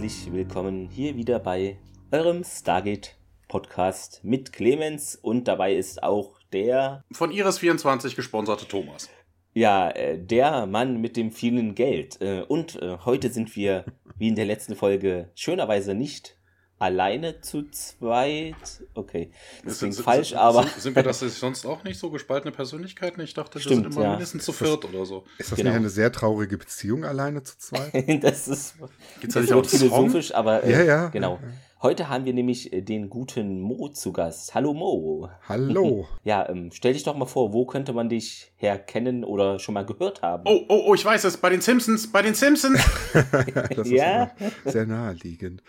herzlich willkommen hier wieder bei eurem Stargate Podcast mit Clemens und dabei ist auch der von Iris24 gesponserte Thomas. Ja, äh, der Mann mit dem vielen Geld. Äh, und äh, heute sind wir, wie in der letzten Folge, schönerweise nicht alleine zu zweit. Okay, das klingt falsch, sind, aber. Sind, sind wir das sonst auch nicht so gespaltene Persönlichkeiten? Ich dachte, Stimmt, das sind immer ja. mindestens zu viert oder so. Ist das genau. nicht eine sehr traurige Beziehung alleine zu zweit? das ist, Gibt's das ist philosophisch, aber äh, ja, ja. genau. Ja, Heute haben wir nämlich äh, den guten Mo zu Gast. Hallo Mo. Hallo. ja, ähm, stell dich doch mal vor, wo könnte man dich herkennen oder schon mal gehört haben? Oh, oh, oh, ich weiß es. Bei den Simpsons. Bei den Simpsons. das ja. ist sehr naheliegend.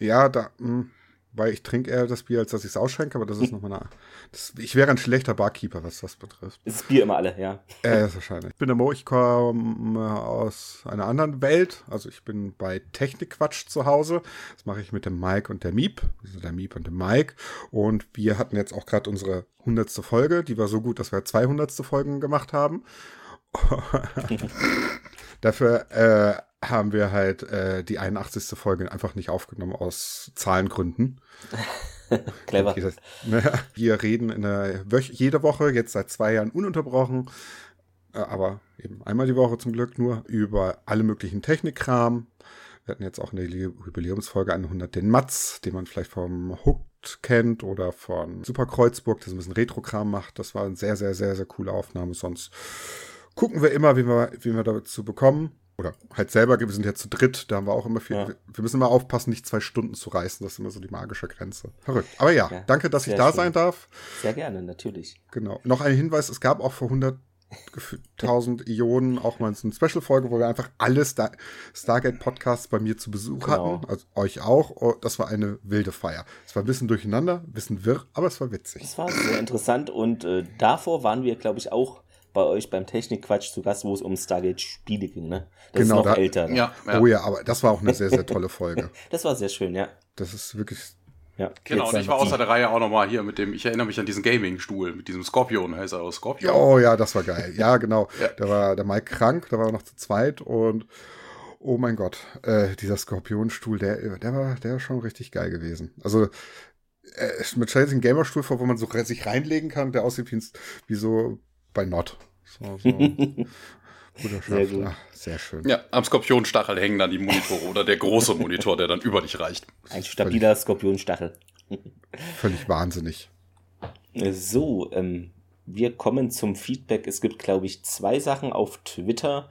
Ja, da. Mh hm weil ich trinke eher das Bier, als dass ich es ausschenke, aber das ist nochmal eine. Das, ich wäre ein schlechter Barkeeper, was das betrifft. Das Bier immer alle, ja. Äh, ist wahrscheinlich. Ich bin der Mo, ich komme aus einer anderen Welt. Also ich bin bei Technikquatsch zu Hause. Das mache ich mit dem Mike und der Miep. Also der Miep und dem Mike. Und wir hatten jetzt auch gerade unsere hundertste Folge. Die war so gut, dass wir 200. Folgen gemacht haben. Dafür äh, haben wir halt äh, die 81. Folge einfach nicht aufgenommen aus Zahlengründen. Clever. Das, ne, wir reden in der Wöch jede Woche, jetzt seit zwei Jahren ununterbrochen, äh, aber eben einmal die Woche zum Glück nur, über alle möglichen Technikkram. Wir hatten jetzt auch in der Jubiläumsfolge 100 den Matz, den man vielleicht vom Hooked kennt oder von Super Kreuzburg, so ein bisschen Retro-Kram macht. Das war eine sehr, sehr, sehr, sehr coole Aufnahme. Sonst gucken wir immer, wie wir, wie wir dazu bekommen oder halt selber, wir sind ja zu dritt, da haben wir auch immer viel, ja. wir müssen immer aufpassen, nicht zwei Stunden zu reißen, das ist immer so die magische Grenze. Verrückt. Aber ja, ja danke, dass ich da schön. sein darf. Sehr gerne, natürlich. Genau. Noch ein Hinweis, es gab auch vor 100 1000 Ionen auch mal so eine Special-Folge, wo wir einfach alle Star Stargate-Podcasts bei mir zu Besuch genau. hatten. Also euch auch. Oh, das war eine wilde Feier. Es war ein bisschen durcheinander, ein bisschen wirr, aber es war witzig. Es war sehr interessant und äh, davor waren wir, glaube ich, auch bei euch beim Technikquatsch zu Gast, wo es um Stargate-Spiele ging, ne? Das genau, ist noch da, älter. Ne? Ja, ja, Oh ja, aber das war auch eine sehr, sehr tolle Folge. das war sehr schön, ja. Das ist wirklich. Ja, genau, und ich war außer der Reihe auch nochmal hier mit dem, ich erinnere mich an diesen Gaming-Stuhl, mit diesem Scorpion, heißt er auch Scorpion. Oh ja, das war geil. Ja, genau. ja. Da war der Mike krank, da war er noch zu zweit und oh mein Gott, äh, dieser Skorpionstuhl, der, der war, der war schon richtig geil gewesen. Also äh, mit Chelsea ein Gamerstuhl vor, wo man so sich reinlegen kann, der aussieht wie, wie so bei Not. So, so. Sehr, gut. Ach, sehr schön. Ja, am Skorpionstachel hängen dann die Monitore oder der große Monitor, der dann über dich reicht. Ein stabiler völlig, Skorpionstachel. völlig wahnsinnig. So, ähm, wir kommen zum Feedback. Es gibt, glaube ich, zwei Sachen auf Twitter.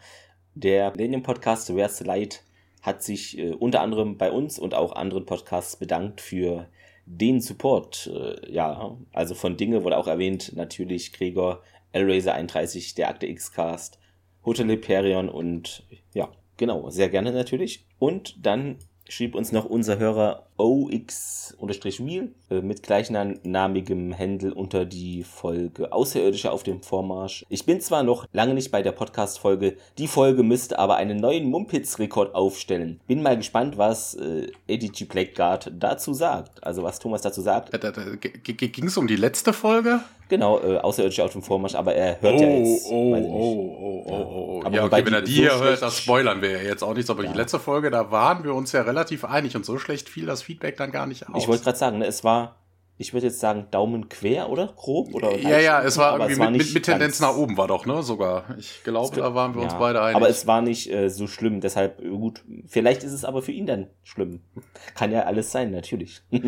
Der Millennium Podcast Where's the Light hat sich äh, unter anderem bei uns und auch anderen Podcasts bedankt für den Support. Äh, ja, also von Dinge wurde auch erwähnt, natürlich Gregor Hellraiser 31, der Akte X-Cast, Hotel Hyperion und ja, genau, sehr gerne natürlich. Und dann schrieb uns noch unser Hörer OX-Wheel äh, mit gleichnamigem Händel unter die Folge Außerirdische auf dem Vormarsch. Ich bin zwar noch lange nicht bei der Podcast-Folge, die Folge müsste aber einen neuen Mumpitz-Rekord aufstellen. Bin mal gespannt, was äh, Eddie G. Blackguard dazu sagt. Also was Thomas dazu sagt. Ging es um die letzte Folge? Genau, äh, Außerirdische auf dem Vormarsch, aber er hört oh, ja jetzt. Oh, oh, oh, oh, oh, oh. Ja, okay, wenn er die hier so hört, das spoilern wir ja jetzt auch nicht. Aber ja. die letzte Folge, da waren wir uns ja relativ einig und so schlecht fiel das Feedback dann gar nicht aus. Ich wollte gerade sagen, ne, es war, ich würde jetzt sagen, Daumen quer, oder? Grob? Oder ja, ja, es war irgendwie es war mit, mit, Tendenz nach oben war doch, ne? Sogar. Ich glaube, da waren wir ja, uns beide einig. Aber es war nicht äh, so schlimm, deshalb, äh, gut, vielleicht ist es aber für ihn dann schlimm. Kann ja alles sein, natürlich. ja,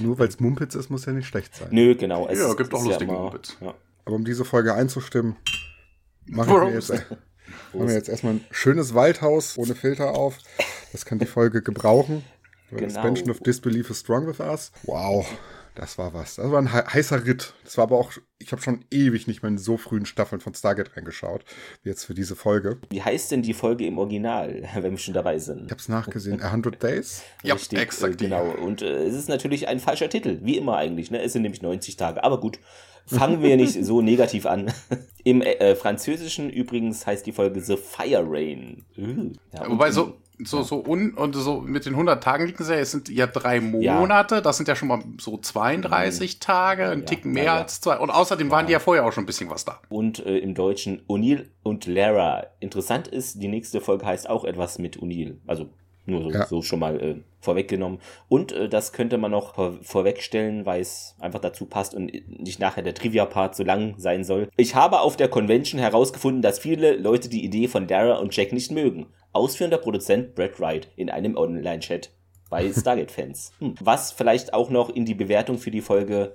nur weil es Mumpitz ist, muss ja nicht schlecht sein. Nö, genau. Es ja, gibt auch lustige ja Mumpitz. Ja. Aber um diese Folge einzustimmen, machen wir jetzt, äh, machen wir jetzt erstmal ein schönes Waldhaus ohne Filter auf. Das kann die Folge gebrauchen. Genau. Suspension of Disbelief is strong with us. Wow, das war was. Das war ein heißer Ritt. Das war aber auch, ich habe schon ewig nicht mehr in so frühen Staffeln von Stargate reingeschaut, wie jetzt für diese Folge. Wie heißt denn die Folge im Original, wenn wir schon dabei sind? Ich habe es nachgesehen. 100 Days? ja, exakt. Äh, genau. Und äh, es ist natürlich ein falscher Titel, wie immer eigentlich. Ne? Es sind nämlich 90 Tage. Aber gut, fangen wir nicht so negativ an. Im äh, Französischen übrigens heißt die Folge The Fire Rain. Uh, ja, Wobei so so, ja. so un, und so mit den 100 Tagen liegen sie ja, es sind ja drei Monate, ja. das sind ja schon mal so 32 mhm. Tage, ein ja, Ticken mehr als zwei. Und außerdem waren die ja vorher auch schon ein bisschen was da. Und äh, im Deutschen O'Neill und Lara. Interessant ist, die nächste Folge heißt auch etwas mit O'Neill. Also Nur so, ja. so schon mal äh, vorweggenommen. Und äh, das könnte man noch vor vorwegstellen, weil es einfach dazu passt und nicht nachher der Trivia-Part so lang sein soll. Ich habe auf der Convention herausgefunden, dass viele Leute die Idee von Dara und Jack nicht mögen. Ausführender Produzent Brad Wright in einem Online-Chat bei Stargate-Fans. Hm. Was vielleicht auch noch in die Bewertung für die Folge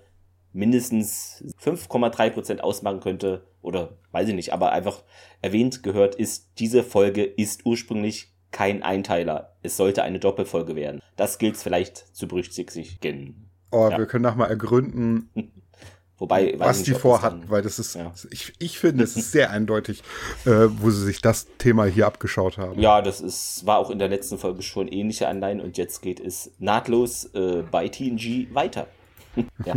mindestens 5,3% ausmachen könnte, oder weiß ich nicht, aber einfach erwähnt gehört ist, diese Folge ist ursprünglich kein Einteiler. Es sollte eine Doppelfolge werden. Das gilt vielleicht zu berücksichtigen. Oh, ja. wir können nochmal ergründen, Wobei, was nicht, die vorhat, weil das ist, ja. ich, ich finde, es ist sehr eindeutig, äh, wo sie sich das Thema hier abgeschaut haben. Ja, das ist, war auch in der letzten Folge schon ähnliche Anleihen und jetzt geht es nahtlos äh, bei TNG weiter. ja.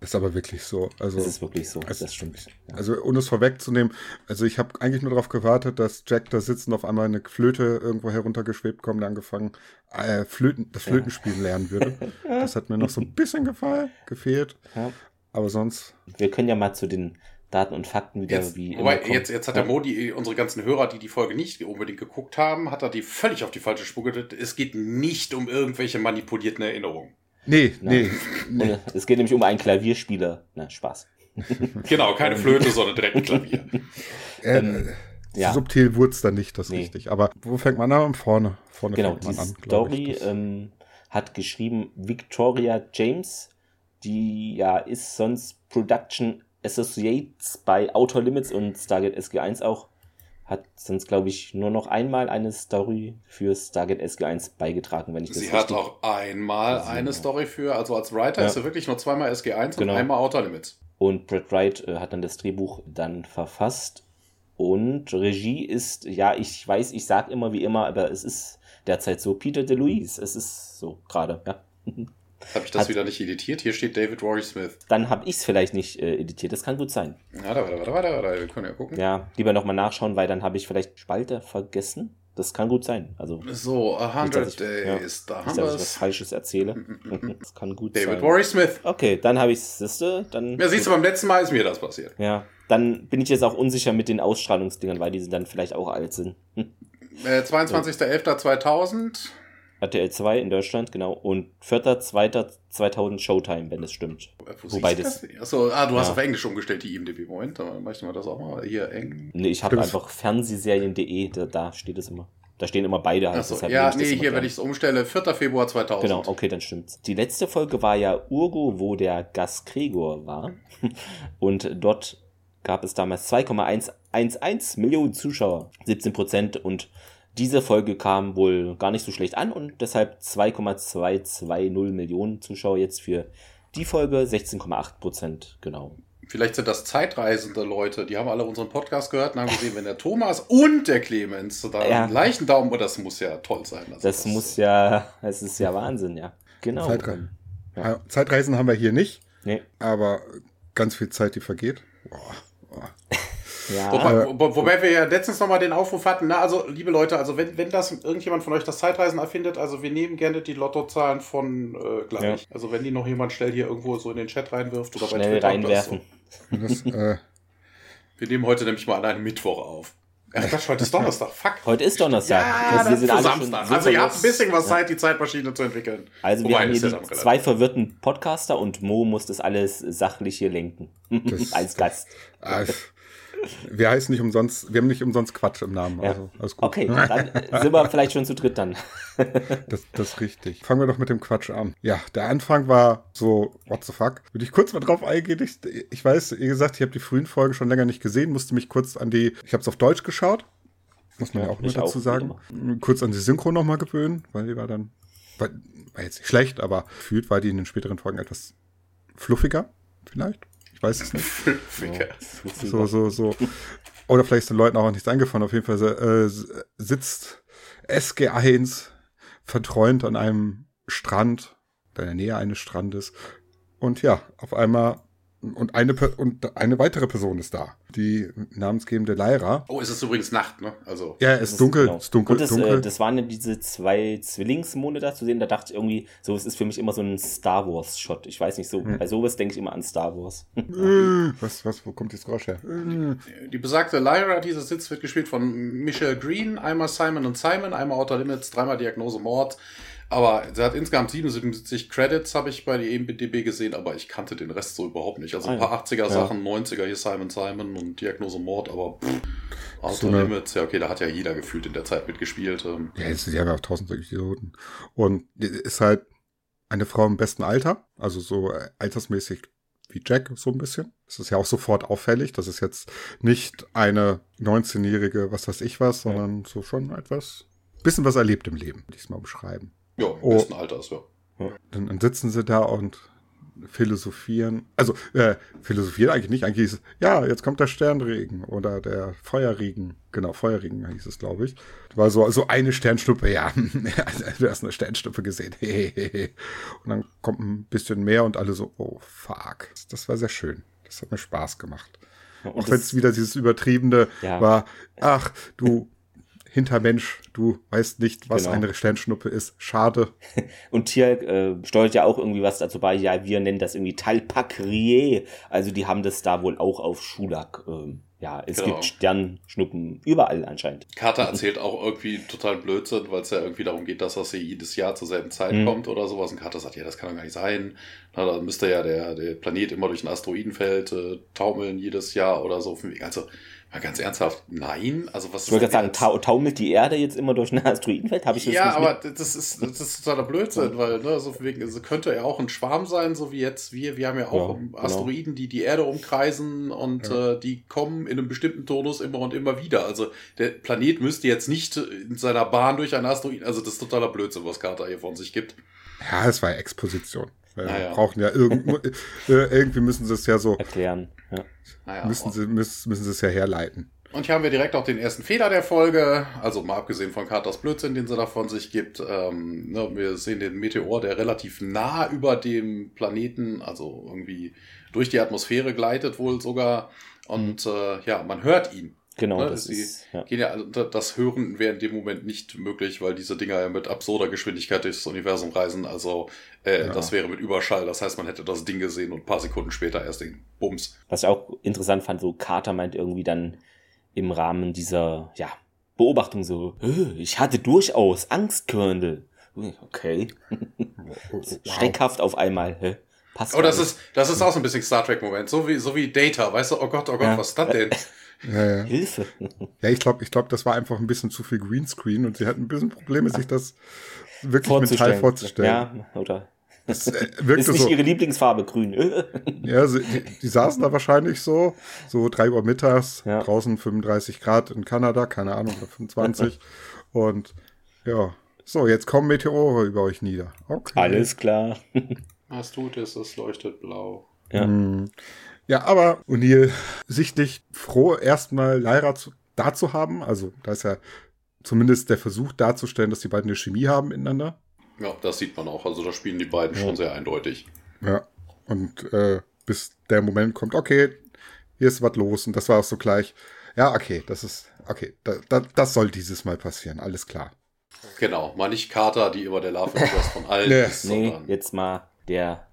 Ist aber wirklich so. Also, das ist wirklich so, also, das stimmt. Ja. Also, ohne es vorwegzunehmen, also ich habe eigentlich nur darauf gewartet, dass Jack da sitzt und auf einmal eine Flöte irgendwo heruntergeschwebt kommt und angefangen, äh, Flöten, das Flötenspielen lernen würde. Das hat mir noch so ein bisschen gefallen, gefehlt. Ja. Aber sonst. Wir können ja mal zu den Daten und Fakten wieder jetzt, wie wobei, jetzt, jetzt hat der Modi, unsere ganzen Hörer, die die Folge nicht unbedingt geguckt haben, hat er die völlig auf die falsche Spur gedrückt. Es geht nicht um irgendwelche manipulierten Erinnerungen. Nee, nee, nee. Es geht nämlich um einen Klavierspieler. Na, Spaß. genau, keine Flöte, sondern direkt ein Klavier. Äh, ähm, ja. Subtil wurde es dann nicht, das nee. richtig. Aber wo fängt man an? Vorne. Vorne genau, fängt man an. Story ähm, hat geschrieben Victoria James die ja ist sonst Production Associates bei Outer Limits und Stargate SG1 auch. Hat sonst, glaube ich, nur noch einmal eine Story für Stargate SG1 beigetragen, wenn ich das Sie hat auch einmal also, eine Story für, also als Writer ja. ist sie wirklich nur zweimal SG1 genau. und einmal Outer Limits. Und Brad Wright äh, hat dann das Drehbuch dann verfasst. Und Regie ist, ja, ich weiß, ich sag immer wie immer, aber es ist derzeit so Peter DeLuise. Es ist so gerade, ja. Habe ich das hat, wieder nicht editiert? Hier steht David Rory Smith. Dann habe ich es vielleicht nicht äh, editiert. Das kann gut sein. Warte, warte, warte, warte, warte. Wir können ja gucken. Ja, lieber nochmal nachschauen, weil dann habe ich vielleicht Spalter vergessen. Das kann gut sein. Also, so, 100 nicht, Days. Ja, da haben wir es. was Falsches erzähle. Das kann gut David sein. David Rory Smith. Okay, dann habe ich es. Dann. Ja, siehst du, beim letzten Mal ist mir das passiert. Ja, dann bin ich jetzt auch unsicher mit den Ausstrahlungsdingern, weil die dann vielleicht auch alt sind. Hm. Äh, 22.11.2000. RTL 2 in Deutschland, genau. Und 4.2.2000 Showtime, wenn es stimmt. Wo Wobei das. das Achso, ah, du ja. hast auf Englisch umgestellt, die IMDb. Moment, dann möchten wir das auch mal hier eng. Nee, ich habe einfach Fernsehserien.de, da, da, steht es immer. Da stehen immer beide. Also Achso, ja, nee, hier, wenn ich es umstelle, 4. Februar 2000. Genau, okay, dann stimmt's. Die letzte Folge war ja Urgo, wo der Gast Gregor war. Und dort gab es damals 2,111 Millionen Zuschauer, 17 Prozent und diese Folge kam wohl gar nicht so schlecht an und deshalb 2,220 Millionen Zuschauer jetzt für die Folge, 16,8 Prozent, genau. Vielleicht sind das zeitreisende Leute, die haben alle unseren Podcast gehört und haben gesehen, wenn der Thomas und der Clemens da ja. einen leichten Daumen, oh, das muss ja toll sein. Also das, das, muss ja, es ist ja Wahnsinn, ja. Genau. Zeitre ja. Zeitreisen haben wir hier nicht, nee. aber ganz viel Zeit, die vergeht. Boah, boah. Ja. Wobei, wo, wobei wir ja letztens nochmal den Aufruf hatten, na, also liebe Leute, also wenn, wenn das irgendjemand von euch das Zeitreisen erfindet, also wir nehmen gerne die Lottozahlen von äh, gleich. Ja. Also wenn die noch jemand schnell hier irgendwo so in den Chat reinwirft oder schnell bei Twitter reinwerfen. Das, so. das, äh wir nehmen heute nämlich mal an einem Mittwoch auf. Ach Quatsch, heute ist Donnerstag. Fuck. Heute ist Donnerstag. Ja, das, das ist Samstag. Also ihr habt ein bisschen was Zeit, die Zeitmaschine zu entwickeln. Also wir Wobei, haben hier die zwei verwirrten Podcaster und Mo muss das alles sachlich hier lenken. Als Gast. Ah, wir heißen nicht umsonst, wir haben nicht umsonst Quatsch im Namen. Ja. Also, alles gut. Okay, dann sind wir vielleicht schon zu dritt dann. das, das ist richtig. Fangen wir doch mit dem Quatsch an. Ja, der Anfang war so, what the fuck? Würde ich kurz mal drauf eingehen. Ich, ich weiß, wie gesagt, ich habe die frühen Folgen schon länger nicht gesehen, musste mich kurz an die, ich habe es auf Deutsch geschaut. Muss man ja, ja auch mit dazu auch, sagen. Kurz an die Synchro nochmal gewöhnen, weil die war dann, war, war jetzt nicht schlecht, aber gefühlt war die in den späteren Folgen etwas fluffiger, vielleicht weiß es nicht. so, so, so. Oder vielleicht ist den Leuten auch nichts eingefallen. Auf jeden Fall äh, sitzt SG1 verträumt an einem Strand, in der Nähe eines Strandes. Und ja, auf einmal und eine, und eine weitere Person ist da. Die namensgebende Lyra. Oh, es ist übrigens Nacht, ne? Also. Ja, es ist dunkel, genau. ist dunkel, und das, dunkel. Äh, das waren ja diese zwei Zwillingsmonde da zu sehen. Da dachte ich irgendwie, so, es ist für mich immer so ein Star Wars-Shot. Ich weiß nicht, so, hm. bei sowas denke ich immer an Star Wars. Äh, was, was, wo kommt jetzt Geräusch her? Die besagte Lyra, dieser Sitz wird gespielt von Michelle Green, einmal Simon und Simon, einmal Outer Limits, dreimal Diagnose Mord. Aber sie hat insgesamt 77 Credits, habe ich bei der EMDB gesehen, aber ich kannte den Rest so überhaupt nicht. Also ein ah, paar 80er-Sachen, ja. 90er hier Simon Simon und Diagnose Mord, aber pff, Outer so Limits, ja okay, da hat ja jeder gefühlt in der Zeit mitgespielt. Ähm. Ja, jetzt, die haben ja auch tausend Episoden. Und ist halt eine Frau im besten Alter, also so äh, altersmäßig wie Jack so ein bisschen. Das ist ja auch sofort auffällig. Das ist jetzt nicht eine 19-jährige, was weiß ich was, sondern ja. so schon etwas, bisschen was erlebt im Leben, würde ich es mal beschreiben. Ja, im oh. besten Alters, ja. Dann, dann, sitzen sie da und philosophieren. Also, äh, philosophieren eigentlich nicht. Eigentlich ist es, ja, jetzt kommt der Sternregen oder der Feuerregen. Genau, Feuerregen hieß es, glaube ich. War so also eine Sternschnuppe, ja. du hast eine Sternschnuppe gesehen. und dann kommt ein bisschen mehr und alle so, oh, fuck. Das war sehr schön. Das hat mir Spaß gemacht. Auch wenn es wieder dieses Übertriebene ja. war, ach, du Hintermensch, du weißt nicht, was genau. eine Sternschnuppe ist. Schade. Und Tier äh, steuert ja auch irgendwie was dazu bei. Ja, wir nennen das irgendwie Talpakrier. Also die haben das da wohl auch auf Schulak. Ähm, ja, es genau. gibt Sternschnuppen überall anscheinend. Carter erzählt auch irgendwie total Blödsinn, weil es ja irgendwie darum geht, dass das hier jedes Jahr zur selben Zeit mhm. kommt oder sowas. Und Carter sagt, ja, das kann doch gar nicht sein. Na, dann müsste ja der, der Planet immer durch ein Asteroidenfeld äh, taumeln jedes Jahr oder so. Also Mal ganz ernsthaft, nein. Also was ich wollte gerade sagen, ta taumelt die Erde jetzt immer durch ein Asteroidenfeld? Habe ich das Ja, aber das ist, das ist totaler Blödsinn, weil, ne, so wegen, also könnte ja auch ein Schwarm sein, so wie jetzt wir. Wir haben ja auch ja, genau. Asteroiden, die die Erde umkreisen und ja. äh, die kommen in einem bestimmten Tonus immer und immer wieder. Also der Planet müsste jetzt nicht in seiner Bahn durch einen Asteroiden, also das ist totaler Blödsinn, was Carter hier von sich gibt. Ja, es war Exposition. Weil naja. wir brauchen ja irgend, äh, irgendwie müssen sie es ja so erklären. Ja. Naja, müssen, sie, müssen, müssen sie es ja herleiten. Und hier haben wir direkt auch den ersten Fehler der Folge, also mal abgesehen von Carters Blödsinn, den sie da von sich gibt. Ähm, ne, wir sehen den Meteor, der relativ nah über dem Planeten, also irgendwie durch die Atmosphäre gleitet wohl sogar. Und mhm. äh, ja, man hört ihn. Genau, ne? das Sie ist, ja. gehen ja, also das Hören wäre in dem Moment nicht möglich, weil diese Dinger ja mit absurder Geschwindigkeit durchs Universum reisen. Also äh, ja. das wäre mit Überschall. Das heißt, man hätte das Ding gesehen und ein paar Sekunden später erst den Bums. Was ich auch interessant fand, so Carter meint irgendwie dann im Rahmen dieser ja, Beobachtung so, ich hatte durchaus Angst, Colonel. Okay. Schreckhaft auf einmal. Hä? Passt oh, das ist, das ist auch so ein bisschen Star Trek-Moment. So wie, so wie Data. Weißt du, oh Gott, oh Gott, ja. was ist das denn? Ja, ja. Hilfe. Ja, ich glaube, ich glaub, das war einfach ein bisschen zu viel Greenscreen und sie hatten ein bisschen Probleme, sich das wirklich mental vorzustellen. Ja, oder? Das äh, ist nicht so, ihre Lieblingsfarbe, grün. ja, sie, die, die, saßen da wahrscheinlich so, so drei Uhr mittags, ja. draußen 35 Grad in Kanada, keine Ahnung, 25. und ja, so, jetzt kommen Meteore über euch nieder. Okay. Alles klar. Was tut es? Es leuchtet blau. Ja. Hm. Ja, aber O'Neill sichtlich froh, erstmal Lyra zu, da zu haben. Also da ist ja zumindest der Versuch darzustellen, dass die beiden eine Chemie haben miteinander. Ja, das sieht man auch. Also da spielen die beiden ja. schon sehr eindeutig. Ja, und äh, bis der Moment kommt, okay, hier ist was los. Und das war auch so gleich, ja, okay, das ist, okay, da, da, das soll dieses Mal passieren, alles klar. Genau, mal nicht Carter, die immer der Love Interest von allen nee. ist. Nee, jetzt mal der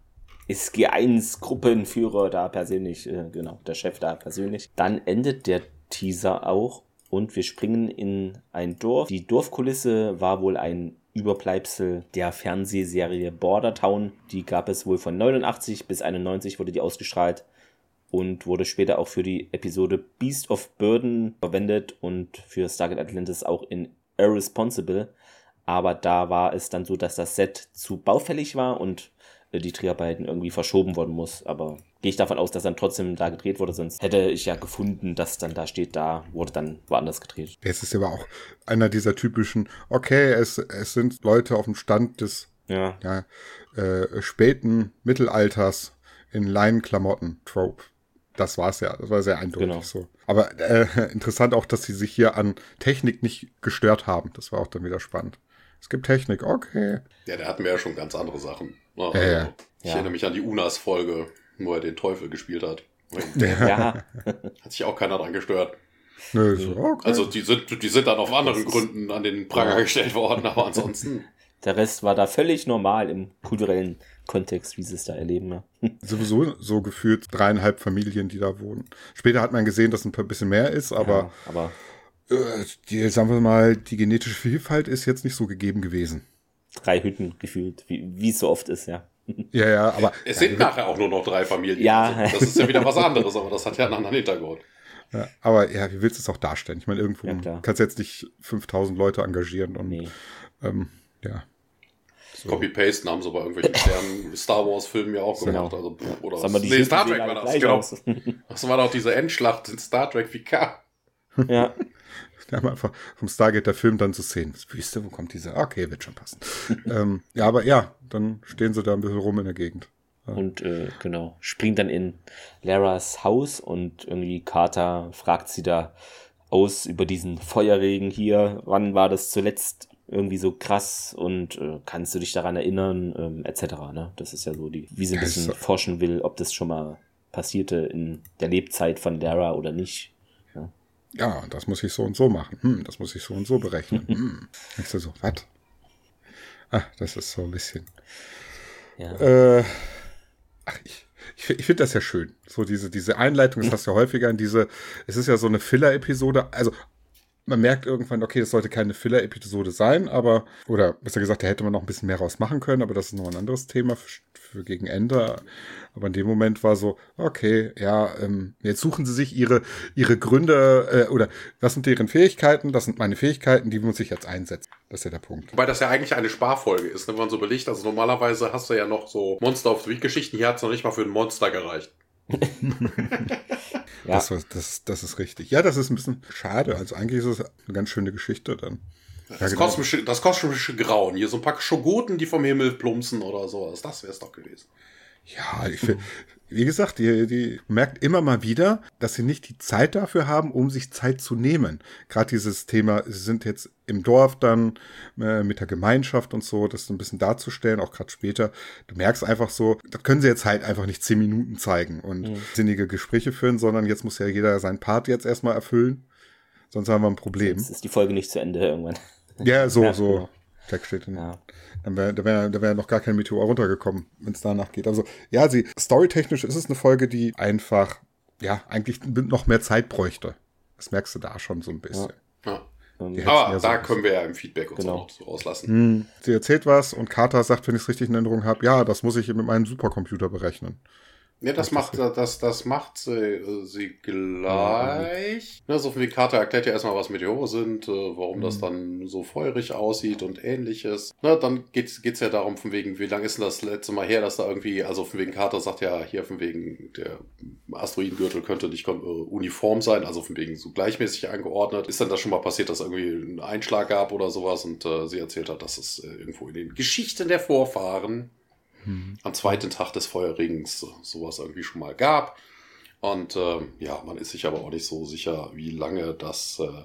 ist G1-Gruppenführer da persönlich, äh, genau, der Chef da persönlich. Dann endet der Teaser auch und wir springen in ein Dorf. Die Dorfkulisse war wohl ein Überbleibsel der Fernsehserie Border Town. Die gab es wohl von 89 bis 91 wurde die ausgestrahlt und wurde später auch für die Episode Beast of Burden verwendet und für Stargate Atlantis auch in Irresponsible. Aber da war es dann so, dass das Set zu baufällig war und die Dreharbeiten irgendwie verschoben worden muss. Aber gehe ich davon aus, dass dann trotzdem da gedreht wurde, sonst hätte ich ja gefunden, dass dann da steht, da wurde dann woanders gedreht. Es ist aber auch einer dieser typischen, okay, es, es sind Leute auf dem Stand des ja. Ja, äh, späten Mittelalters in Leinenklamotten, Trope. Das war es ja, das war sehr eindeutig genau. so. Aber äh, interessant auch, dass sie sich hier an Technik nicht gestört haben. Das war auch dann wieder spannend. Es gibt Technik, okay. Ja, da hatten wir ja schon ganz andere Sachen. Also, ja, ja. Ich erinnere mich an die UNAS-Folge. wo er den Teufel gespielt hat. Ja. Hat sich auch keiner dran gestört. Nö, so, okay. Also die sind, die sind dann auf anderen Gründen an den Pranger gestellt worden, aber ansonsten. Der Rest war da völlig normal im kulturellen Kontext, wie sie es da erleben. Ja. Sowieso so gefühlt dreieinhalb Familien, die da wohnen. Später hat man gesehen, dass ein bisschen mehr ist, aber, Ja, aber äh, die, sagen wir mal, die genetische Vielfalt ist jetzt nicht so gegeben gewesen. Drei Hütten gefühlt, wie, es so oft ist, ja. Ja, ja, aber Es sind nachher auch nur noch drei Familien. Ja. Also, das ist ja wieder was anderes, aber das hat ja einen anderen Hintergrund. Ja, aber ja, wie willst du es auch darstellen? Ich meine, irgendwo Ja, kannst du jetzt nicht 5000 Leute engagieren und Nee. ähm, ja. So. Copy-Pasten haben sie bei irgendwelchen Sternen Star Wars-Filmen ja auch Genau. gemacht. Also, pff, oder die nee, Star Trek war das. Genau. aus. Das war doch diese Endschlacht in Star Trek PK. ja, Wir haben einfach vom Stargate der Film dann zu sehen. Das Wüste, wo kommt diese? Okay, wird schon passen. ähm, ja, aber ja, dann stehen sie da ein bisschen rum in der Gegend. und äh, genau, springt dann in Laras Haus und irgendwie Carter fragt sie da aus über diesen Feuerregen hier. Wann war das zuletzt irgendwie so krass und äh, kannst du dich daran erinnern, ähm, etc. Ne? Das ist ja so die, wie sie ein Ja, bisschen so- forschen will, ob das schon mal passierte in der Lebzeit von Lara oder nicht. Ja, das muss ich so und so machen. Hm, das muss ich so und so berechnen. Hm. Ich so, so, was? Ah, das ist so ein bisschen. Ja. Äh, ach, ich, ich, ich finde das ja schön. So diese, diese Einleitung, das hast du ja häufiger in diese, es ist ja so eine Filler-Episode. Also, man merkt irgendwann, okay, das sollte keine Filler-Episode sein, aber, oder besser gesagt, da hätte man noch ein bisschen mehr raus machen können, aber das ist noch ein anderes Thema für, für gegen Ende. Aber in dem Moment war so, okay, ja, ähm, jetzt suchen sie sich ihre, ihre Gründe, äh, oder was sind deren Fähigkeiten? Das sind meine Fähigkeiten, die muss ich jetzt einsetzen. Das ist ja der Punkt. Wobei das ja eigentlich eine Sparfolge ist, ne, wenn man so belegt. Also normalerweise hast du ja noch so Monster of the Week Geschichten. Hier hat es noch nicht mal für ein Monster gereicht. Ja. Das, das, das ist richtig. Ja, das ist ein bisschen schade. Also eigentlich ist es eine ganz schöne Geschichte dann. Ja, Das, genau. kosmische, das kosmische Grauen. Hier so ein paar Schogoten, die vom Himmel plumpsen oder sowas. Das wäre es doch gewesen. Ja, ich wie gesagt, die, die merkt immer mal wieder, dass sie nicht die Zeit dafür haben, um sich Zeit zu nehmen. Gerade dieses Thema, sie sind jetzt im Dorf dann äh, mit der Gemeinschaft und so, das so ein bisschen darzustellen, auch gerade später. Du merkst einfach so, das können sie jetzt halt einfach nicht zehn Minuten zeigen und sinnige Gespräche führen, sondern jetzt muss ja jeder seinen Part jetzt erstmal erfüllen. Sonst haben wir ein Problem. Jetzt ist die Folge nicht zu Ende irgendwann. Ja, so, Ja, so. genau. Jack steht in, Ja. Dann wäre da wär, da wär noch gar kein Meteor runtergekommen, wenn es danach geht. Also, ja, sie, storytechnisch ist es eine Folge, die einfach, ja, eigentlich noch mehr Zeit bräuchte. Das merkst du da schon so ein bisschen. Ja. Aber ja so da können wir ja im Feedback uns Genau. auch noch so rauslassen. Hm, sie erzählt was und Carter sagt, wenn ich es richtig in Erinnerung habe, ja, das muss ich mit meinem Supercomputer berechnen. Ja, das macht, das, das macht sie, äh, sie gleich. Ja, so wie Karte erklärt ja erstmal, was Meteore sind, äh, warum das dann so feurig aussieht und ähnliches. Na, dann geht's, geht's ja darum, von wegen, wie lange ist denn das letzte Mal her, dass da irgendwie, also von wegen Carter sagt ja hier von wegen, der Asteroidengürtel könnte nicht äh, uniform sein, also von wegen so gleichmäßig angeordnet. Ist dann das schon mal passiert, dass irgendwie ein Einschlag gab oder sowas und äh, sie erzählt hat, dass es äh, irgendwo in den Geschichten der Vorfahren am zweiten Tag des Feuerregens so- sowas irgendwie schon mal gab. Und ähm, ja, man ist sich aber auch nicht so sicher, wie lange das äh,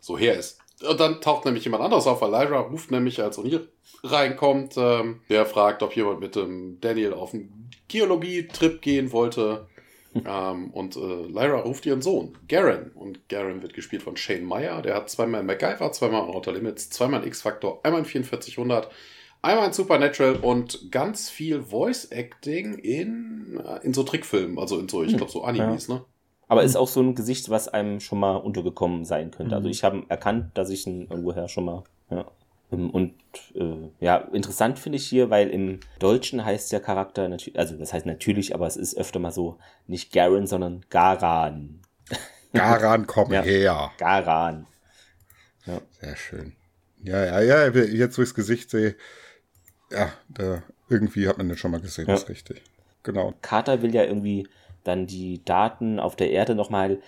so her ist. Und dann taucht nämlich jemand anderes auf. Elijah ruft nämlich, als O'Neill reinkommt, ähm, der fragt, ob jemand mit dem Daniel auf einen Geologie-Trip gehen wollte. ähm, und äh, Lyra ruft ihren Sohn, Garen. Und Garen wird gespielt von Shane Meyer. Der hat zweimal in MacGyver, zweimal in Outer Limits, zweimal in X-Factor, einmal in 4400, einmal in Supernatural und ganz viel Voice-Acting in, äh, in so Trickfilmen. Also in so, ich glaube, so Animes, ne? Aber ist auch so ein Gesicht, was einem schon mal untergekommen sein könnte. Also ich habe erkannt, dass ich ihn irgendwoher schon mal. Ja. Ähm, Und äh, ja, interessant finde ich hier, weil im Deutschen heißt der Charakter natürlich, also das heißt natürlich, aber es ist öfter mal so nicht Garen, sondern Garan. Garan, komm Ja. her. Garan. Sehr schön. Ja, ja, ja, jetzt wo ich das Gesicht sehe, ja, da irgendwie hat man den schon mal gesehen, Ja. das ist richtig. Genau. Carter will ja irgendwie dann die Daten auf der Erde nochmal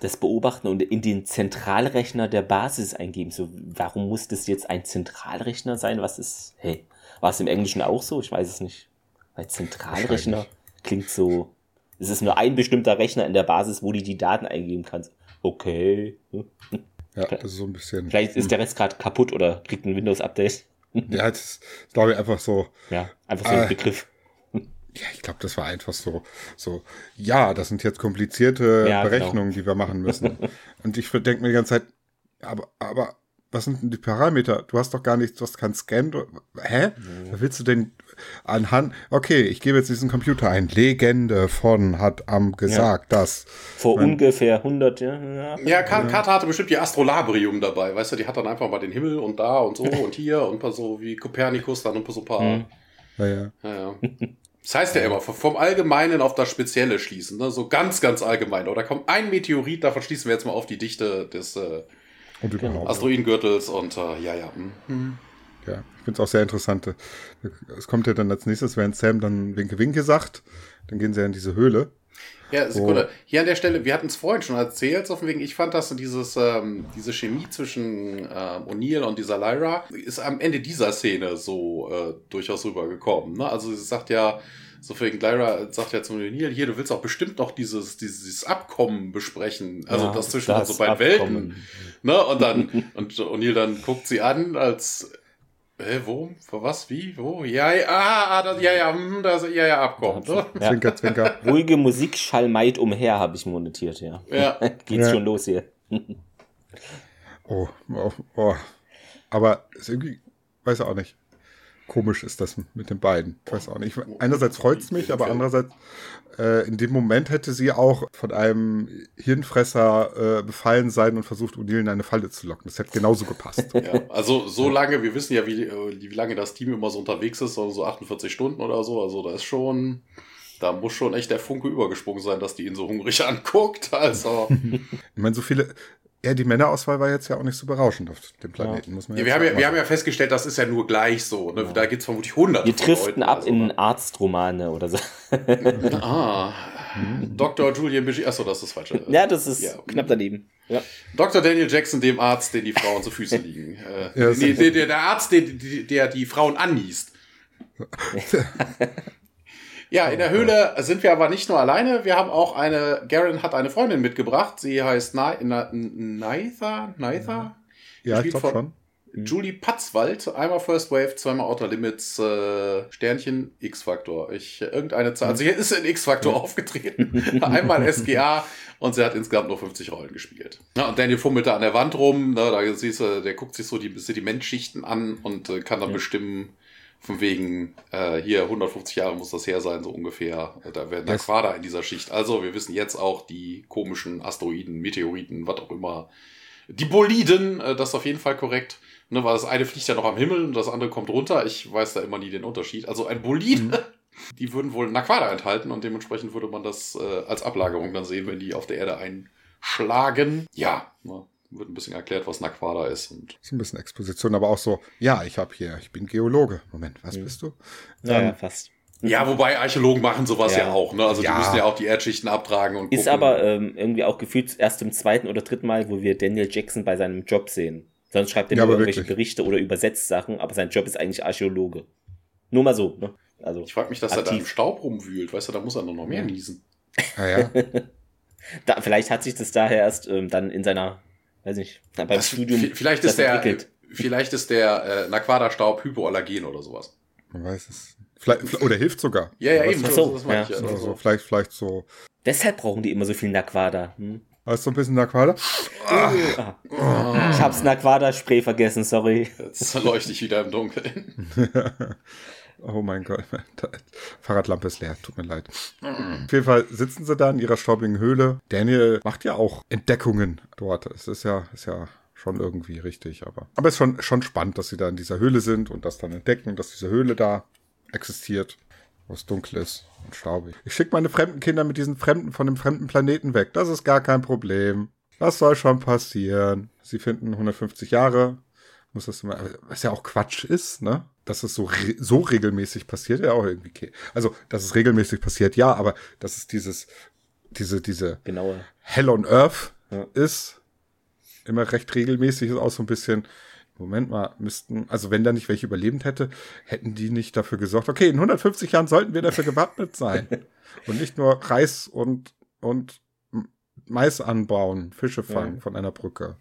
das beobachten und in den Zentralrechner der Basis eingeben. So, warum muss das jetzt ein Zentralrechner sein? Was ist, hey, war es im Englischen auch so? Ich weiß es nicht. Weil Zentralrechner klingt so, es ist nur ein bestimmter Rechner in der Basis, wo du die Daten eingeben kannst. Okay. Ja, das ist so ein bisschen. Vielleicht ist der Rest gerade kaputt oder kriegt ein Windows-Update. Ja, das ist, glaube ich, einfach so. Ja, einfach so ein Ah. Begriff. Ja, ich glaube, das war einfach so, so, ja, das sind jetzt komplizierte ja, genau. Berechnungen, genau. die wir machen müssen. Und ich denke mir die ganze Zeit, aber, aber was sind denn die Parameter? Du hast doch gar nichts, du hast keinen Scan. Hä? Mhm. Was willst du denn anhand? Okay, ich gebe jetzt diesen Computer ein. Legende von hat am gesagt, ja. dass. Vor mein, ungefähr 100 Jahren. Ja, Karte hatte bestimmt die Astrolabrium dabei. Weißt du, die hat dann einfach mal den Himmel und da und so und hier und paar so wie Kopernikus dann und so ein paar. Mhm. Ja, ja. ja, ja. Das heißt ja immer, vom Allgemeinen auf das Spezielle schließen, ne? so ganz, ganz allgemein. Oder kommt ein Meteorit, davon schließen wir jetzt mal auf die Dichte des äh, und überhaupt. Asteroidengürtels und äh, ja, ja. Mhm. Ja, ich finde es auch sehr interessant. Es kommt ja dann als nächstes, während Sam dann Winke Winke sagt, dann gehen sie ja in diese Höhle. Ja, Sekunde. Hier an der Stelle, wir hatten es vorhin schon erzählt, so von wegen, ich fand, dass dieses, ähm, diese Chemie zwischen äh, O'Neill und dieser Lyra ist am Ende dieser Szene so äh, durchaus rübergekommen. Ne? Also sie sagt ja, so für Lyra sagt ja zum O'Neill, hier, du willst auch bestimmt noch dieses, dieses Abkommen besprechen. Also ja, das zwischen das so beiden Welten. Ne? Und dann, und O'Neill dann guckt sie an, als Hä, wo? Für was? Wie? Wo? Ja, ja, ah, ah das, ja, ja, hm, das, ja, ja, abkommt. Ne? Ja. Zwinker, zwinker. Ruhige Musik schallmeit umher, habe ich montiert, ja. Ja. Geht's ja. schon los hier. oh, oh, oh. Aber ist irgendwie, weiß ich auch nicht komisch ist das mit den beiden. Ich weiß auch nicht. Einerseits freut es mich, aber andererseits, äh, in dem Moment hätte sie auch von einem Hirnfresser äh, befallen sein und versucht, O'Neill in eine Falle zu locken. Das hätte genauso gepasst. Ja, also so lange, wir wissen ja, wie, äh, wie lange das Team immer so unterwegs ist, so 48 Stunden oder so. Also da ist schon, da muss schon echt der Funke übergesprungen sein, dass die ihn so hungrig anguckt. Also. ich meine, so viele, ja, die Männerauswahl war jetzt ja auch nicht so berauschend auf dem Planeten, ja. muss man ja, wir, haben ja, wir haben ja festgestellt, das ist ja nur gleich so. Ne? Ja. Da gibt es vermutlich hunderte. Wir driften ab also, in Arztromane oder so. ah. Dr. Julian Bishi. Achso, das ist das Falsche. Ja, das ist ja. knapp daneben. Ja. Dr. Daniel Jackson, dem Arzt, den die Frauen zu Füßen liegen. Äh, ja, nee, der, der, Arzt, der, der die Frauen anniest. Ja, in der Höhle sind wir aber nicht nur alleine. Wir haben auch eine, Garen hat eine Freundin mitgebracht. Sie heißt Naitha, Naitha? Ja, ich glaube schon. Julie Patzwald, einmal First Wave, zweimal Outer Limits, äh, Sternchen, X-Faktor. Ich, irgendeine Zahl. Also hier ist in X-Faktor mhm. aufgetreten. einmal SGA und sie hat insgesamt nur 50 Rollen gespielt. Ja, und Daniel fummelte an der Wand rum, ne, da siehst du, der guckt sich so die Sedimentschichten an und äh, kann dann ja. bestimmen, von wegen, äh, hier 150 Jahre muss das her sein, so ungefähr. Da werden yes. Aquada in dieser Schicht. Also, wir wissen jetzt auch die komischen Asteroiden, Meteoriten, was auch immer. Die Boliden, äh, das ist auf jeden Fall korrekt. Ne, weil das eine fliegt ja noch am Himmel und das andere kommt runter. Ich weiß da immer nie den Unterschied. Also ein Bolid, mhm. die würden wohl Naquada enthalten und dementsprechend würde man das äh, als Ablagerung dann sehen, wenn die auf der Erde einschlagen. Ja, ne, wird ein bisschen erklärt, was Naquada ist. Und ist ein bisschen Exposition, aber auch so, ja, ich habe hier, ich bin Geologe. Moment, was mhm. bist du? Ja, ähm, fast. Ja, wobei Archäologen machen sowas ja, ja auch, ne? Also ja. die müssen ja auch die Erdschichten abtragen und Ist gucken. aber ähm, irgendwie auch gefühlt erst im zweiten oder dritten Mal, wo wir Daniel Jackson bei seinem Job sehen. Sonst schreibt er ja, nur irgendwelche wirklich. Berichte oder übersetzt Sachen, aber sein Job ist eigentlich Archäologe. Nur mal so, ne? Also ich frage mich, dass aktiv. er da im Staub rumwühlt, weißt du, da muss er noch mehr niesen. Ah, ja. da, vielleicht hat sich das daher erst ähm, dann in seiner weiß nicht, beim das, Studium. Vielleicht ist der, entwickelt. vielleicht ist der äh, Naquada-Staub hypoallergen oder sowas. Man weiß es. Vielleicht, oder hilft sogar. Ja, ja, eben. So, das ja. Ich ja. Also, vielleicht, vielleicht so. Deshalb brauchen die immer so viel Naquada. Hm? Hast du ein bisschen Naquada? Ah. Ah. Ich hab's Naquada-Spray vergessen, sorry. Jetzt leuchte ich wieder im Dunkeln. Oh mein Gott, Fahrradlampe ist leer, tut mir leid. Auf jeden Fall sitzen sie da in ihrer staubigen Höhle. Daniel macht ja auch Entdeckungen dort. Es ist ja, ist ja schon irgendwie richtig, aber. Aber es ist schon, schon spannend, dass sie da in dieser Höhle sind und das dann entdecken, dass diese Höhle da existiert, wo es dunkel ist und staubig. Ich schicke meine fremden Kinder mit diesen Fremden von dem fremden Planeten weg. Das ist gar kein Problem. Was soll schon passieren? Sie finden 150 Jahre. Muss das immer, was ja auch Quatsch ist, ne? Dass es so, re so regelmäßig passiert, ja auch irgendwie okay. Also, dass es regelmäßig passiert, ja, aber dass es dieses, diese, diese Genaue. Hell on Earth ja. ist, immer recht regelmäßig, ist auch so ein bisschen, Moment mal, müssten, also wenn da nicht welche überlebend hätte, hätten die nicht dafür gesorgt, okay, in 150 Jahren sollten wir dafür gewappnet sein. und nicht nur Reis und, und Mais anbauen, Fische fangen ja. von einer Brücke.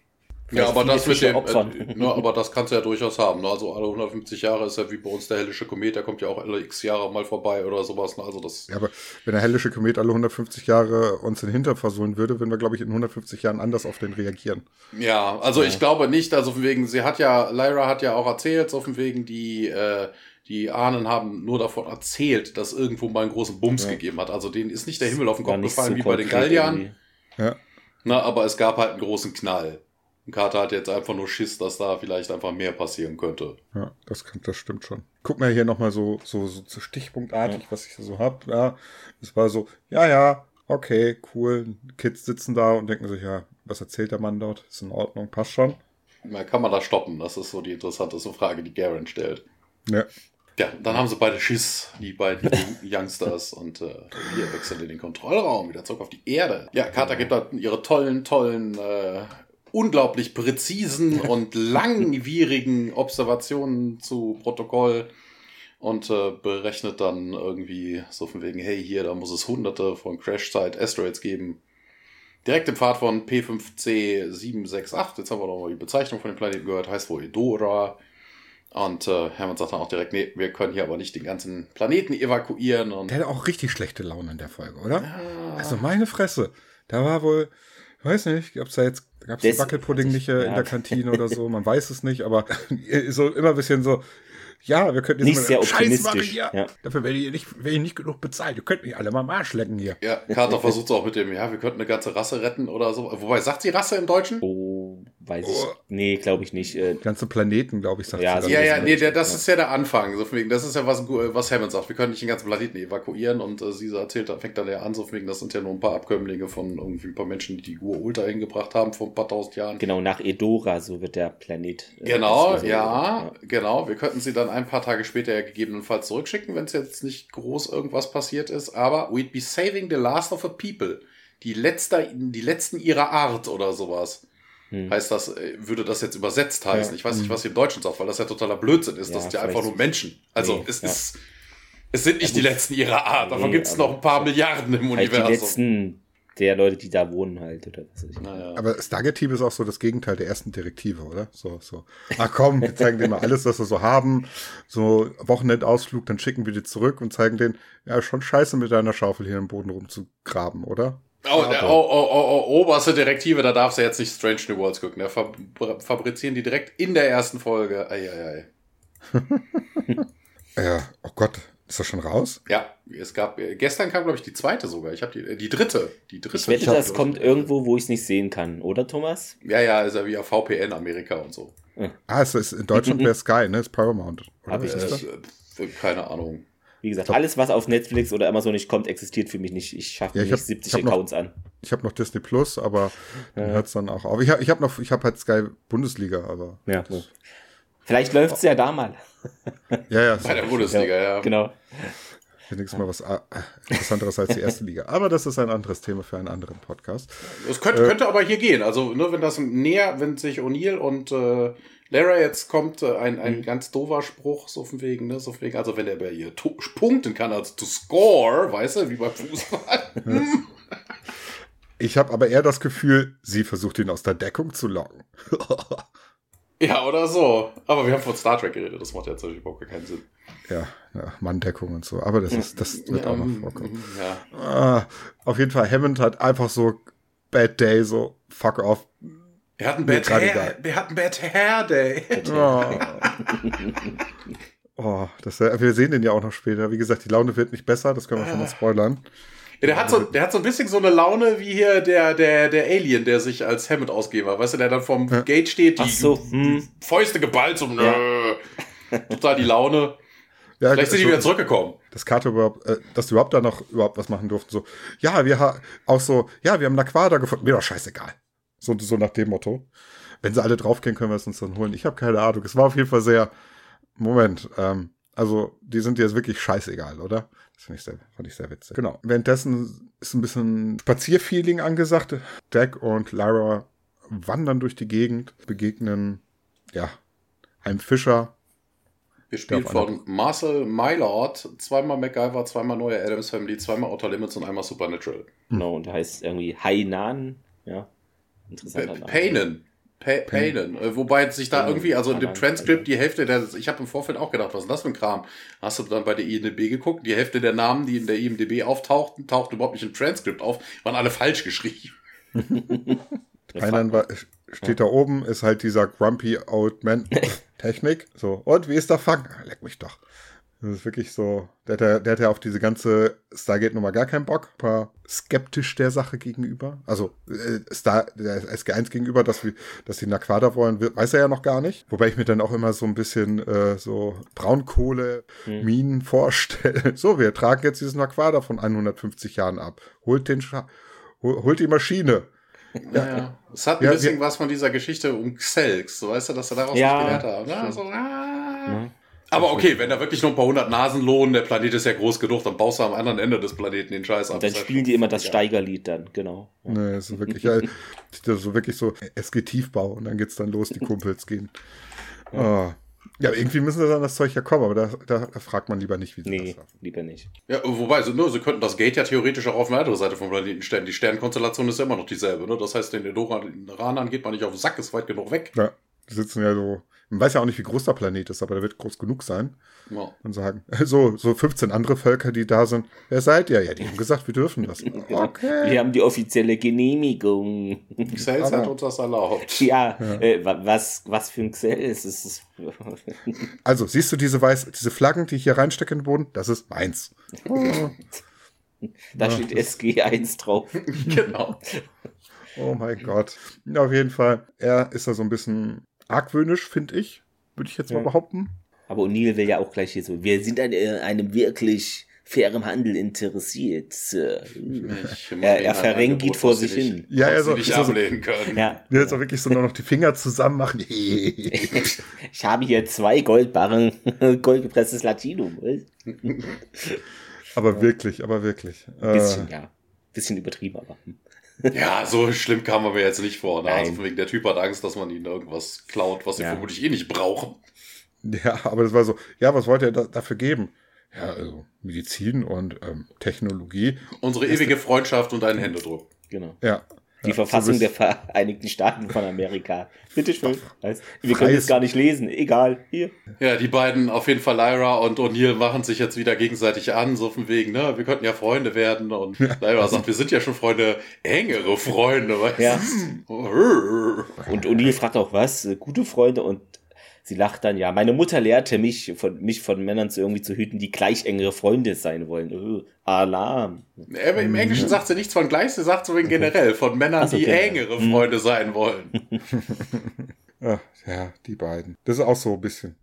Ja, aber das mit dem, äh, ne, aber das kannst du ja durchaus haben. Ne? Also alle 150 Jahre ist ja wie bei uns der hellische Komet, der kommt ja auch alle x Jahre mal vorbei oder sowas. Ne? Also das. Ja, aber wenn der hellische Komet alle 150 Jahre uns in den Hintern versohlen würde, würden wir, glaube ich, in 150 Jahren anders auf den reagieren. Ja, also ja. ich glaube nicht, also wegen, sie hat ja, Lyra hat ja auch erzählt, so von wegen die, äh, die Ahnen haben nur davon erzählt, dass irgendwo mal einen großen Bums ja. gegeben hat. Also denen ist nicht der Himmel auf den Kopf gefallen so wie bei den Galliern. Ja. Na, aber es gab halt einen großen Knall. Und Carter hat jetzt einfach nur Schiss, dass da vielleicht einfach mehr passieren könnte. Ja, das, kann, das stimmt schon. Guck mal hier nochmal so, so, so, so stichpunktartig, ja. was ich so hab. Ja, es war so, ja, ja, okay, cool. Kids sitzen da und denken sich, ja, was erzählt der Mann dort? Ist in Ordnung, passt schon. Na, kann man da stoppen? Das ist so die interessante Frage, die Garen stellt. Ja. Ja, dann haben sie beide Schiss, die beiden Youngsters, und äh, wir wechseln in den Kontrollraum, wieder zurück auf die Erde. Ja, Carter gibt da ihre tollen, tollen äh, unglaublich präzisen und langwierigen Observationen zu Protokoll und äh, berechnet dann irgendwie so von wegen, hey, hier, da muss es hunderte von Crash-Site Asteroids geben. Direkt im Pfad von P5C768, jetzt haben wir nochmal die Bezeichnung von dem Planeten gehört, heißt wohl Edora. Und äh, Hermann sagt dann auch direkt, nee, wir können hier aber nicht den ganzen Planeten evakuieren. Und der hat auch richtig schlechte Laune in der Folge, oder? Ja. Also meine Fresse. Da war wohl, ich weiß nicht, ob es da jetzt da gab es Wackelpudding nicht ja. in der Kantine oder so, man weiß es nicht, aber so immer ein bisschen so, ja, wir könnten jetzt nicht sehr optimistisch. Ja. ja. Dafür werde ich, nicht, werde ich nicht genug bezahlt. Ihr könnt mich alle mal am Arsch lecken hier. Ja, Carter versucht es auch mit dem, ja, wir könnten eine ganze Rasse retten oder so. Wobei, sagt sie Rasse im Deutschen? Oh, weiß ich. Oh. Nee, glaube ich nicht. Äh, ganze Planeten, glaube ich, sagt ja, sie. Ja, ja, nee, der, das ist ja der Anfang. So wegen, das ist ja was, was Hammond sagt. Wir können nicht den ganzen Planeten evakuieren und äh, sie erzählt, fängt dann ja an, so wegen, das sind ja nur ein paar Abkömmlinge von irgendwie ein paar Menschen, die die Gur Ulta hingebracht haben vor ein paar tausend Jahren. Genau, nach Edora, so wird der Planet. Äh, genau, ja, ja, genau. Wir könnten sie dann ein paar Tage später ja gegebenenfalls zurückschicken, wenn es jetzt nicht groß irgendwas passiert ist. Aber we'd be saving the last of a people. Die, letzte, die letzten ihrer Art oder sowas. Hm. Heißt das, äh, würde das jetzt übersetzt heißen? Ja. Ich weiß nicht, hm. was hier im Deutschen sagt, weil das ja totaler Blödsinn ist. Ja, das sind ja einfach nur Menschen. Also nee, es ja. ist. Es sind nicht die letzten ihrer Art, davon nee, gibt es noch ein paar Milliarden im Universum. Die letzten der Leute, die da wohnen halt oder was weiß ich. Naja. Aber Stargate Team ist auch so das Gegenteil der ersten Direktive, oder? So, so. Ach komm, wir zeigen denen mal alles, was wir so haben. So Wochenendausflug, dann schicken wir die zurück und zeigen denen, ja, schon scheiße mit deiner Schaufel hier im Boden rumzugraben, oder? Oh, der, oh, oh, oh, oh, oberste Direktive, da darfst du jetzt nicht Strange New Worlds gucken. Da fabrizieren die direkt in der ersten Folge. Eieiei. ja, oh Gott, ist das schon raus? Ja, es gab, gestern kam, glaube ich, die zweite sogar. Ich habe die, äh, die dritte. Die dritte. Ich wette, das kommt irgendwo, wo ich es nicht sehen kann, oder Thomas? Ja, ja, ist ja wie auf VPN Amerika und so. Ah, es ist in Deutschland wäre Sky, ne? Ist Paramount. Habe ich nicht. Äh, keine Ahnung. Wie gesagt, alles, was auf Netflix oder Amazon nicht kommt, existiert für mich nicht. Ich schaffe ja, nicht hab, 70 Accounts noch, an. Ich habe noch Disney Plus, aber dann hört es dann auch auf. Ich habe ich hab noch, ich habe halt Sky Bundesliga, aber. Ja. Vielleicht läuft es ja da mal. Ja, ja. Bei der Bundesliga, ja. Genau. Wenigstens mal was äh, Interessanteres als die erste Liga. Aber das ist ein anderes Thema für einen anderen Podcast. Es könnte, äh, könnte aber hier gehen. Also, nur wenn das näher, wenn sich O'Neill und äh, Lara jetzt kommt, äh, ein, ein mhm. ganz doofer Spruch, so von wegen, ne, so von wegen, also wenn er bei ihr punkten kann, also to score, weißt du, wie beim Fußball. ich habe aber eher das Gefühl, sie versucht ihn aus der Deckung zu locken. Ja, oder so. Aber wir haben von Star Trek geredet, das macht ja natürlich überhaupt keinen Sinn. Ja, ja Manndeckung und so. Aber das ist, das wird ja, auch noch vorkommen. Ja. Ah, auf jeden Fall, Hammond hat einfach so Bad Day, so fuck off. Er hat ein Bad Hair, er hat Bad Hair Day. Oh. oh, das, wir sehen den ja auch noch später. Wie gesagt, die Laune wird nicht besser, das können wir schon mal spoilern. Ja, der hat, so, der hat so ein bisschen so eine Laune wie hier der, der, der Alien, der sich als Hammond ausgeben war. Weißt du, der dann vom ja. Gate steht, die, so, hm. Fäuste geballt, so ja. total die Laune. Ja, Vielleicht sind die wieder zurückgekommen. Das Kato überhaupt, äh, dass die überhaupt da noch überhaupt was machen durften. So, ja, wir haben auch so, ja, wir haben Naquada gefunden. Mir doch scheißegal. So, so nach dem Motto. Wenn sie alle draufgehen, können wir es uns dann holen. Ich habe keine Ahnung. Es war auf jeden Fall sehr. Moment, ähm, also die sind dir jetzt wirklich scheißegal, oder? Das fand ich, sehr, fand ich sehr witzig. Genau. Währenddessen ist ein bisschen Spazierfeeling angesagt. Jack und Lara wandern durch die Gegend, begegnen, ja, einem Fischer. Gespielt von Marcel Mylord, zweimal MacGyver, zweimal neue Adams Family, zweimal Outer Limits und einmal Supernatural. Genau, und der heißt irgendwie Hainan, ja. Interessanter Name. Painen. Payden. Äh, wobei sich da irgendwie, also in dem Transkript die Hälfte der, ich habe im Vorfeld auch gedacht, was ist das für ein Kram? Hast du dann bei der IMDB geguckt? Die Hälfte der Namen, die in der IMDB auftauchten, tauchten überhaupt nicht im Transkript auf, waren alle falsch geschrieben. War, steht da oben, ist halt dieser Grumpy Old Man Technik. So, und wie ist der Fang? Leck mich doch. Das ist wirklich so, der hat ja, der hat ja auf diese ganze Stargate-Nummer gar keinen Bock, war skeptisch der Sache gegenüber. Also äh, Star, der SG1 gegenüber, dass, wir, dass die Naquada wollen, weiß er ja noch gar nicht. Wobei ich mir dann auch immer so ein bisschen äh, so Braunkohle-Minen hm. vorstelle. So, wir tragen jetzt diesen Naquada von 150 Jahren ab. Holt den Scha holt die Maschine. Ja, ja. Es hat ein ja, bisschen was von dieser Geschichte um Xelx, so weißt du, dass er daraus ja, nicht gelernt hat. Ne? So, ah. Aber okay, wenn da wirklich noch ein paar hundert Nasen lohnen, der Planet ist ja groß genug, dann baust du am anderen Ende des Planeten den Scheiß ab. Dann spielen die immer das. Steigerlied dann, genau. Ja. Nee, ist wirklich, ja, so wirklich so SG Tiefbau und dann geht's dann los, die Kumpels gehen. Ja. Oh. Ja, irgendwie müssen sie dann das Zeug ja kommen, aber da, da, da fragt man lieber nicht, wie sie nee, das schaffen. lieber nicht. Ja, wobei, so, nur, sie könnten das Gate ja theoretisch auch auf eine andere Seite vom Planeten stellen. Die Sternkonstellation ist ja immer noch dieselbe, ne? Das heißt, den Edoranern geht man nicht auf den Sack, ist weit genug weg. Ja, die sitzen ja so man weiß ja auch nicht, wie groß der Planet ist, aber der wird groß genug sein. Ja. Und sagen, so, so 15 andere Völker, die da sind, wer seid ihr? Ja, die haben gesagt, wir dürfen das. Okay. Wir haben die offizielle Genehmigung. Xels hat uns das erlaubt. Ja, ja. Äh, was, was für ein Xel ist es? also, siehst du diese weiß, diese Flaggen, die ich hier reinstecken im Boden? Das ist meins. da steht SG1 drauf. genau. Oh mein Gott. Auf jeden Fall, er ist da so ein bisschen argwöhnisch, finde ich. Würde ich jetzt ja. mal behaupten. Aber O'Neill will ja auch gleich hier so, wir sind an äh, einem wirklich fairem Handel interessiert. Er, er verrenkt vor sich hin. Ja, er soll nicht so, ablehnen können. Ja. Der jetzt auch wirklich so nur noch die Finger zusammen machen. ich habe hier zwei Goldbarren, goldgepresstes Latinum. aber wirklich, aber wirklich. Ein bisschen, äh, ja. Bisschen übertrieben, aber. Ja, so schlimm kam man mir jetzt nicht vor. Ne? Also wegen der Typ hat Angst, dass man ihnen irgendwas klaut, was sie ja. vermutlich eh nicht brauchen. Ja, aber das war so, ja, was wollt ihr da, dafür geben? Ja, also Medizin und ähm, Technologie. Unsere ewige Freundschaft und einen Händedruck. Genau. Ja, die ja, Verfassung der Vereinigten Staaten von Amerika. Bitte schön. Weißt, wir können es gar nicht lesen. Egal. Hier. Ja, die beiden, auf jeden Fall Lyra und O'Neill, machen sich jetzt wieder gegenseitig an, so von wegen, ne, wir könnten ja Freunde werden. Und. Lyra sagt, wir sind ja schon Freunde, engere Freunde, weißt ja. Und O'Neill fragt auch was, gute Freunde und sie lacht dann, ja, meine Mutter lehrte mich, von, mich von Männern zu irgendwie zu hüten, die gleich engere Freunde sein wollen. Uh, Alarm. Aber Im Englischen sagt sie nichts von gleich, sie sagt so generell von Männern, so, die okay. engere mhm. Freunde sein wollen. Ach, ja, die beiden. Das ist auch so ein bisschen.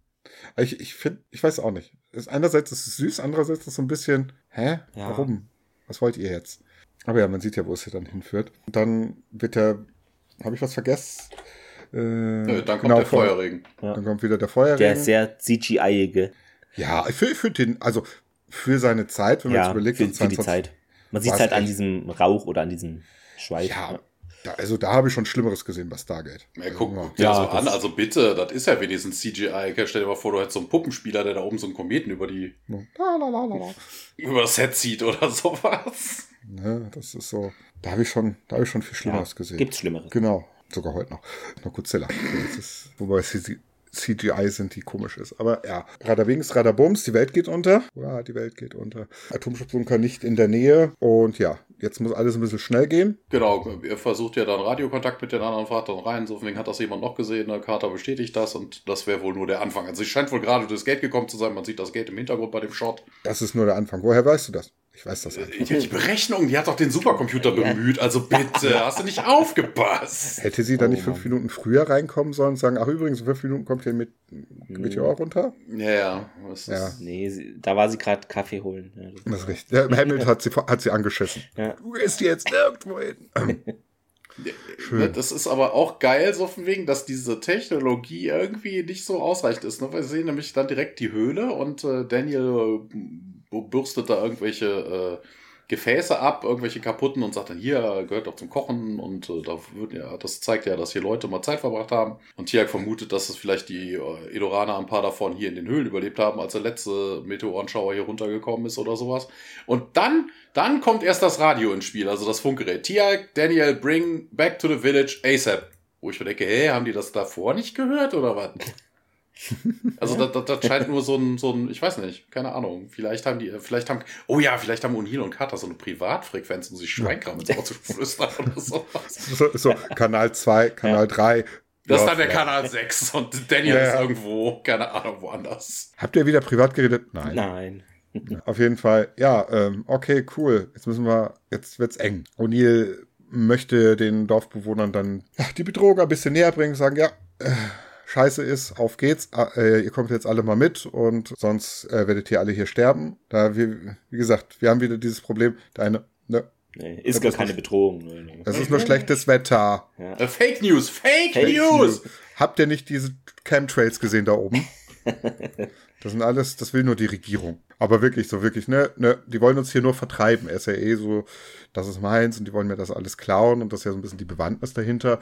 Ich, ich finde, ich weiß auch nicht. Ist, einerseits ist es süß, andererseits ist es so ein bisschen, hä? Ja. Warum? Was wollt ihr jetzt? Aber ja, man sieht ja, wo es hier dann hinführt. Und dann wird der, habe ich was vergessen? Äh, dann kommt genau, der Feuerregen. Ja. Dann kommt wieder der Feuerregen. Der sehr CGI-ige. Ja, finde find den, also für seine Zeit, wenn man ja, jetzt überlegt, für, für die Zeit. Man sieht es halt an diesem Rauch oder an diesem Schweif. Ja, da, also da habe ich schon Schlimmeres gesehen bei Stargate. Ja, guck mal ja, so an, also bitte, das ist ja wenigstens CGI. Stell dir mal vor, du hättest so einen Puppenspieler, der da oben so einen Kometen über die über das Set zieht oder sowas. Ne, das ist so. Da habe ich schon, da habe ich schon viel Schlimmeres ja, gesehen. Gibt's Schlimmeres. Genau sogar heute noch. Noch Godzilla. Ist, wobei CGI sind, die komisch ist. Aber ja, Radawings, Radabums, die Welt geht unter. Ja, die Welt geht unter. Atomschutzbunker nicht in der Nähe. Und ja, jetzt muss alles ein bisschen schnell gehen. Genau, ihr versucht ja dann Radiokontakt mit den anderen Vatern rein. So wegen hat das jemand noch gesehen. Der Carter bestätigt das und das wäre wohl nur der Anfang. Also es scheint wohl gerade durchs Gate gekommen zu sein. Man sieht das Gate im Hintergrund bei dem Shot. Das ist nur der Anfang. Woher weißt du das? Ich weiß das einfach. Die Berechnung, die hat doch den Supercomputer bemüht. Also bitte, hast du nicht aufgepasst? Hätte sie da nicht oh, fünf Minuten früher reinkommen sollen und sagen, ach übrigens, in fünf Minuten kommt ihr mit, mit ihr auch runter? Ja, ja. ja. Nee, sie, da war sie gerade Kaffee holen. Ja, das, das ist richtig. Ja, Hamilton hat sie, hat sie angeschissen. Ja. Du gehst jetzt nirgendwo hin. Schön. Das ist aber auch geil, so von wegen, dass diese Technologie irgendwie nicht so ausreichend ist. Ne? Wir sehen nämlich dann direkt die Höhle und äh, Daniel bürstet da irgendwelche äh, Gefäße ab, irgendwelche kaputten und sagt dann, hier gehört doch zum Kochen und äh, da wird, ja, das zeigt ja, dass hier Leute mal Zeit verbracht haben. Und Tiag vermutet, dass es vielleicht die äh, Edoraner ein paar davon hier in den Höhlen überlebt haben, als der letzte Meteorenschauer hier runtergekommen ist oder sowas. Und dann, dann kommt erst das Radio ins Spiel, also das Funkgerät. Tiag, Daniel, bring back to the village ASAP. Wo ich mir denke, hey, haben die das davor nicht gehört oder was? Also das, das, das scheint nur so ein, so ein, ich weiß nicht, keine Ahnung. Vielleicht haben die, vielleicht haben, oh ja, vielleicht haben O'Neill und Carter so eine Privatfrequenz, um sich Schweinkram ins Ohr zu flüstern oder sowas. So, so Kanal 2, Kanal ja. 3. Das ist dann der Kanal 6 und Daniel ja, ja. ist irgendwo, keine Ahnung, woanders. Habt ihr wieder privat geredet? Nein. Nein. Auf jeden Fall, ja, ähm, okay, cool. Jetzt müssen wir, jetzt wird's eng. O'Neill möchte den Dorfbewohnern dann ja, die Bedrohung ein bisschen näher bringen, sagen, ja, äh, scheiße ist, auf geht's, äh, ihr kommt jetzt alle mal mit und sonst äh, werdet ihr alle hier sterben. Da, wir, wie gesagt, wir haben wieder dieses Problem, deine, ne, Nee, ist gar keine Bedrohung. Nee, nee. Das ist nur schlechtes Wetter. Ja. Äh, Fake News, Fake, Fake News. News. Habt ihr nicht diese Chemtrails gesehen da oben? das sind alles, das will nur die Regierung. Aber wirklich so, wirklich, ne, ne, die wollen uns hier nur vertreiben. Er ist ja eh so, das ist meins und die wollen mir das alles klauen und das ist ja so ein bisschen die Bewandtnis dahinter.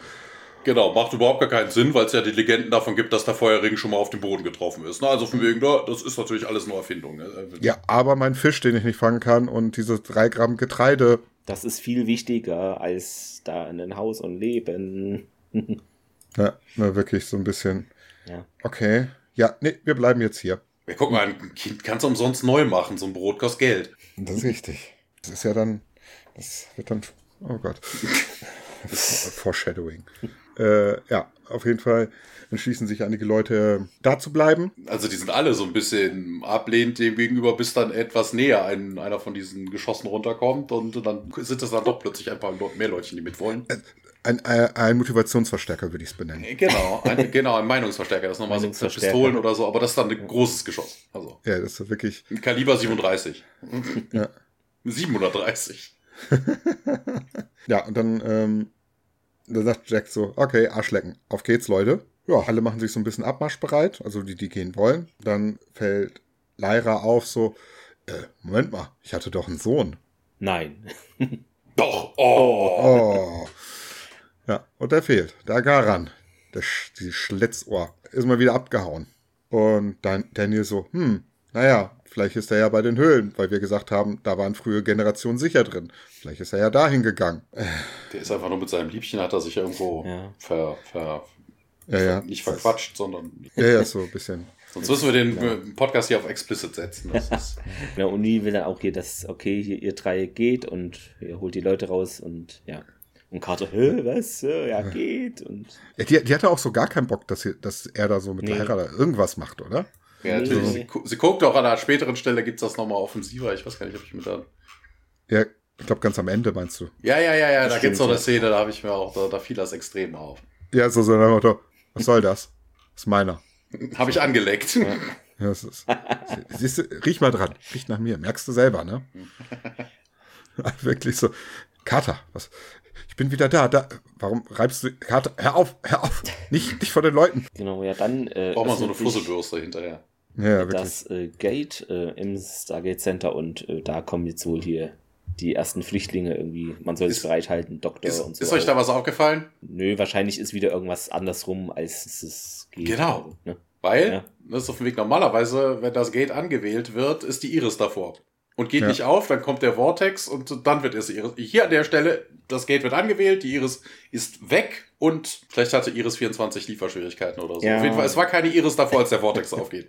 Genau, macht überhaupt gar keinen Sinn, weil es ja die Legenden davon gibt, dass der Feuerring schon mal auf den Boden getroffen ist. Ne? Also von wegen, das ist natürlich alles nur Erfindung. Ne? Ja, aber mein Fisch, den ich nicht fangen kann und diese drei Gramm Getreide. Das ist viel wichtiger als da in ein Haus und Leben. ja, na, wirklich so ein bisschen. Ja. Okay. Ja, nee, wir bleiben jetzt hier. Ja, guck mal, ein Kind kannst du umsonst neu machen, so ein Brot kostet Geld. Das ist richtig. Das ist ja dann, das wird dann, oh Gott. Foreshadowing. Äh, ja, auf jeden Fall entschließen sich einige Leute, da zu bleiben. Also die sind alle so ein bisschen ablehnend dem gegenüber, bis dann etwas näher ein, einer von diesen Geschossen runterkommt und dann sind es dann doch plötzlich ein paar mehr Leute, die mitwollen. Äh, ein, ein, ein Motivationsverstärker würde ich es benennen. Genau, ein, genau, ein Meinungsverstärker. Das ist nochmal so Pistolen oder so, aber das ist dann ein großes Geschoss. Also, ja, das ist wirklich. Ein Kaliber 37. ja. 730. ja, und dann ähm, da sagt Jack so, okay, Arschlecken, auf geht's, Leute. Ja, alle machen sich so ein bisschen abmarschbereit, also die, die gehen wollen. Dann fällt Lyra auf so, äh, Moment mal, ich hatte doch einen Sohn. Nein. doch, oh. oh. Ja, und der fehlt, der Garan, der, dieses Schlitzohr, ist mal wieder abgehauen. Und dann Daniel so, hm, naja, vielleicht ist er ja bei den Höhlen, weil wir gesagt haben, da waren frühe Generationen sicher drin. Vielleicht ist er ja dahin gegangen. Der ist einfach nur mit seinem Liebchen, hat er sich irgendwo ja. ver, ver, ja, ja. nicht verquatscht, sondern. Ja, ja, so ein bisschen. Sonst müssen wir den ja. Podcast hier auf explicit setzen. Das ist ja, Uni will dann auch hier, dass, okay, hier ihr drei geht und ihr holt die Leute raus und ja. Und Carter, hä, was? Ja, geht. Und ja, die, die hatte auch so gar keinen Bock, dass, sie, dass er da so mit nee. Hera irgendwas macht, oder? Ja, natürlich. Nee. Sie, sie, guckt auch an einer späteren Stelle, gibt es das nochmal offensiver. Ich weiß gar nicht, ob ich mit dann. Ja, ich glaube, ganz am Ende meinst du. Ja, ja, ja, ja, da gibt es noch eine Szene, da habe ich mir auch, da, da fiel das extrem auf. Ja, so so Motto, was soll das? Das ist meiner. habe ich angeleckt. Ja, das ist, siehst du, riech mal dran, riech nach mir, merkst du selber, ne? Wirklich so, Kater, was? Ich bin wieder da, da. Warum reibst du, Kater, hör auf, hör auf, nicht, nicht von den Leuten. Genau, ja, dann. Äh, Braucht man so eine Fusselbürste hinterher. Ja, das äh, Gate äh, im Stargate Center und äh, da kommen jetzt wohl hier die ersten Flüchtlinge irgendwie. Man soll sich bereithalten, Doktor ist, und so. Ist euch da was aufgefallen? Nö, wahrscheinlich ist wieder irgendwas andersrum, als es geht. Genau. Also, ne? Weil, ja. das ist auf dem Weg normalerweise, wenn das Gate angewählt wird, ist die Iris davor. Und geht ja. nicht auf, dann kommt der Vortex und dann wird es Iris. Hier an der Stelle, das Gate wird angewählt, die Iris ist weg und vielleicht hatte Iris 24 Lieferschwierigkeiten oder so. Ja. Auf jeden Fall, es war keine Iris davor, als der Vortex aufgeht.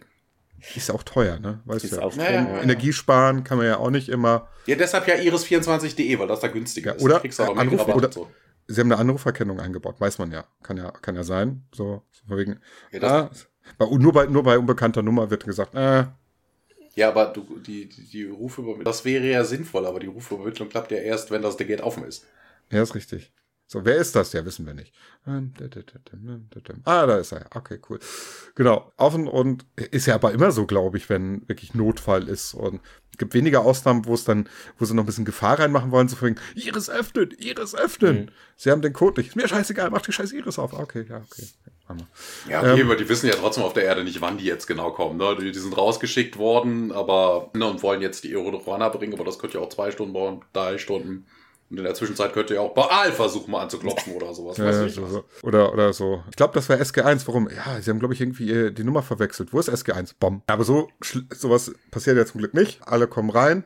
Ist auch teuer, ne? Weißt ist ja. Auch naja, ja. Energie sparen kann man ja auch nicht immer. Ja, deshalb ja iris24.de, weil das da günstiger ja, oder ist. Anruf, oder so. Sie haben eine Anruferkennung eingebaut, weiß man ja. Kann ja, kann ja sein. So, so wegen. Ja, ah, bei, nur, bei, nur bei unbekannter Nummer wird gesagt, äh. Ja, aber du, die, die, die Rufübermittlung, das wäre ja sinnvoll, aber die Rufübermittlung klappt ja erst, wenn das Gate offen ist. Ja, ist richtig. So, wer ist das? Ja, wissen wir nicht. Ah, da ist er. Okay, cool. Genau. Offen und ist ja aber immer so, glaube ich, wenn wirklich Notfall ist. Und es gibt weniger Ausnahmen, wo es dann, wo sie noch ein bisschen Gefahr reinmachen wollen, so von Iris öffnen, Iris öffnen. Mhm. Sie haben den Code nicht. Ist mir scheißegal, mach die scheiß Iris auf. Okay, ja, okay. Ja, okay, ähm, aber die wissen ja trotzdem auf der Erde nicht, wann die jetzt genau kommen. Ne? Die, die sind rausgeschickt worden, aber ne, und wollen jetzt die Erodorana bringen, aber das könnte ja auch zwei Stunden dauern, drei Stunden. Und in der Zwischenzeit könnt ihr auch Baal versuchen, mal anzuklopfen oder sowas. Ja, so, so. Oder, oder so. Ich glaube, das war SG1. Warum? Ja, sie haben, glaube ich, irgendwie die Nummer verwechselt. Wo ist SG1? Bom. Aber so, sowas passiert ja zum Glück nicht. Alle kommen rein.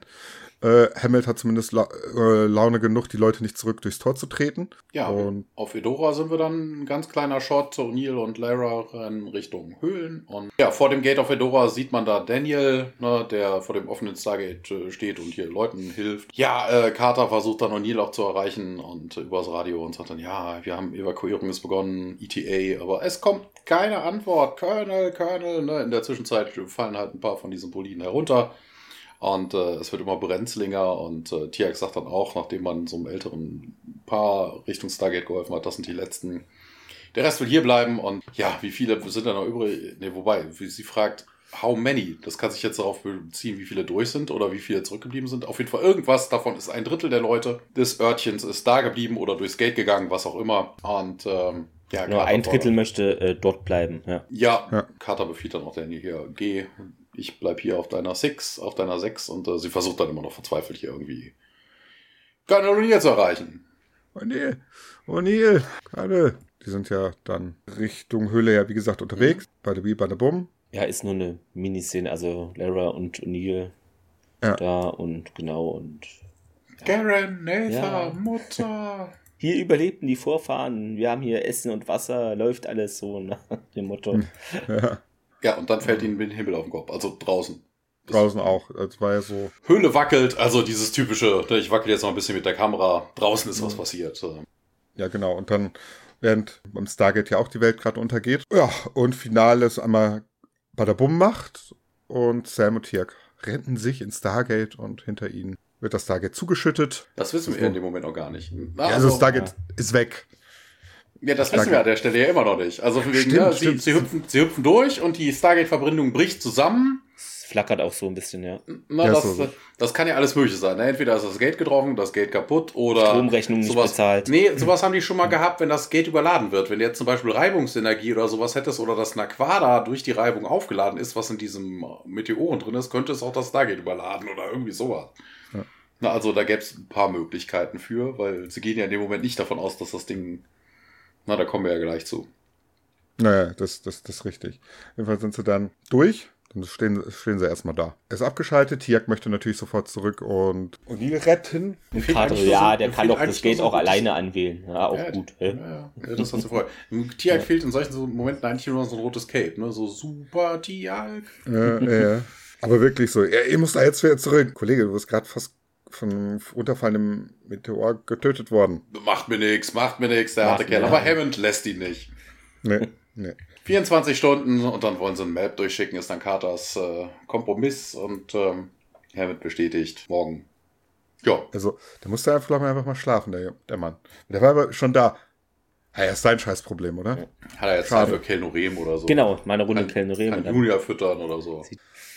Äh, Hammett hat zumindest La äh, Laune genug, die Leute nicht zurück durchs Tor zu treten. Ja, und auf Edora sind wir dann ein ganz kleiner Shot. O'Neill und Lara rennen Richtung Höhlen. Und ja, vor dem Gate auf Edora sieht man da Daniel, ne, der vor dem offenen Stargate äh, steht und hier Leuten hilft. Ja, äh, Carter versucht dann O'Neill auch zu erreichen und übers Radio und sagt dann, ja, wir haben Evakuierung ist begonnen, ETA, aber es kommt keine Antwort. Colonel, Colonel, ne? In der Zwischenzeit fallen halt ein paar von diesen Boliden herunter. Und äh, es wird immer brenzlinger und äh, Tiax sagt dann auch, nachdem man so einem älteren Paar Richtung Stargate geholfen hat, das sind die letzten. Der Rest will hier bleiben und ja, wie viele sind da noch übrig? Ne, wobei, wie sie fragt, how many? Das kann sich jetzt darauf beziehen, wie viele durch sind oder wie viele zurückgeblieben sind. Auf jeden Fall irgendwas davon ist ein Drittel der Leute des Örtchens ist da geblieben oder durchs Gate gegangen, was auch immer. Und ähm, ja, Nur ein Drittel möchte äh, dort bleiben. Ja, ja, ja. Carter befiehlt dann auch Daniel hier, geh, ich bleib hier auf deiner Six, auf deiner Sechs und äh, sie versucht dann immer noch verzweifelt hier irgendwie O'Neill zu erreichen. O'Neill, O'Neill, gerade. Die sind ja dann Richtung Höhle ja, wie gesagt, unterwegs. Mhm. Bei der Wie, bei der Bumm. Ja, ist nur eine Miniszene, also Lara und O'Neill ja. da und genau und. Ja. Garen, Nathan, ja. Mutter. Hier überlebten die Vorfahren, wir haben hier Essen und Wasser, läuft alles so nach dem Motto. Ja. Ja, und dann fällt ihnen den Himmel auf den Kopf. Also draußen. Draußen auch. Das war ja so. Höhle wackelt, also dieses typische, ne, ich wackel jetzt noch ein bisschen mit der Kamera. Draußen ist was passiert. Ja, genau. Und dann, während beim Stargate ja auch die Welt gerade untergeht. Ja, und Finale ist einmal bei der Bumm macht und Sam und Tirk rennen sich ins Stargate und hinter ihnen wird das Stargate zugeschüttet. Das wissen wir in dem Moment noch gar nicht. Ja, also, das Stargate ja. ist weg. Ja, das wissen wir an der Stelle ja immer noch nicht. Also von wegen, stimmt, ne, stimmt. Sie, sie, hüpfen, sie hüpfen durch und die Stargate-Verbindung bricht zusammen. Es flackert auch so ein bisschen, ja. Na, ja, das, so. das kann ja alles mögliche sein. Ne? Entweder ist das Gate getroffen, das Gate kaputt oder. Stromrechnung nicht sowas. bezahlt. Nee, sowas haben die schon mal gehabt, wenn das Gate überladen wird. Wenn du jetzt zum Beispiel Reibungsenergie oder sowas hättest oder das Naquada durch die Reibung aufgeladen ist, was in diesem Meteoren drin ist, könnte es auch das Stargate überladen oder irgendwie sowas. Ja. Na, also da gäbe es ein paar Möglichkeiten für, weil sie gehen ja in dem Moment nicht davon aus, dass das Ding na, da kommen wir ja gleich zu. Naja, das, das, das ist richtig. Jedenfalls sind sie dann durch. Dann stehen, stehen sie erstmal da. Er ist abgeschaltet. Tiak möchte natürlich sofort zurück und, und die retten. Und Kato, ja, so, der kann doch das Gate auch alleine anwählen. Ja, auch ja, gut. Ja, ja, ja, das hast du vorher. Tiak fehlt in solchen so Momenten eigentlich nur so ein rotes Cape, ne? So super Tiak. Ja, ja. Aber wirklich so, ja, ihr müsst da jetzt wieder zurück. Kollege, du wirst gerade fast von einem runterfallenden Meteor getötet worden. Macht mir nichts, macht mir nichts, der macht harte Kerl. Aber Hammond lässt ihn nicht. Nee, nee. 24 Stunden und dann wollen sie ein Map durchschicken, ist dann Carters äh, Kompromiss und ähm, Hammond bestätigt, morgen. Ja. Also, der musste einfach, einfach mal schlafen, der, der Mann. Der war aber schon da. Ja, ist sein Scheißproblem, oder? Hat er jetzt Schade. Zeit für Kelnorem oder so? Genau, meine Runde Kelnorem. Kann Julia füttern oder so.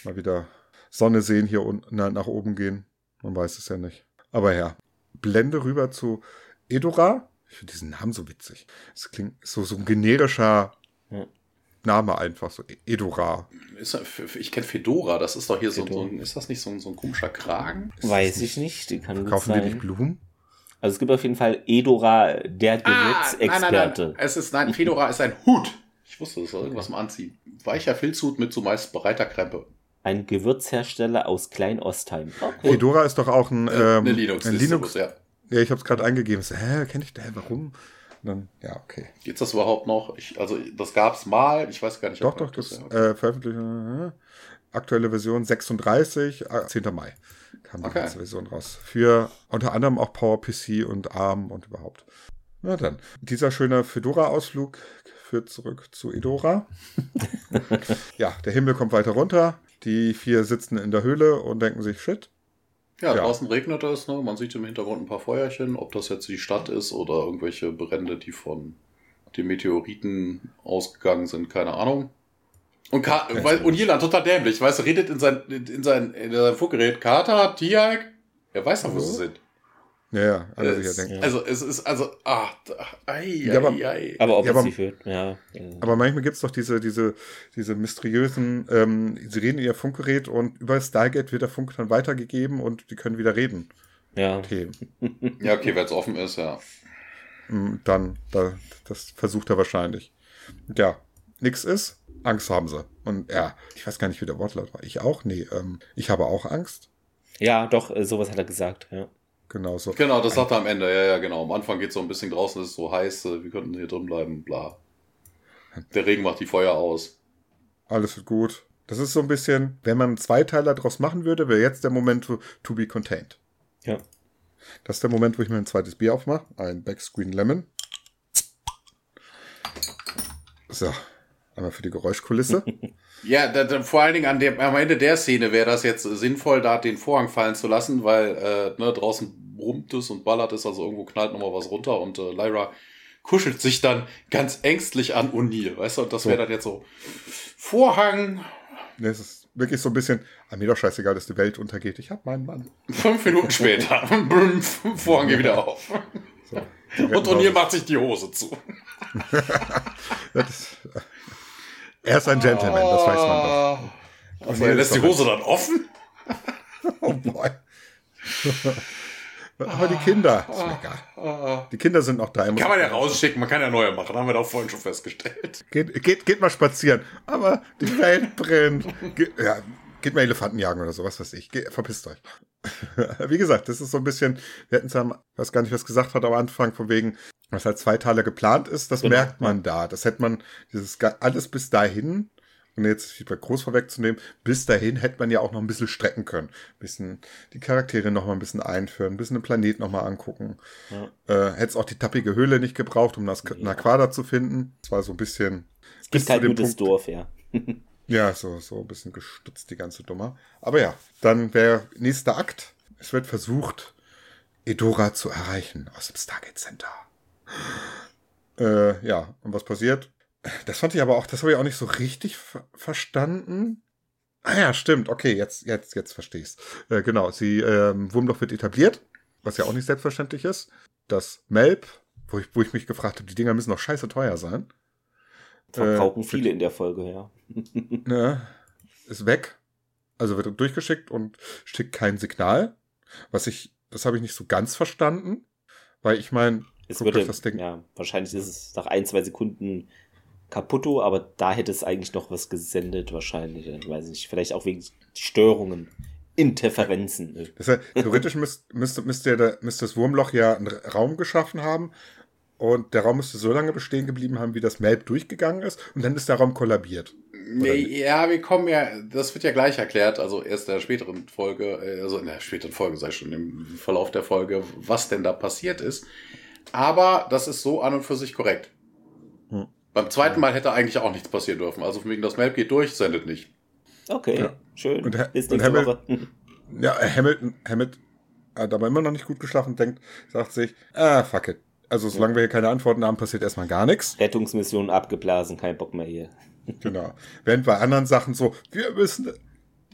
Mal wieder Sonne sehen hier unten, nach oben gehen. Man weiß es ja nicht. Aber ja, Blende rüber zu Edora. Ich finde diesen Namen so witzig. Es klingt so, so ein generischer ja. Name einfach, so Edora. ich kenne Fedora, das ist doch hier so, so, ein, ist das nicht so ein, so ein komischer Kragen? Weiß ich nicht, die kann Kaufen die nicht Blumen? Also es gibt auf jeden Fall Edora, der Gewürzexperte. Ah, nein, nein, nein. Es ist, nein, Fedora ist ein Hut. Ich wusste, das war irgendwas okay. im Anziehen. Weicher Filzhut mit zumeist breiter Krempe ein Gewürzhersteller aus Klein-Ostheim. Okay. Fedora ist doch auch ein, ähm, eine Linux. Ein Linux ja. ja, ich habe es gerade eingegeben. So, hä, kenne ich da? Warum? dann, ja, okay. Geht's das überhaupt noch? Ich, also, das gab es mal. Ich weiß gar nicht. Doch, doch, das, das äh, veröffentlicht. Äh, aktuelle Version 36, 10. Äh, Mai kam die okay. ganze Version raus. Für unter anderem auch PowerPC und ARM und überhaupt. Na dann, dieser schöne Fedora-Ausflug führt zurück zu Edora. ja, der Himmel kommt weiter runter. Die vier sitzen in der Höhle und denken sich, shit. Ja, ja. draußen regnet es, ne? man sieht im Hintergrund ein paar Feuerchen. Ob das jetzt die Stadt ist oder irgendwelche Brände, die von den Meteoriten ausgegangen sind, keine Ahnung. Und, Ka ja, weil, und Jelan total dämlich, weißt du, redet in sein, in sein, in sein Funkgerät, Kater, Tiag, er weiß doch, wo sie sind. Ja, ja, alle sicher denken. Also es ist also, ah, ei, ja, aber, ei, aber ob ja, aber, wird, ja. Aber manchmal gibt es doch diese, diese, diese mysteriösen, ähm, sie reden in ihr Funkgerät und über Stargate wird der Funk dann weitergegeben und die können wieder reden. Ja. Okay. ja, okay, wenn es offen ist, ja. Mm, dann, da, das versucht er wahrscheinlich. Ja, nix ist, Angst haben sie. Und ja, ich weiß gar nicht, wie der Wortlaut war. Ich auch? Nee, ähm, ich habe auch Angst. Ja, doch, äh, sowas hat er gesagt, ja. Genau so. Genau, das sagt er am Ende, ja, ja, genau. Am Anfang geht es so ein bisschen draußen, es ist so heiß, äh, wir könnten hier drin bleiben, bla. Der Regen macht die Feuer aus. Alles wird gut. Das ist so ein bisschen, wenn man einen Zweiteiler daraus machen würde, wäre jetzt der Moment to, to be contained. Ja. Das ist der Moment, wo ich mir ein zweites Bier aufmache. Ein Backscreen Lemon. So, einmal für die Geräuschkulisse. ja, da, da, vor allen Dingen an dem, am Ende der Szene wäre das jetzt sinnvoll, da den Vorhang fallen zu lassen, weil äh, ne, draußen brummt es und ballert es, also irgendwo knallt nochmal was runter und äh, Lyra kuschelt sich dann ganz ängstlich an O'Neill, weißt du? Und das wäre dann jetzt so Vorhang. Das ist wirklich so ein bisschen, ah, mir doch scheißegal, dass die Welt untergeht. Ich hab meinen Mann. Fünf Minuten später, Vorhang geht wieder auf. So, und O'Neill macht sich die Hose zu. ist, er ist ein Gentleman, das weiß man doch. Also er lässt die Hose dann offen? oh boy. Aber die Kinder, ist mir egal. Die Kinder sind noch da. Kann man ja rausschicken, man kann ja neue machen, haben wir doch vorhin schon festgestellt. Geht, geht, geht mal spazieren. Aber die Welt brennt. Ja, geht mal Elefanten jagen oder so, was weiß ich. Ge verpisst euch. Wie gesagt, das ist so ein bisschen, wir hätten es ja, weiß gar nicht, was gesagt hat am Anfang, von wegen, was als Zweiteiler geplant ist, das genau. merkt man da. Das hätte man, dieses alles bis dahin und jetzt Feedback groß vorwegzunehmen, bis dahin hätte man ja auch noch ein bisschen strecken können. Ein bisschen die Charaktere noch mal ein bisschen einführen, ein bisschen den Planet noch mal angucken. Ja. Äh, hätte es auch die tappige Höhle nicht gebraucht, um das ja. Naquada zu finden. Es war so ein bisschen. Es gibt halt gutes Punkt, Dorf, ja. ja, so, so ein bisschen gestutzt, die ganze Dummer. Aber ja, dann wäre nächster Akt. Es wird versucht, Edora zu erreichen aus dem Stargate Center. Äh, ja, und was passiert? Das fand ich aber auch, das habe ich auch nicht so richtig ver verstanden. Ah ja, stimmt. Okay, jetzt, jetzt, jetzt verstehe ich's. Äh, genau, sie, ähm, Wurmloch wird etabliert, was ja auch nicht selbstverständlich ist. Das Melb, wo ich, wo ich mich gefragt habe, die Dinger müssen doch scheiße teuer sein. Verbrauchen äh, viele in der Folge, ja. ne, ist weg. Also wird durchgeschickt und schickt kein Signal. Was ich, das habe ich nicht so ganz verstanden. Weil ich meine, es würde, ja, wahrscheinlich ist es nach ein, zwei Sekunden kaputto, aber da hätte es eigentlich noch was gesendet, wahrscheinlich. Ich weiß nicht, vielleicht auch wegen Störungen, Interferenzen. Das heißt, theoretisch müsste, müsste, müsste, müsste das Wurmloch ja einen Raum geschaffen haben und der Raum müsste so lange bestehen geblieben haben, wie das Melb durchgegangen ist und dann ist der Raum kollabiert. Ja, wir kommen ja, das wird ja gleich erklärt, also erst in der späteren Folge, äh, also in der späteren Folge, sei schon im Verlauf der Folge, was denn da passiert ist. Aber das ist so an und für sich korrekt. Hm. Beim zweiten Mal hätte eigentlich auch nichts passieren dürfen. Also wegen das Map geht durch, sendet nicht. Okay, ja. schön. Und, Bis und Hamilton, ja, Hamilton, Hamilton hat aber immer noch nicht gut geschlafen denkt, sagt sich, ah, fuck it. Also solange ja. wir hier keine Antworten haben, passiert erstmal gar nichts. Rettungsmission abgeblasen, kein Bock mehr hier. genau. Während bei anderen Sachen so, wir müssen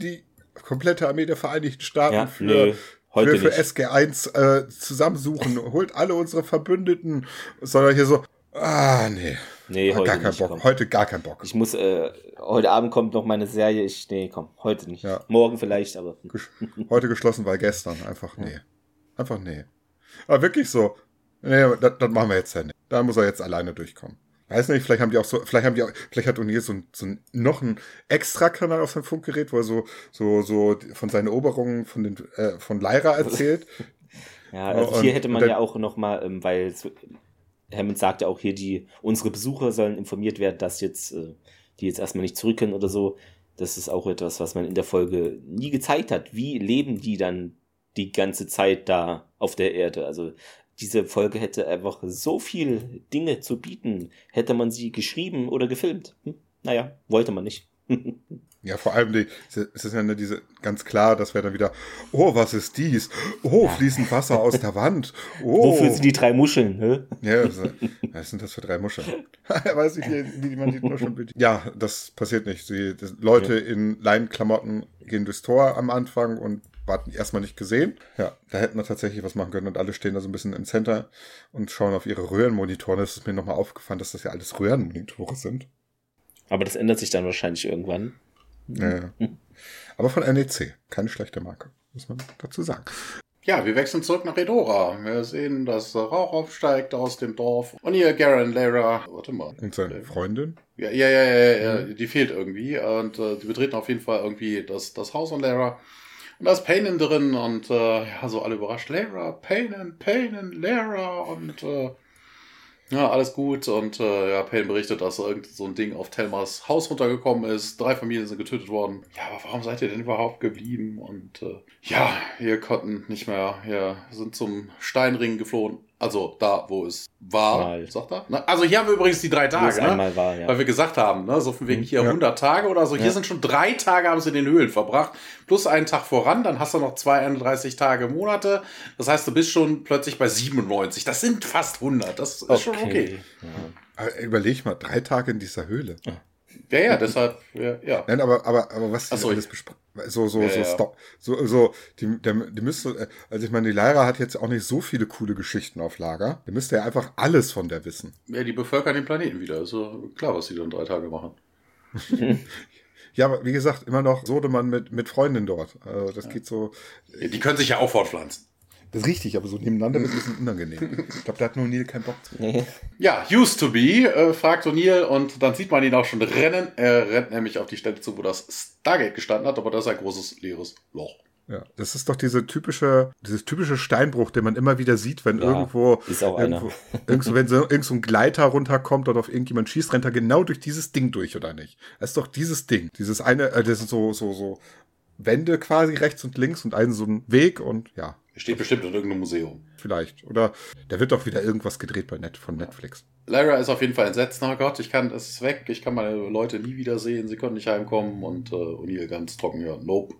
die komplette Armee der Vereinigten Staaten ja, für, nö, für, für SG1 äh, zusammensuchen, holt alle unsere Verbündeten, sondern hier so, ah, nee. Nee, heute gar keinen Bock. Komm. Heute gar keinen Bock. Ich muss, äh, heute Abend kommt noch meine Serie. Ich, nee, komm, heute nicht. Ja. Morgen vielleicht, aber. heute geschlossen, weil gestern. Einfach nee. Einfach nee. Aber wirklich so. Nee, das, das machen wir jetzt ja nicht. Da muss er jetzt alleine durchkommen. Weiß nicht, vielleicht haben die auch so, vielleicht haben die auch, vielleicht hat O'Neill so, so noch einen extra Kanal auf seinem Funkgerät, wo er so, so, so von seinen Eroberungen von den, äh, von Lyra erzählt. ja, also hier hätte man dann, ja auch noch mal, ähm, weil Hammond sagt ja auch hier, die, unsere Besucher sollen informiert werden, dass jetzt, äh, die jetzt erstmal nicht zurück können oder so. Das ist auch etwas, was man in der Folge nie gezeigt hat. Wie leben die dann die ganze Zeit da auf der Erde? Also diese Folge hätte einfach so viel Dinge zu bieten. Hätte man sie geschrieben oder gefilmt. Hm? Naja, wollte man nicht. Ja, vor allem, die, es ist ja diese, ganz klar, dass wir dann wieder, oh, was ist dies? Oh, fließend Wasser aus der Wand. Oh. Wofür sind die drei Muscheln? Ne? Ja, also, was sind das für drei Muscheln? Weiß ich, wie, wie man die Muscheln bedient. Ja, das passiert nicht. Die, die Leute ja. in Leinenklamotten gehen durchs Tor am Anfang und warten erstmal nicht gesehen. Ja, da hätten wir tatsächlich was machen können und alle stehen da so ein bisschen im Center und schauen auf ihre Röhrenmonitore. Das ist mir nochmal aufgefallen, dass das ja alles Röhrenmonitore sind. Aber das ändert sich dann wahrscheinlich irgendwann. Ja, ja. Aber von NEC. Keine schlechte Marke, muss man dazu sagen. Ja, wir wechseln zurück nach Edora. Wir sehen, dass Rauch aufsteigt aus dem Dorf. Und hier Garen Lara. Warte mal. Und seine Freundin? Ja, ja, ja, ja, ja. die fehlt irgendwie. Und äh, die betreten auf jeden Fall irgendwie das, das Haus von Lara. Und da ist Payne drin und äh, ja, so alle überrascht. Lara, Payne, Payne, Lara und äh, ja, alles gut. Und äh, ja, Payne berichtet, dass irgend so ein Ding auf Telmas Haus runtergekommen ist. Drei Familien sind getötet worden. Ja, aber warum seid ihr denn überhaupt geblieben? Und äh, ja, wir konnten nicht mehr. Wir sind zum Steinring geflohen. Also da, wo es war, Mal. sagt er. Na, also hier haben wir übrigens die drei Tage, ne? war, ja. weil wir gesagt haben, ne? so von wegen hier ja. 100 Tage oder so. Hier sind schon drei Tage haben sie in den Höhlen verbracht, plus einen Tag voran, dann hast du noch 32 Tage Monate. Das heißt, du bist schon plötzlich bei 97. Das sind fast 100. Das ist okay. schon okay. Ja. Überleg mal, drei Tage in dieser Höhle. Ja, ja, deshalb, ja. ja. Nein, aber, aber, aber was die so, alles besprochen so, so, ja, so, ja. so, so, die, der, die müsste, also ich meine, die Lyra hat jetzt auch nicht so viele coole Geschichten auf Lager. Die müsste ja einfach alles von der wissen. Ja, die bevölkern den Planeten wieder. Ist so klar, was die dann drei Tage machen. ja, aber wie gesagt, immer noch Sodemann mit, mit Freundin dort. Also das ja. geht so. Ja, die können sich ja auch fortpflanzen. Das ist richtig, aber so nebeneinander wird es ein bisschen unangenehm. Ich glaube, da hat nur Neil keinen Bock zu. Nee. Ja, used to be, äh, fragt O'Neill und dann sieht man ihn auch schon rennen. Er rennt nämlich auf die Stelle zu, wo das Stargate gestanden hat, aber das ist ein großes leeres Loch. Ja, das ist doch diese typische, dieses typische Steinbruch, den man immer wieder sieht, wenn ja, irgendwo, irgendwo, irgendwo, wenn so, irgend so ein Gleiter runterkommt oder auf irgendjemand schießt, rennt er genau durch dieses Ding durch, oder nicht? Das ist doch dieses Ding. Dieses eine, äh, das sind so, so, so Wände quasi rechts und links und einen so ein Weg und ja. Er steht bestimmt in irgendeinem Museum. Vielleicht. Oder da wird doch wieder irgendwas gedreht bei Net von Netflix. Lara ist auf jeden Fall entsetzt. Na Gott, ich kann, es ist weg. Ich kann meine Leute nie wiedersehen. Sie können nicht heimkommen. Und äh, O'Neill ganz trocken, ja, nope.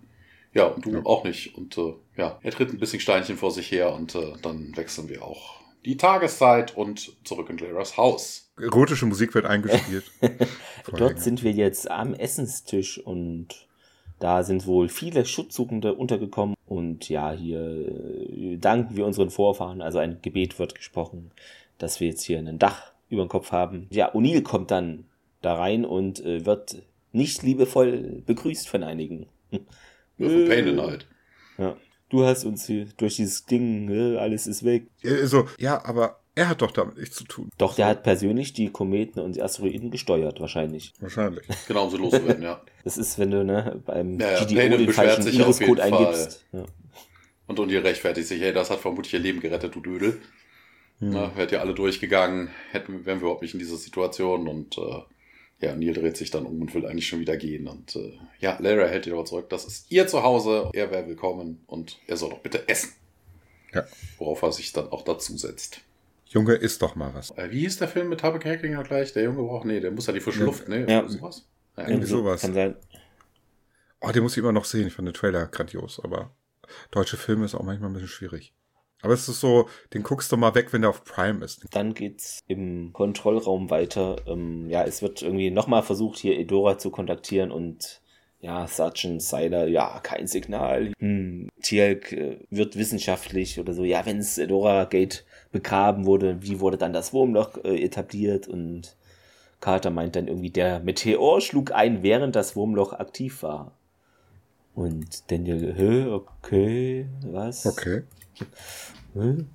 Ja, und du ja. auch nicht. Und äh, ja, er tritt ein bisschen Steinchen vor sich her und äh, dann wechseln wir auch die Tageszeit und zurück in Laras Haus. Erotische Musik wird eingespielt. Dort sind wir jetzt am Essenstisch und da sind wohl viele Schutzsuchende untergekommen und ja, hier äh, danken wir unseren Vorfahren. Also ein Gebet wird gesprochen, dass wir jetzt hier ein Dach über dem Kopf haben. Ja, O'Neill kommt dann da rein und äh, wird nicht liebevoll begrüßt von einigen. Ja, von Payne halt. Ja. Du hast uns hier durch dieses Ding, äh, alles ist weg. Also, ja, aber er hat doch damit nichts zu tun. Doch, der hat persönlich die Kometen und die Asteroiden gesteuert, wahrscheinlich. Wahrscheinlich. Genau, um sie loszuwerden, ja. Das ist, wenn du ne, beim ja, ja, GDO den falschen Iris-Code eingibst. Ja. Und und ihr rechtfertigt sich, hey, das hat vermutlich ihr Leben gerettet, du Dödel. Hm. Na, wärt ihr alle durchgegangen, hätten, wären wir überhaupt nicht in dieser Situation und äh, ja, Neil dreht sich dann um und will eigentlich schon wieder gehen. Und äh, ja, Lara hält ihn aber zurück. Das ist ihr Zuhause, er wäre willkommen und er soll doch bitte essen. Ja. Worauf er sich dann auch dazu setzt. Junge, isst doch mal was. Äh, wie hieß der Film mit Tabak Hecklinger gleich? Der Junge braucht, nee, der muss ja die frische Luft, ne? Ja. Sowas? Ja, irgendwie sowas. Kann sein. Oh, den muss ich immer noch sehen. Ich fand den Trailer grandios, aber deutsche Filme ist auch manchmal ein bisschen schwierig. Aber es ist so, den guckst du mal weg, wenn der auf Prime ist. Dann geht's im Kontrollraum weiter. Ähm, ja, es wird irgendwie nochmal versucht, hier Edora zu kontaktieren und ja, Sergeant Seiler, ja, kein Signal. Hm, Tielk äh, wird wissenschaftlich oder so, ja, wenn es Edora Gate begraben wurde, wie wurde dann das Wurmloch äh, etabliert und Carter meint dann irgendwie, der Meteor schlug ein, während das Wurmloch aktiv war. Und Daniel, hä, okay, was? Okay.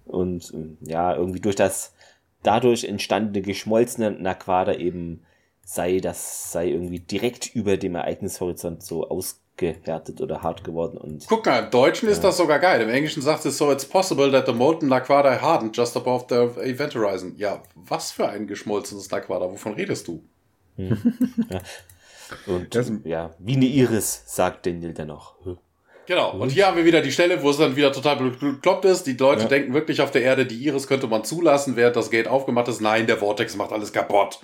Und ja, irgendwie durch das dadurch entstandene geschmolzene Naquada eben sei, das sei irgendwie direkt über dem Ereignishorizont so ausgehärtet oder hart geworden. Und, Guck mal, im Deutschen ja. ist das sogar geil. Im Englischen sagt es so, it's possible that the molten Naquada hardened just above the event horizon. Ja, was für ein geschmolzenes Naquada? Wovon redest du? Hm. ja. Und ja, wie eine Iris, sagt Daniel dann noch. Genau, und hier haben wir wieder die Stelle, wo es dann wieder total bekloppt ist. Die Leute ja. denken wirklich auf der Erde, die Iris könnte man zulassen, während das Gate aufgemacht ist. Nein, der Vortex macht alles kaputt.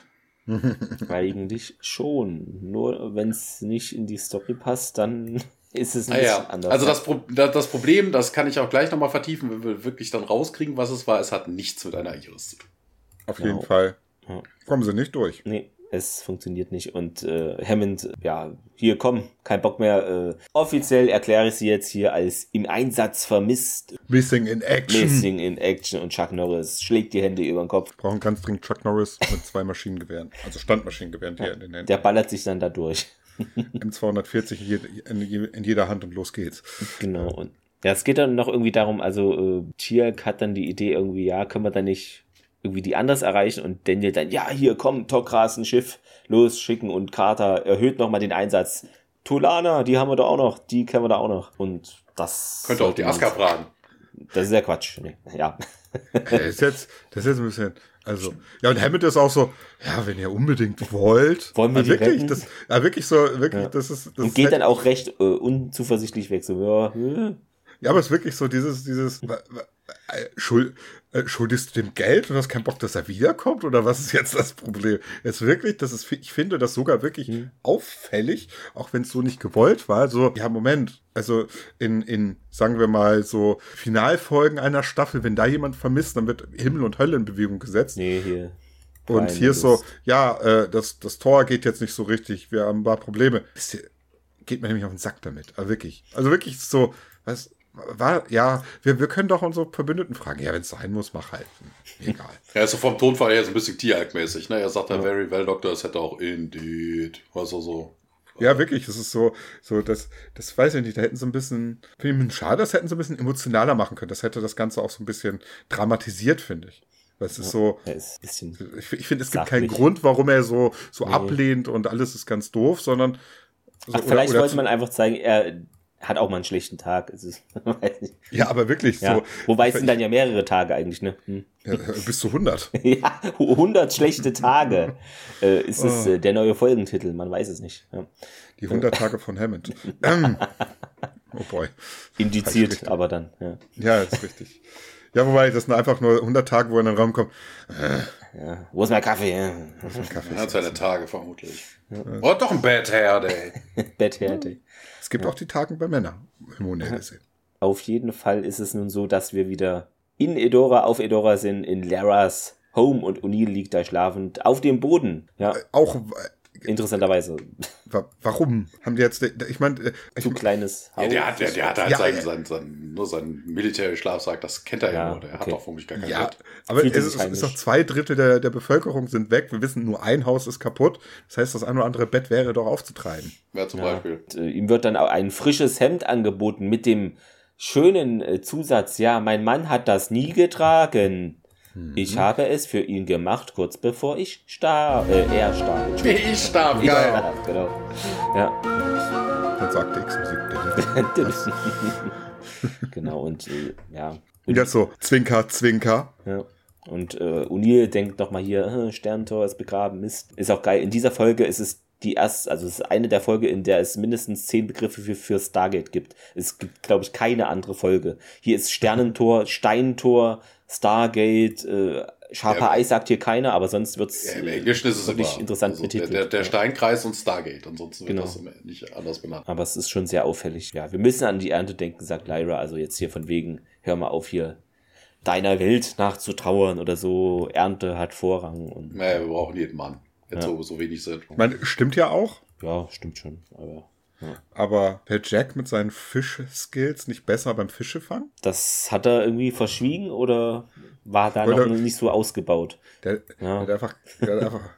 Eigentlich schon. Nur wenn es nicht in die Story passt, dann ist es nicht ah, ja. anders. Also das, Pro das Problem, das kann ich auch gleich nochmal vertiefen, wenn wir wirklich dann rauskriegen, was es war. Es hat nichts mit einer Iris zu tun. Auf jeden genau. Fall. Ja. Kommen sie nicht durch. Nee es funktioniert nicht. Und äh, Hammond, ja, hier komm, kein Bock mehr. Äh, offiziell erkläre ich sie jetzt hier als im Einsatz vermisst. Missing in Action. Missing in Action. Und Chuck Norris schlägt die Hände über den Kopf. Brauchen ganz dringend Chuck Norris mit zwei Maschinengewehren. Also Standmaschinengewehren hier ja, in den Händen. Der ballert sich dann da durch. M240 in, jede, in jeder Hand und los geht's. Genau. Und ja, es geht dann noch irgendwie darum, also äh, Tiak hat dann die Idee irgendwie, ja, können wir da nicht irgendwie die anders erreichen und Daniel dann, ja, hier, komm, Tokras, ein Schiff losschicken und Carter erhöht nochmal den Einsatz. Tulana, die haben wir da auch noch, die kennen wir da auch noch. Und das. Könnte auch die Aska fragen. Das ist ja Quatsch. Nee. Ja. Das ist jetzt, das ist jetzt ein bisschen. Also, ja, und Hammond ist auch so, ja, wenn ihr unbedingt wollt. Wollen wir also die wirklich, retten? das, ja, wirklich so, wirklich, Ja. das ist, das Und geht halt- dann auch recht äh, unzuversichtlich weg. So, ja, äh, Ja, aber es ist wirklich so dieses, dieses, äh, schuld, äh, schuldest du dem Geld und hast keinen Bock, dass er wiederkommt? Oder was ist jetzt das Problem? Jetzt wirklich, das ist, ich finde das sogar wirklich Hm. auffällig, auch wenn es so nicht gewollt war. So, ja, Moment, also in, in, sagen wir mal, so Finalfolgen einer Staffel, wenn da jemand vermisst, dann wird Himmel und Hölle in Bewegung gesetzt. nee, hier. Und hier ist so, ja, äh, das, das Tor geht jetzt nicht so richtig, wir haben ein paar Probleme. Geht mir nämlich auf den Sack damit. Also wirklich. Also wirklich so, was, war, ja, wir, wir können doch unsere Verbündeten fragen. Ja, wenn es sein muss, mach halt. Egal. Er ist so vom Tonfall her so ein bisschen Tieralk-mäßig. Ne? Er sagt ja, very well, Doctor, es hätte auch indeed. Was er so. ja, wirklich, es ist so, so, das, das weiß ich nicht, da hätten sie ein bisschen, finde ich schade, das hätten sie ein bisschen emotionaler machen können. Das hätte das Ganze auch so ein bisschen dramatisiert, finde ich. Weil es ist so, ist ich, ich finde, es gibt keinen Grund, warum er so, so Nee. ablehnt und alles ist ganz doof, sondern. so- Ach, oder- vielleicht oder wollte man einfach zeigen, er hat auch mal einen schlechten Tag. Es ist. Ja, aber wirklich Ja. so. Wobei es sind dann ja mehrere Tage eigentlich, ne? Hm. Ja, bis zu 100. Ja, 100 schlechte Tage äh, ist es Oh. äh, der neue Folgentitel, man weiß es nicht. Ja. Die 100 Tage von Hammond. Ähm. Oh boy. Indiziert, aber dann. Ja. Ja, ist richtig. Ja, wobei, das sind einfach nur 100 Tage, wo er in den Raum kommt. Ja. Wo ist mein Kaffee? Ja. Kaffee. Er hat seine Tage vermutlich. Oh, doch ein Bad Hair Day. Betthärte. Es gibt auch die Tagen bei Männern, hormonell gesehen. Auf jeden Fall ist es nun so, dass wir wieder in Edora, auf Edora sind, in Laras Home und O'Neill liegt da schlafend auf dem Boden. Ja, Auch, interessanterweise. wa- warum haben die jetzt, ich meine, ich, Zu kleines Haus. Ja, der hat, der, der hat halt Ja, seinen, ja. seinen, seinen, nur seinen Militärschlafsack, das kennt er ja, Ja, nur. Der hat okay. doch vermutlich gar kein ja, Bett. aber es ist, ist doch zwei Drittel der, der Bevölkerung sind weg. Wir wissen, nur ein Haus ist kaputt. Das heißt, das ein oder andere Bett wäre doch aufzutreiben. Wer zum Ja. Beispiel. Und, äh, ihm wird dann auch ein frisches Hemd angeboten mit dem schönen äh, Zusatz, ja, mein Mann hat das nie getragen. Mhm. Ich habe es für ihn gemacht, kurz bevor ich starb. Äh, er starb. Ich starb, Ich geil. starb, genau. Ja. Dann sagte X-Musik. genau, und äh, ja. Und jetzt so, Zwinker, Zwinker. ja. Und äh, O'Neill denkt nochmal hier, äh, Sterntor ist begraben, Mist. Ist auch geil. In dieser Folge ist es die erste, also es ist eine der Folge, in der es mindestens zehn Begriffe für, für Stargate gibt. Es gibt, glaube ich, keine andere Folge. Hier ist Sternentor, Steintor, Stargate, äh, Sharper Ja. Eye sagt hier keiner, aber sonst wird's Ja, Im äh, Englischen ist es wirklich immer interessant also der, betitelt. der, der. Steinkreis und Stargate. Ansonsten wird Genau. das nicht anders benannt. Aber es ist schon sehr auffällig. Ja, wir müssen an die Ernte denken, sagt Lyra. Also jetzt hier von wegen, hör mal auf hier deiner Welt nachzutrauern oder so. Ernte hat Vorrang und Naja, wir brauchen jeden Mann. Jetzt Ja. so, so wenig sind. Ich meine, stimmt ja auch. ja, stimmt schon. Aber Aber wäre Jack mit seinen Fisch-Skills nicht besser beim Fischefang? das hat er irgendwie verschwiegen oder war da Oder- noch nicht so ausgebaut? Der, Ja. der hat einfach, der hat einfach,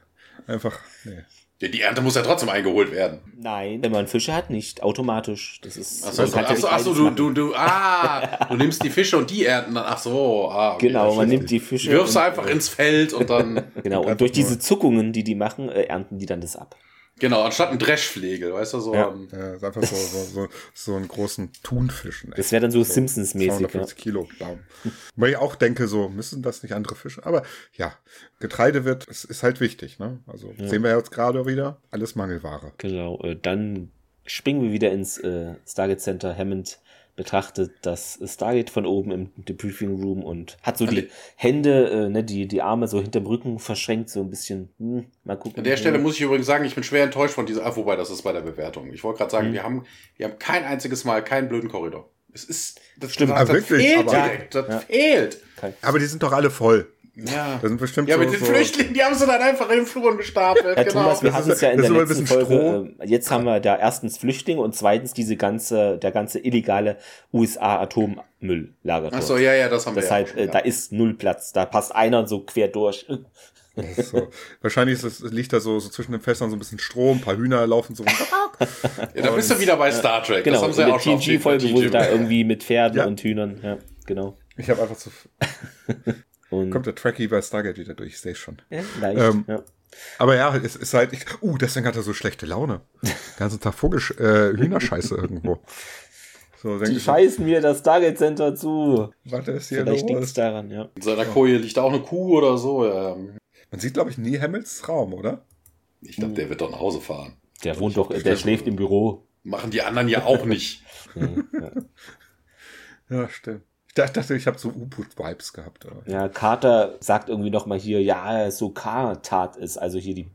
einfach, nee. Die Ernte muss ja trotzdem eingeholt werden. Nein, wenn man Fische hat, nicht automatisch. Das ist kann ja achso, nicht achso beides du, du, du, ah, du nimmst die Fische und die ernten dann. Ach so, ah. okay, Genau, man nimmt die Fische. Wirfst einfach ins Feld und dann, Genau, und durch diese Zuckungen, die die machen, äh, ernten die dann das ab. Genau, anstatt ein Dreschflegel, weißt du, so. Ja. ein- Ja, ist einfach so, so, so, so einen großen Thunfischen. Das wäre dann so Simpsons-mäßig. Ja. 250 Kilo. Baum. Weil ich auch denke, so müssen das nicht andere Fische. Aber ja, Getreide wird, es ist halt wichtig. Ne? Also sehen wir jetzt gerade wieder, alles Mangelware. Genau, äh, dann springen wir wieder ins äh, Stargate Center. Hammond betrachtet das Stargate von oben im Debriefing Room und hat so die Hände, äh, ne, die, die Arme so hinterm Rücken verschränkt, so ein bisschen, hm, mal gucken. An der Stelle hm. muss ich übrigens sagen, ich bin schwer enttäuscht von dieser, ah, wobei das ist bei der Bewertung. Ich wollte gerade Mhm. sagen, wir haben, wir haben kein einziges Mal keinen blöden Korridor. Es ist, das Stimmt. das, Ah, das wirklich? fehlt Aber- direkt, das Ja. fehlt. Aber die sind doch alle voll. Ja. Da sind bestimmt Ja, so, mit den so Flüchtlingen, die haben sie dann einfach in den Fluren gestapelt. Ja, genau. Thomas, wir Das hatten es ja in das der letzten Folge. Äh, jetzt haben wir da erstens Flüchtlinge und zweitens diese ganze, der ganze illegale USA-Atommülllager. Ach so, ja, ja, das haben wir Deshalb, ja. äh, da ist null Platz. Da passt einer so quer durch. Das so. Wahrscheinlich ist es, liegt da so, so zwischen den Fässern so ein bisschen Strom, ein paar Hühner laufen so. ja, da bist du wieder bei Star Trek. Genau, das haben sie in ja der auch schon auf TNG-Folge, wo sie da irgendwie mit Pferden Ja. und Hühnern, ja, genau. Ich habe einfach zu. Und Kommt der Trekkie bei Stargate wieder durch, ich sehe schon. ja, leicht, Ähm, ja. Aber ja, es ist halt. Ich, uh, deswegen hat er so schlechte Laune. Den ganzen Tag Vogel, äh, Hühnerscheiße irgendwo. So, die scheißen mir das Target Center zu. Was ist hier Vielleicht liegt es daran, ja. In seiner Koje liegt auch eine Kuh oder so. Ja. Man sieht, glaube ich, nie Hamills Raum, oder? Ich glaube, der wird doch nach Hause fahren. Der wohnt doch, der schläft im Büro. Machen die anderen ja auch nicht. ja. ja, stimmt. Ich dachte, ich habe so U-Boot-Vibes gehabt. Aber. Ja, Carter sagt irgendwie noch mal hier, ja, so K-Tat ist, also hier die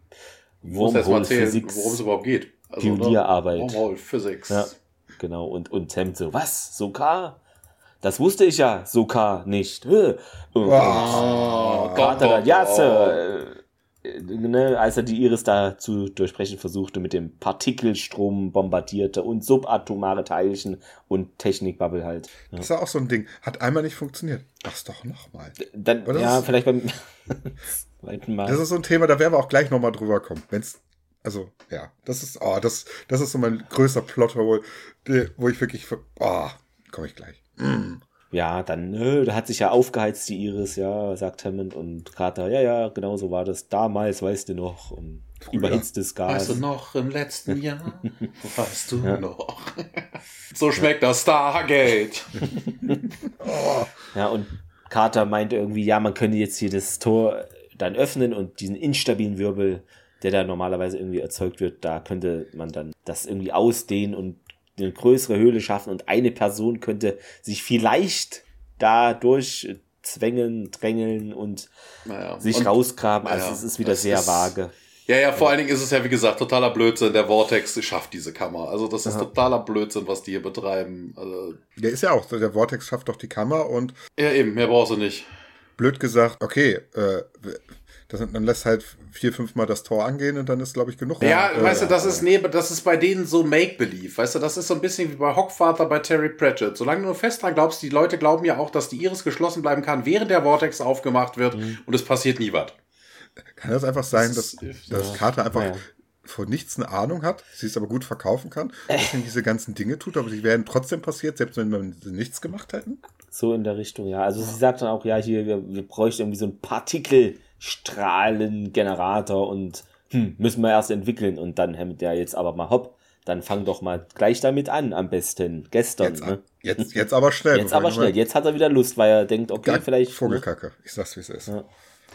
Wormhole Physics. Worum es überhaupt geht. Also, Pionierarbeit. Wormhole Physics. Ja, genau. Und, und Hemd so, was? So K? Das wusste ich ja, so K nicht. Und, oh, Carter dann, ja, Sir ne, als er die Iris da zu durchbrechen versuchte, mit dem Partikelstrom bombardierte und subatomare Teilchen und Technikbubble halt. Ja. Das ist auch so ein Ding. Hat einmal nicht funktioniert. Mach's doch nochmal. Dann, ja, ist, vielleicht beim zweiten Mal. Das ist so ein Thema, da werden wir auch gleich nochmal drüber kommen. Wenn's, also, ja, das ist, oh, das, das ist so mein größter Plothole, wo ich wirklich, oh, komme ich gleich. Mm ja, dann, nö, da hat sich ja aufgeheizt, die Iris, ja, sagt Hammond und Carter, ja, ja, genau so war das damals, weißt du noch, und überhitztes Gas. Weißt du noch, im letzten Jahr, weißt du ja. noch. so schmeckt das Stargate. oh. Ja, und Carter meinte irgendwie, ja, man könnte jetzt hier das Tor dann öffnen und diesen instabilen Wirbel, der da normalerweise irgendwie erzeugt wird, da könnte man dann das irgendwie ausdehnen und eine größere Höhle schaffen und eine Person könnte sich vielleicht da durchzwängen, drängeln und naja. sich und, rausgraben. Also naja, es ist wieder sehr ist, vage. Ja, ja, vor allen Dingen ist es ja, wie gesagt, totaler Blödsinn. Der Vortex schafft diese Kammer. Also das ist Aha. totaler Blödsinn, was die hier betreiben. Also, der ist ja auch, der Vortex schafft doch die Kammer und... Ja, eben, mehr brauchst du nicht. Blöd gesagt, okay, äh, das, dann lässt halt vier, fünf Mal das Tor angehen und dann ist, glaube ich, genug. Ja, äh, weißt du, das ist, nee, das ist bei denen so Make-Believe. Weißt du, das ist so ein bisschen wie bei Hockvater bei Terry Pratchett. Solange du nur fest dran glaubst, die Leute glauben ja auch, dass die Iris geschlossen bleiben kann, während der Vortex aufgemacht wird mhm. und es passiert nie was. Kann das einfach sein, dass, das dass Carter einfach ja. von nichts eine Ahnung hat, sie es aber gut verkaufen kann, deswegen diese ganzen Dinge tut, aber die wären trotzdem passiert, selbst wenn wir nichts gemacht hätten? So in der Richtung, ja. Also sie sagt dann auch, ja, hier, wir, wir bräuchten irgendwie so ein Partikel- Strahlengenerator und hm, müssen wir erst entwickeln und dann Hammond ja jetzt aber mal hopp, dann fang doch mal gleich damit an, am besten. Gestern. Jetzt, ne? jetzt, jetzt aber schnell. Jetzt aber schnell. Jetzt hat er wieder Lust, weil er denkt, okay, vielleicht. Vogelkacke. Ne? Ich sag's, wie es ist. Ja.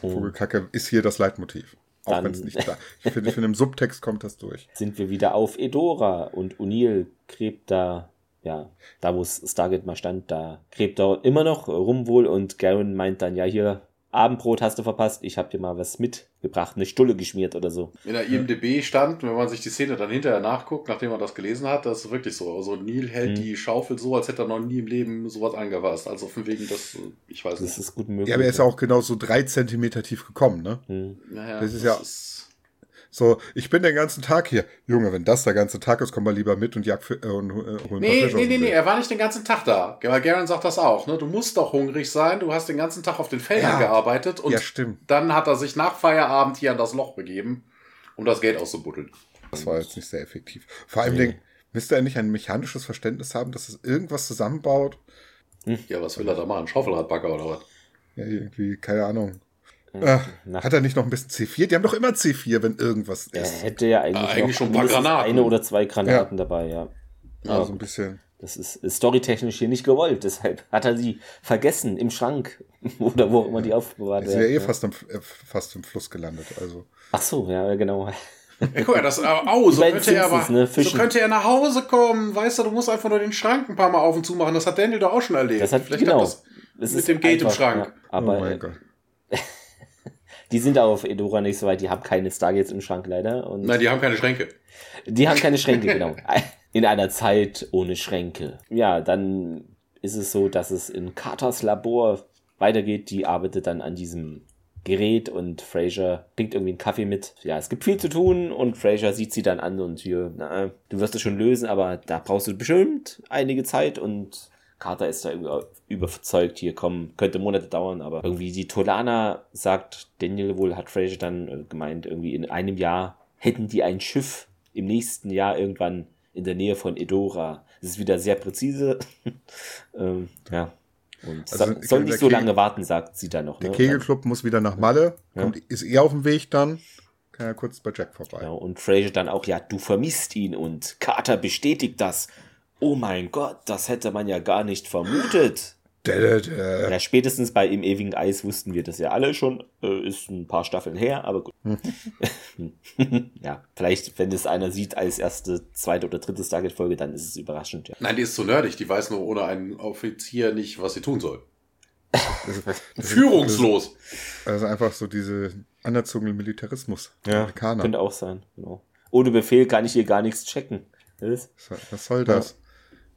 Vogelkacke ist hier das Leitmotiv. Auch wenn es nicht da Ich finde, find, im Subtext kommt das durch. Sind wir wieder auf Edora und O'Neill gräbt da, ja, da wo Stargate mal stand, da gräbt er immer noch rum wohl und Garen meint dann, ja, hier, Abendbrot hast du verpasst, ich habe dir mal was mitgebracht, eine Stulle geschmiert oder so. In der IMDB stand, wenn man sich die Szene dann hinterher nachguckt, nachdem man das gelesen hat, das ist wirklich so. Also Neil hält mhm. die Schaufel so, als hätte er noch nie im Leben sowas angefasst. Also von wegen, das, ich weiß das nicht. Das ist gut möglich. Ja, aber er ist ja auch genau so drei Zentimeter tief gekommen, ne? Mhm. Naja, das ist das ja. Ist so, ich bin den ganzen Tag hier. Junge, wenn das der ganze Tag ist, komm mal lieber mit und jag für, äh, und, äh, holen Nee, nee, nee, nee, er war nicht den ganzen Tag da. Aber Garen sagt das auch, ne? Du musst doch hungrig sein, du hast den ganzen Tag auf den Feldern ja. gearbeitet und ja, stimmt. dann hat er sich nach Feierabend hier an das Loch begeben, um das Geld auszubuddeln. Das war jetzt nicht sehr effektiv. Vor allem, nee. müsste er nicht ein mechanisches Verständnis haben, dass es irgendwas zusammenbaut? Hm. Ja, was will er da machen? Schaufelradbagger oder was? Ja, irgendwie, keine Ahnung. Äh, hat er nicht noch ein bisschen C4? Die haben doch immer C4, wenn irgendwas ist. Er hätte ja eigentlich, ah, eigentlich schon ein paar Granaten. eine oder zwei Granaten ja. dabei, ja. Ja, so ein bisschen. Das ist, storytechnisch hier nicht gewollt, deshalb hat er sie vergessen im Schrank oder wo immer die aufbewahrt werden. Ist ja eh fast, am, äh, fast im Fluss gelandet, also. Ach so, ja, genau. Ja, guck mal, das, oh, so könnte, er aber, ne, so könnte er nach Hause kommen. Weißt du, du musst einfach nur den Schrank ein paar Mal auf und zu machen. Das hat Daniel doch auch schon erlebt. Das hat, Vielleicht genau. Hat das, das mit dem Gate einfach, im Schrank. Ja, aber, oh mein Gott. Die sind auf Edora nicht so weit, die haben keine Stargates im Schrank leider. Und Nein, die haben keine Schränke. Die haben keine Schränke, genau. In einer Zeit ohne Schränke. Ja, dann ist es so, dass es in Carters Labor weitergeht. Die arbeitet dann an diesem Gerät und Fraser bringt irgendwie einen Kaffee mit. Ja, es gibt viel zu tun und Fraser sieht sie dann an und hier, na, du wirst es schon lösen, aber da brauchst du bestimmt einige Zeit und Carter ist da überzeugt, hier kommen, könnte Monate dauern, aber irgendwie die Tolana sagt, Daniel wohl hat Fraser dann äh, gemeint, irgendwie in einem Jahr hätten die ein Schiff im nächsten Jahr irgendwann in der Nähe von Edora. Das ist wieder sehr präzise. ähm, ja. Und also soll nicht so lange warten, sagt sie dann noch. Der ne? Kegelclub muss wieder nach Malle, kommt, ja. ist eher auf dem Weg dann. Kann ja kurz bei Jack vorbei. Genau, und Fraser dann auch, ja, du vermisst ihn und Carter bestätigt das. Oh mein Gott, das hätte man ja gar nicht vermutet. Ja, spätestens bei Im ewigen Eis wussten wir das ja alle schon. Äh, ist ein paar Staffeln her, aber gut. ja, vielleicht, wenn es einer sieht als erste, zweite oder dritte Stargate-Folge, dann ist es überraschend. Ja. Nein, die ist zu nerdig. Die weiß nur ohne einen Offizier nicht, was sie tun soll. Das, das, Führungslos. Also einfach so diese anerzogene Militarismus. Ja, Amerikaner. könnte auch sein. Genau. Ohne Befehl kann ich hier gar nichts checken. Was, was soll das? Ja.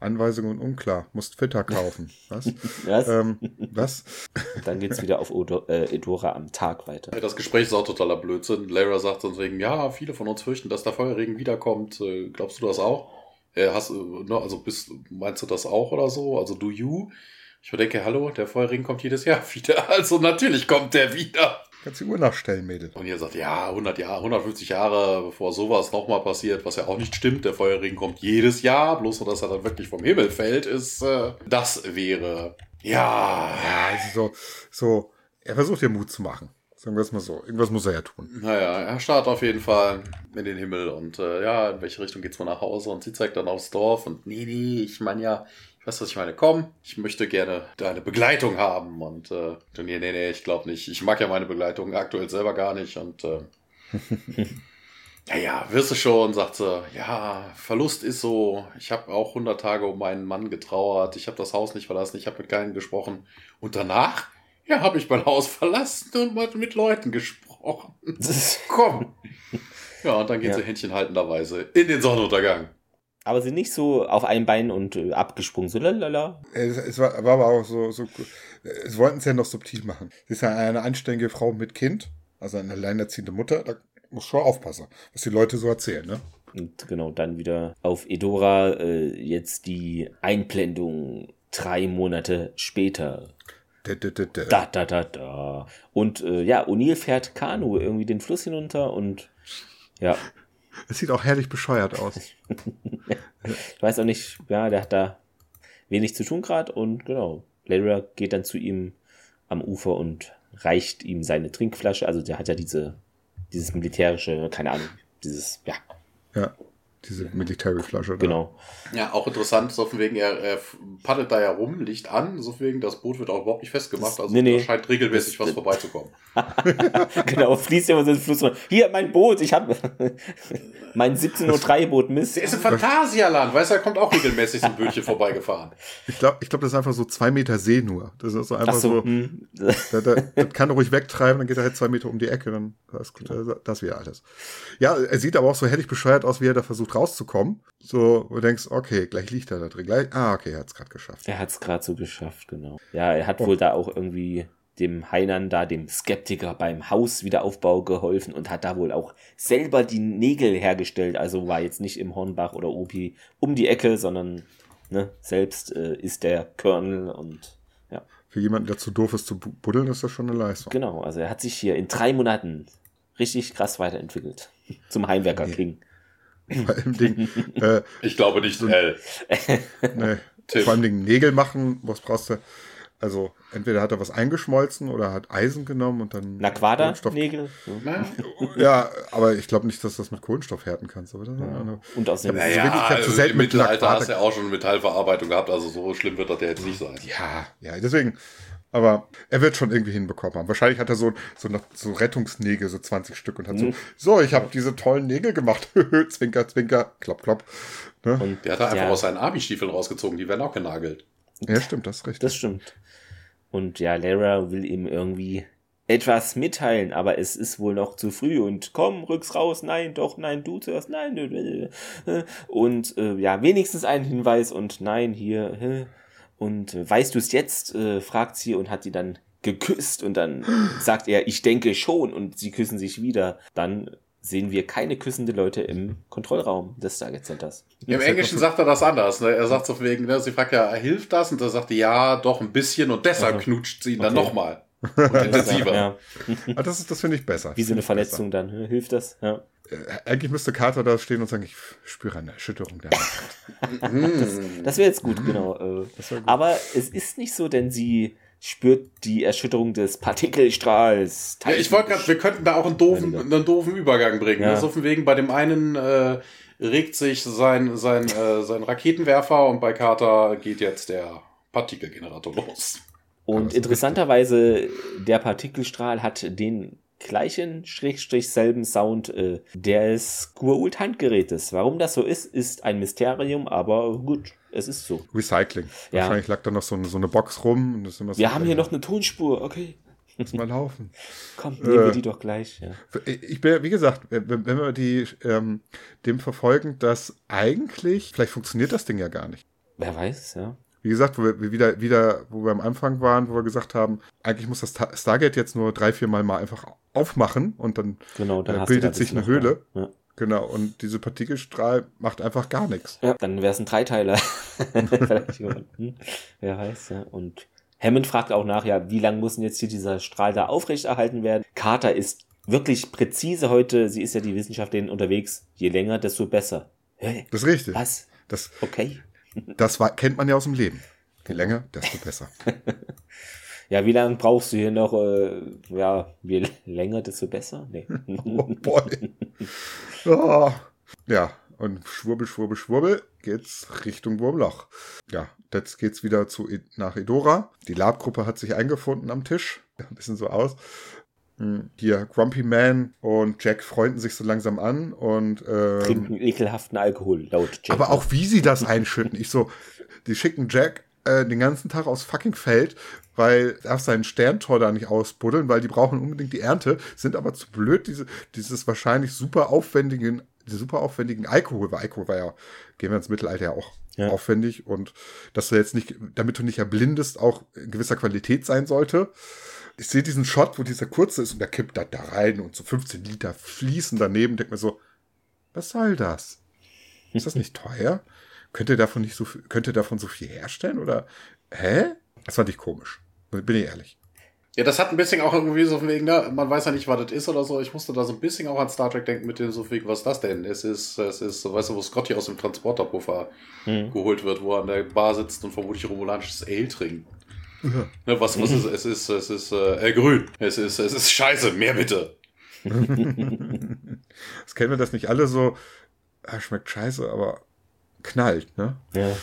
Anweisungen unklar. Musst Fitter kaufen. Was? was? Ähm, was? Dann geht's wieder auf Odo, äh, Edora am Tag weiter. Das Gespräch ist auch totaler Blödsinn. Lara sagt sonst wegen, ja, viele von uns fürchten, dass der Feuerregen wiederkommt. Äh, glaubst du das auch? Äh, hast, ne, also bist, meinst du das auch oder so? Also do you? Ich denke, hallo, der Feuerregen kommt jedes Jahr wieder. Also natürlich kommt der wieder. Kannst die Uhr nachstellen, Mädel. Und ihr sagt, ja, 100 Jahre, 150 Jahre, bevor sowas nochmal passiert, was ja auch nicht stimmt. Der Feuerregen kommt jedes Jahr, bloß so, dass er dann wirklich vom Himmel fällt, ist, äh, das wäre, ja. Ja, also so, so, er versucht dir Mut zu machen. Sagen wir es mal so. Irgendwas muss er ja tun. Naja, er startet auf jeden Fall in den Himmel und äh, ja, in welche Richtung geht's wohl nach Hause? Und sie zeigt dann aufs Dorf und nee, nee, ich meine ja, Weißt du, was ich meine? Komm, ich möchte gerne deine Begleitung haben. Und äh, nee, nee, nee, ich glaube nicht. Ich mag ja meine Begleitung aktuell selber gar nicht. Und äh, ja, ja, wirst du schon, sagt sie. Ja, Verlust ist so. Ich habe auch 100 Tage um meinen Mann getrauert. Ich habe das Haus nicht verlassen. Ich habe mit keinem gesprochen. Und danach, ja, habe ich mein Haus verlassen und mit, mit Leuten gesprochen. Komm. Ja, und dann geht ja. sie händchenhaltenderweise in den Sonnenuntergang aber sind nicht so auf einem Bein und äh, abgesprungen, so lalala. Es, es war, war, aber auch so, so es wollten es ja noch subtil machen. Sie ist ja eine anständige Frau mit Kind, also eine alleinerziehende Mutter, da muss schon aufpassen, was die Leute so erzählen, ne? Und genau, dann wieder auf Edora, äh, jetzt die Einblendung drei Monate später. Da, da, da, da. da, da, da, da. Und äh, ja, O'Neill fährt Kanu irgendwie den Fluss hinunter und ja, es sieht auch herrlich bescheuert aus. ich weiß auch nicht, ja, der hat da wenig zu tun gerade und genau, Lara geht dann zu ihm am Ufer und reicht ihm seine Trinkflasche. Also der hat ja diese, dieses militärische, keine Ahnung, dieses, ja. Ja diese Military-Flasche. Genau. Ja, auch interessant, so von wegen, er, er paddelt da ja rum, Licht an, so von wegen, das Boot wird auch überhaupt nicht festgemacht, also nee, nee. da scheint regelmäßig das, was vorbeizukommen. genau, fließt immer so ins Fluss. Hier, mein Boot, ich habe mein 17.03 Boot Mist. Der ist im Phantasialand, weißt du, da kommt auch regelmäßig so ein Bötchen vorbeigefahren. Ich glaube, ich glaub, das ist einfach so zwei Meter See nur. Das ist so einfach so, so hm. da, da, das kann er ruhig wegtreiben, dann geht er halt zwei Meter um die Ecke, dann das, das wäre alles. Ja, er sieht aber auch so herrlich bescheuert aus, wie er da versucht versucht rauszukommen. So, wo du denkst, okay, gleich liegt er da drin. Gleich, ah, okay, er hat es gerade geschafft. Er hat es gerade so geschafft, genau. Ja, er hat oh. wohl da auch irgendwie dem Heinern da, dem Skeptiker beim Hauswiederaufbau geholfen und hat da wohl auch selber die Nägel hergestellt. Also war jetzt nicht im Hornbach oder Opi um die Ecke, sondern ne, selbst äh, ist der Colonel und ja. Für jemanden, der zu doof ist zu buddeln, ist das schon eine Leistung. Genau, also er hat sich hier in drei Monaten richtig krass weiterentwickelt. Zum Heimwerker King. Vor allem Ding, äh, ich glaube nicht so, L. nee, vor allem Ding Nägel machen, was brauchst du? Also entweder hat er was eingeschmolzen oder hat Eisen genommen und dann. Na Quader-Nägel? Ja, aber ich glaube nicht, dass das mit Kohlenstoff härten kannst. Oder? Ja. Und aus dem naja, ja, also selten mit Mittelalter hast du ja auch schon Metallverarbeitung gehabt, also so schlimm wird das ja jetzt nicht sein. Ja, ja, deswegen. Aber er wird schon irgendwie hinbekommen haben. Wahrscheinlich hat er so, so, so Rettungsnägel, so 20 Stück und hat so, mhm. so, ich habe diese tollen Nägel gemacht. zwinker, zwinker, klopp, klopp. Ne? Und der hat er einfach ja. aus seinen Abi-Stiefeln rausgezogen, die werden auch genagelt. Ja, stimmt, das ist richtig. Das stimmt. Und ja, Lara will ihm irgendwie etwas mitteilen, aber es ist wohl noch zu früh und komm, rücks raus, nein, doch, nein, du zuerst, nein, und äh, ja, wenigstens ein Hinweis und nein, hier, und äh, weißt du es jetzt? Äh, fragt sie und hat sie dann geküsst und dann sagt er, ich denke schon und sie küssen sich wieder. Dann sehen wir keine küssende Leute im Kontrollraum des Target Centers. Ja, Im Englischen sagt er das anders. Ne? Er sagt so wegen, ne? sie fragt ja, hilft das? Und er sagt, ja, doch ein bisschen und deshalb also, knutscht sie ihn okay. dann nochmal. intensiver. Ja. Ah, das, das finde ich besser. Wie so eine Verletzung besser. dann. Hilft das? Ja. Äh, eigentlich müsste Carter da stehen und sagen, ich spüre eine Erschütterung der das das wäre jetzt gut, genau. Äh. Gut. Aber es ist nicht so, denn sie spürt die Erschütterung des Partikelstrahls. Ja, ich wollte gerade, wir könnten da auch einen doofen, einen doofen Übergang bringen. Ja. Also von wegen, bei dem einen äh, regt sich sein, sein, äh, sein Raketenwerfer und bei Carter geht jetzt der Partikelgenerator los. Und interessanterweise, der Partikelstrahl hat den gleichen, schrägstrich selben Sound äh, des Gua'uld Handgerätes. Warum das so ist, ist ein Mysterium, aber gut, es ist so. Recycling. Ja. Wahrscheinlich lag da noch so, so eine Box rum. So wir haben hier noch eine Tonspur, okay. Lass mal laufen. Komm, nehmen äh, wir die doch gleich. Ja. Ich bin, wie gesagt, wenn, wenn wir die ähm, dem verfolgen, dass eigentlich, vielleicht funktioniert das Ding ja gar nicht. Wer weiß, ja. Wie gesagt, wo wir wieder, wieder, wo wir am Anfang waren, wo wir gesagt haben, eigentlich muss das Stargate jetzt nur drei, vier Mal mal einfach aufmachen und dann, genau, dann äh, bildet sich eine Höhle. Ja. Genau, und diese Partikelstrahl macht einfach gar nichts. Ja, dann wäre es ein Dreiteiler. wer weiß, ja. Und Hammond fragt auch nach, ja, wie lange muss denn jetzt hier dieser Strahl da aufrechterhalten werden? Carter ist wirklich präzise heute, sie ist ja die Wissenschaftlerin unterwegs, je länger, desto besser. Hä? Das ist richtig. Was? Das, okay. Das war, kennt man ja aus dem Leben. Je länger, desto besser. ja, wie lange brauchst du hier noch? Äh, ja, je länger, desto besser? Nee. oh boy. Oh. Ja, und schwurbel, schwurbel, schwurbel geht's Richtung Wurmloch. Ja, jetzt geht's wieder zu, nach Edora. Die Lab-Gruppe hat sich eingefunden am Tisch. Ein bisschen so aus. Hm, hier, Grumpy Man und Jack freunden sich so langsam an und ähm, trinken ekelhaften Alkohol, laut Jack. Aber auch wie sie das einschütten. Ich so, die schicken Jack äh, den ganzen Tag aus fucking Feld, weil er darf seinen Sterntor da nicht ausbuddeln, weil die brauchen unbedingt die Ernte, sind aber zu blöd, diese, dieses wahrscheinlich super aufwendigen, super aufwendigen Alkohol, weil Alkohol war ja, gehen wir ins Mittelalter ja auch ja. aufwendig und dass du jetzt nicht, damit du nicht erblindest, auch in gewisser Qualität sein sollte ich sehe diesen Shot, wo dieser kurze ist und der kippt da, da rein und so 15 Liter fließen daneben. Denk mir so, was soll das? Ist das nicht teuer? Könnt ihr davon nicht so viel, könnt ihr davon so viel herstellen oder, hä? Das fand ich komisch. Bin ich ehrlich. Ja, das hat ein bisschen auch irgendwie so wegen, ne, man weiß ja nicht, was das ist oder so. Ich musste da so ein bisschen auch an Star Trek denken mit dem so wegen, was ist das denn? Es ist, es ist, weißt du, wo Scotty aus dem Transporterpuffer mhm. geholt wird, wo er an der Bar sitzt und vermutlich romulanisches Ale trinkt. Ja. Ne, was muss es? Es ist, es ist äh, grün. Es ist, es ist scheiße. Mehr bitte. das kennen wir das nicht alle so. Ah, schmeckt scheiße, aber knallt, ne? Ja.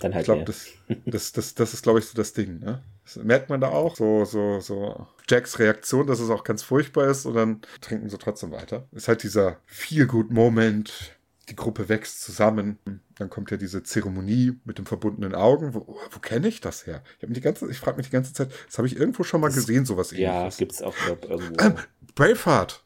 Dann halt ich glaube, das, das, das, das ist, glaube ich, so das Ding, ne? Das merkt man da auch, so, so, so Jacks Reaktion, dass es auch ganz furchtbar ist und dann trinken sie trotzdem weiter. Ist halt dieser Feel-Good-Moment, die Gruppe wächst zusammen. Dann kommt ja diese Zeremonie mit den verbundenen Augen. Wo, wo kenne ich das her? Ich, die ganze, ich frage mich die ganze Zeit, das habe ich irgendwo schon mal das, gesehen, sowas ähnliches. Ja, gibt es auch, glaube irgendwo. Ähm, Braveheart.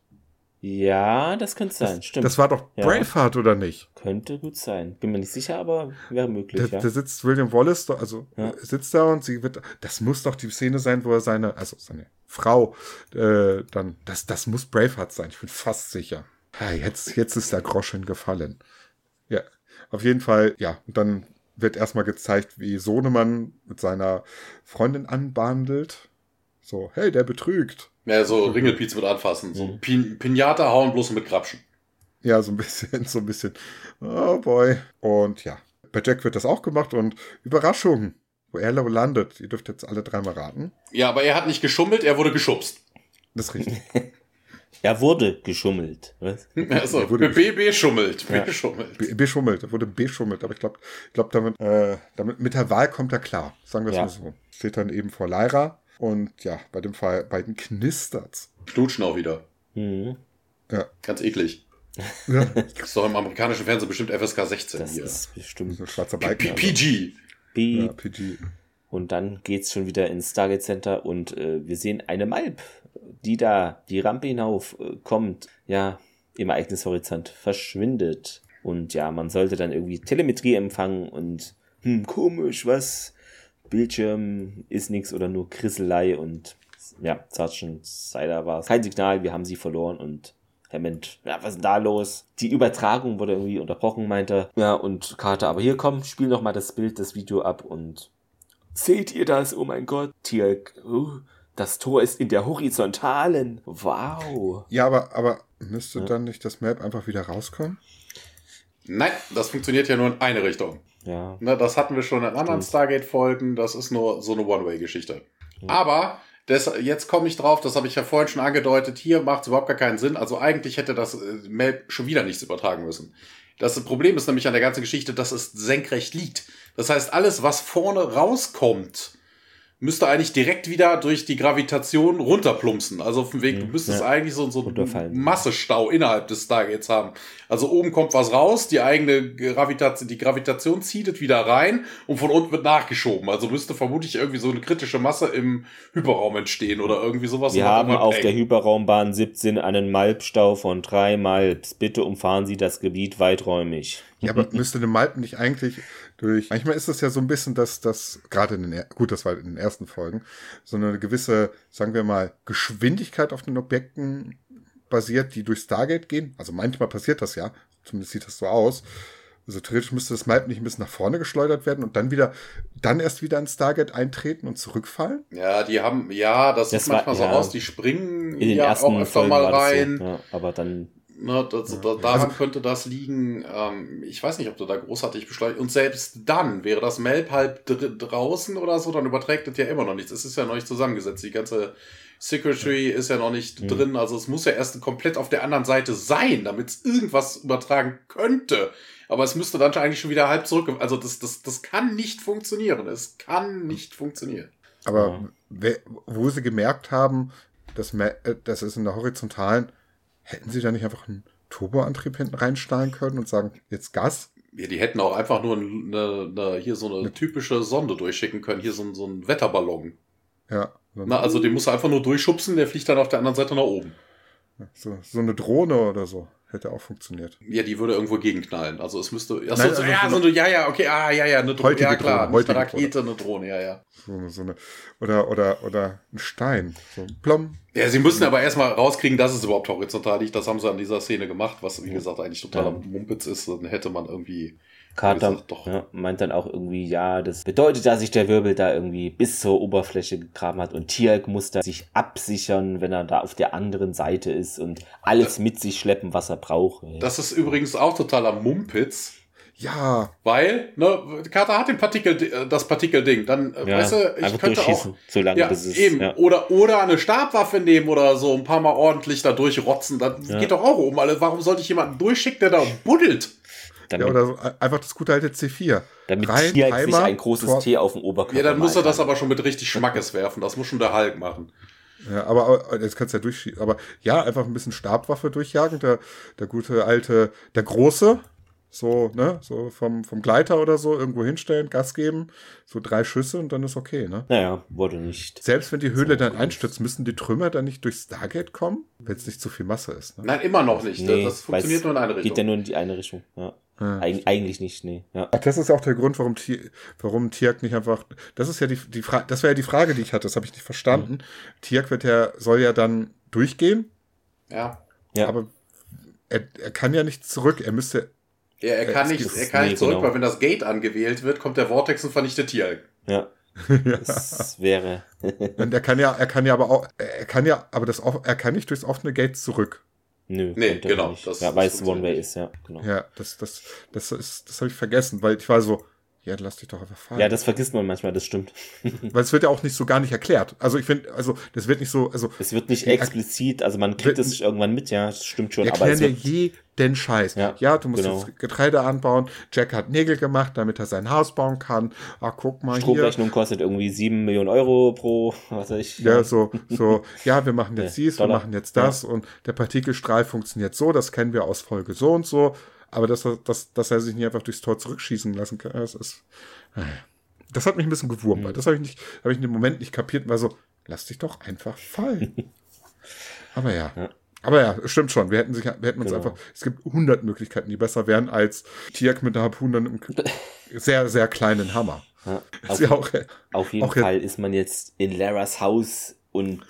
Ja, das könnte sein, das, stimmt. Das war doch ja. Braveheart, oder nicht? Könnte gut sein. Bin mir nicht sicher, aber wäre möglich. Da, ja. da sitzt William Wallace, also ja. sitzt da und sie wird. Das muss doch die Szene sein, wo er seine, also seine Frau, äh, dann. Das, das muss Braveheart sein, ich bin fast sicher. Ja, jetzt, jetzt ist der Groschen gefallen. Ja, auf jeden Fall, ja. Und dann wird erstmal gezeigt, wie Sohnemann mit seiner Freundin anbandelt. So, hey, der betrügt. Ja, so Ringelpiez mit anfassen. So mhm. Pin Pinata hauen bloß mit Grapschen. Ja, so ein bisschen, so ein bisschen. Oh boy. Und ja, bei Jack wird das auch gemacht und Überraschung, wo er landet. Ihr dürft jetzt alle dreimal raten. Ja, aber er hat nicht geschummelt, er wurde geschubst. Das ist richtig. Er wurde geschummelt. Was? Also, er wurde BB schummelt. Ja. B beschummelt. Er wurde beschummelt. Aber ich glaube, ich glaub, damit, äh, damit, mit der Wahl kommt er klar. Sagen wir es ja. mal so. Steht dann eben vor Lyra. Und ja, bei dem Fall, beiden knistert's. Knutschen auch wieder. Mhm. Ja. Ganz eklig. Ja. Das ist doch im amerikanischen Fernsehen bestimmt FSK 16 das hier. Das ist bestimmt. So ein schwarzer Balken. PG. PG. Und dann geht's schon wieder ins Stargate Center und äh, wir sehen eine Malp die da die Rampe hinauf äh, kommt, ja, im Ereignishorizont verschwindet. Und ja, man sollte dann irgendwie Telemetrie empfangen und, hm, komisch, was? Bildschirm ist nichts oder nur Krisselei und ja, Sergeant Sider war es. Kein Signal, wir haben sie verloren und Hammond, ja, was ist denn da los? Die Übertragung wurde irgendwie unterbrochen, meinte. Ja, und Carter, aber hier komm, spiel noch mal das Bild, das Video ab und seht ihr das? Oh mein Gott. Tielk, uh, das Tor ist in der horizontalen. Wow. Ja, aber, aber müsste ja. dann nicht das Map einfach wieder rauskommen? Nein, das funktioniert ja nur in eine Richtung. Ja. Ne, das hatten wir schon in anderen Stargate-Folgen. Das ist nur so eine One-Way-Geschichte. Aber das, jetzt komme ich drauf, das habe ich ja vorhin schon angedeutet, hier macht es überhaupt gar keinen Sinn. Also eigentlich hätte das äh, Map schon wieder nichts übertragen müssen. Das Problem ist nämlich an der ganzen Geschichte, dass es senkrecht liegt. Das heißt, alles, was vorne rauskommt, müsste eigentlich direkt wieder durch die Gravitation runterplumpsen. Also auf dem Weg, du mhm. müsstest ja. eigentlich so, so einen Massestau innerhalb des Stargates haben. Also oben kommt was raus, die eigene Gravitation, die Gravitation zieht wieder rein und von unten wird nachgeschoben. Also müsste vermutlich irgendwie so eine kritische Masse im Hyperraum entstehen oder irgendwie sowas. Wir haben auf eng. der Hyperraumbahn 17 einen Malpstau von drei Malps. Bitte umfahren Sie das Gebiet weiträumig. Ja, aber müsste eine Malp nicht eigentlich durch. Manchmal ist es ja so ein bisschen, dass das, gerade in den, gut, das war in den ersten Folgen, so eine gewisse, sagen wir mal, Geschwindigkeit auf den Objekten basiert, die durch Stargate gehen. Also manchmal passiert das ja, zumindest sieht das so aus. Also theoretisch müsste das Map nicht ein bisschen nach vorne geschleudert werden und dann wieder, dann erst wieder ins Stargate eintreten und zurückfallen? Ja, die haben, ja, das, das sieht manchmal war, so ja, aus, die springen in den ja ersten auch öfter mal rein. So, ja, aber dann Ne, das, ja. da, daran also, könnte das liegen. Ähm, ich weiß nicht, ob du da großartig beschleunigt. Und selbst dann wäre das Melp halb draußen oder so, dann überträgt das ja immer noch nichts. Es ist ja noch nicht zusammengesetzt. Die ganze Secretary ja. ist ja noch nicht mhm. drin. Also es muss ja erst komplett auf der anderen Seite sein, damit es irgendwas übertragen könnte. Aber es müsste dann eigentlich schon wieder halb zurück. Also das, das, das kann nicht funktionieren. Es kann nicht funktionieren. Aber ja. wo sie gemerkt haben, dass, äh, dass es in der horizontalen Hätten sie da nicht einfach einen Turboantrieb hinten reinsteigen können und sagen, jetzt Gas? Ja, die hätten auch einfach nur eine, eine, hier so eine typische Sonde durchschicken können, hier so, so ein Wetterballon. Ja. Na, also den muss er einfach nur durchschubsen, der fliegt dann auf der anderen Seite nach oben. So, so eine Drohne oder so. Hätte auch funktioniert. Ja, die würde irgendwo gegenknallen. Also es müsste. Achso, Nein, so, ja, so eine, ja, ja, okay, ah, ja, ja, eine Drohne. Ja, klar. Drohne, eine Rakete, Drohne. eine Drohne, ja, ja. So, so eine, oder, oder, oder ein Stein. So ein Plom. Ja, sie müssen aber erstmal rauskriegen, dass es überhaupt horizontal liegt. Das haben sie an dieser Szene gemacht, was wie gesagt eigentlich totaler ja. Mumpitz ist. Dann hätte man irgendwie Carter ja, meint dann auch irgendwie, ja, das bedeutet, dass sich der Wirbel da irgendwie bis zur Oberfläche gegraben hat und Tierk muss da sich absichern, wenn er da auf der anderen Seite ist und alles mit sich schleppen, was er braucht. Das ist übrigens auch totaler Mumpitz. Ja. Weil, ne, Carter hat den Partikel, das Partikelding. Dann, äh, ja, weißt du, ich könnte auch. So lange, ja, bis es, eben. Ja. Oder, oder eine Stabwaffe nehmen oder so ein paar Mal ordentlich da durchrotzen. Das ja. geht doch auch um. Alle. Warum sollte ich jemanden durchschicken, der da buddelt? Damit, ja, oder so, einfach das gute alte C4. Damit Rein, Tier Timer, sich ein großes Tor. T auf dem Oberkörper Ja, dann muss er das aber schon mit richtig Schmackes werfen. Das muss schon der Hulk machen. Ja, aber jetzt kannst du ja durchschießen. Aber ja, einfach ein bisschen Stabwaffe durchjagen. Der, der gute alte, der große, so, ne, so vom, vom Gleiter oder so irgendwo hinstellen, Gas geben, so drei Schüsse und dann ist okay, ne? Naja, wurde nicht. Selbst wenn die Höhle dann einstürzt, müssen die Trümmer dann nicht durchs Stargate kommen, wenn es nicht zu viel Masse ist, ne? Nein, immer noch nicht. Nee, das funktioniert nur in eine Richtung. Geht ja nur in die eine Richtung, ja. Ja. Eig eigentlich nicht, nee. Ja. Ach, das ist auch der Grund, warum, warum Tiak nicht einfach. Das ist ja die, die Frage, das wäre ja die Frage, die ich hatte, das habe ich nicht verstanden. Mhm. Tiak wird ja, soll ja dann durchgehen. Ja. ja. Aber er, er kann ja nicht zurück, er müsste. Ja, er kann nicht, er kann nee, nicht zurück, genau. weil wenn das Gate angewählt wird, kommt der Vortex und vernichtet Tiak. Ja. Das wäre. und er kann ja, er kann ja aber auch, er kann ja, aber das, er kann nicht durchs offene Gate zurück. Nö, nee, genau. Das, ja, weil es One-Way ist, ja. Genau. Ja, das, das, das ist, das habe ich vergessen, weil ich war so, ja, lass dich doch einfach fallen. Ja, das vergisst man manchmal, das stimmt. Weil es wird ja auch nicht so gar nicht erklärt. Also ich finde, also das wird nicht so, also. Es wird nicht explizit, also man kriegt es irgendwann mit, ja, das stimmt schon. Wir erklären aber es ja jeden Scheiß. Ja, ja du musst genau. jetzt Getreide anbauen. Jack hat Nägel gemacht, damit er sein Haus bauen kann. Ah, guck mal Stromrechnung hier. kostet irgendwie sieben Millionen Euro pro, was weiß ich. Ja, so, so, ja, wir machen jetzt dies, wir machen jetzt das ja. und der Partikelstrahl funktioniert so, das kennen wir aus Folge so und so. Aber dass, dass, dass er sich nicht einfach durchs Tor zurückschießen lassen kann, das ist. Das hat mich ein bisschen gewurmt, weil das habe ich nicht, habe ich in dem Moment nicht kapiert, weil so, lass dich doch einfach fallen. Aber ja. ja. Aber ja, stimmt schon. Wir hätten sich, wir hätten uns genau. einfach, es gibt hundert Möglichkeiten, die besser wären als Tiak mit der Harpune einem sehr, sehr kleinen Hammer. Ja, auf, ja auch, auf, jeden Fall ist man jetzt in Laras Haus und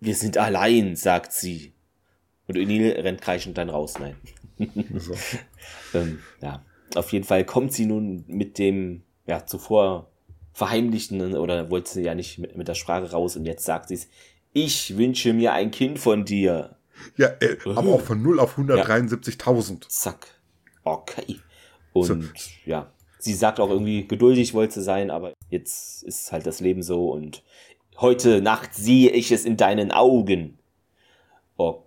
wir sind allein, sagt sie. Und O'Neill rennt kreischend dann raus. Nein. So. ähm, ja, auf jeden Fall kommt sie nun mit dem ja, zuvor verheimlichten oder wollte sie ja nicht mit, mit der Sprache raus und jetzt sagt sie es, ich wünsche mir ein Kind von dir. Ja, äh, aber auch von 0 auf 173.000. Ja. Zack. Okay. Und so. ja, sie sagt auch irgendwie, geduldig wollte sie sein, aber jetzt ist halt das Leben so und Heute Nacht sehe ich es in deinen Augen. Okay.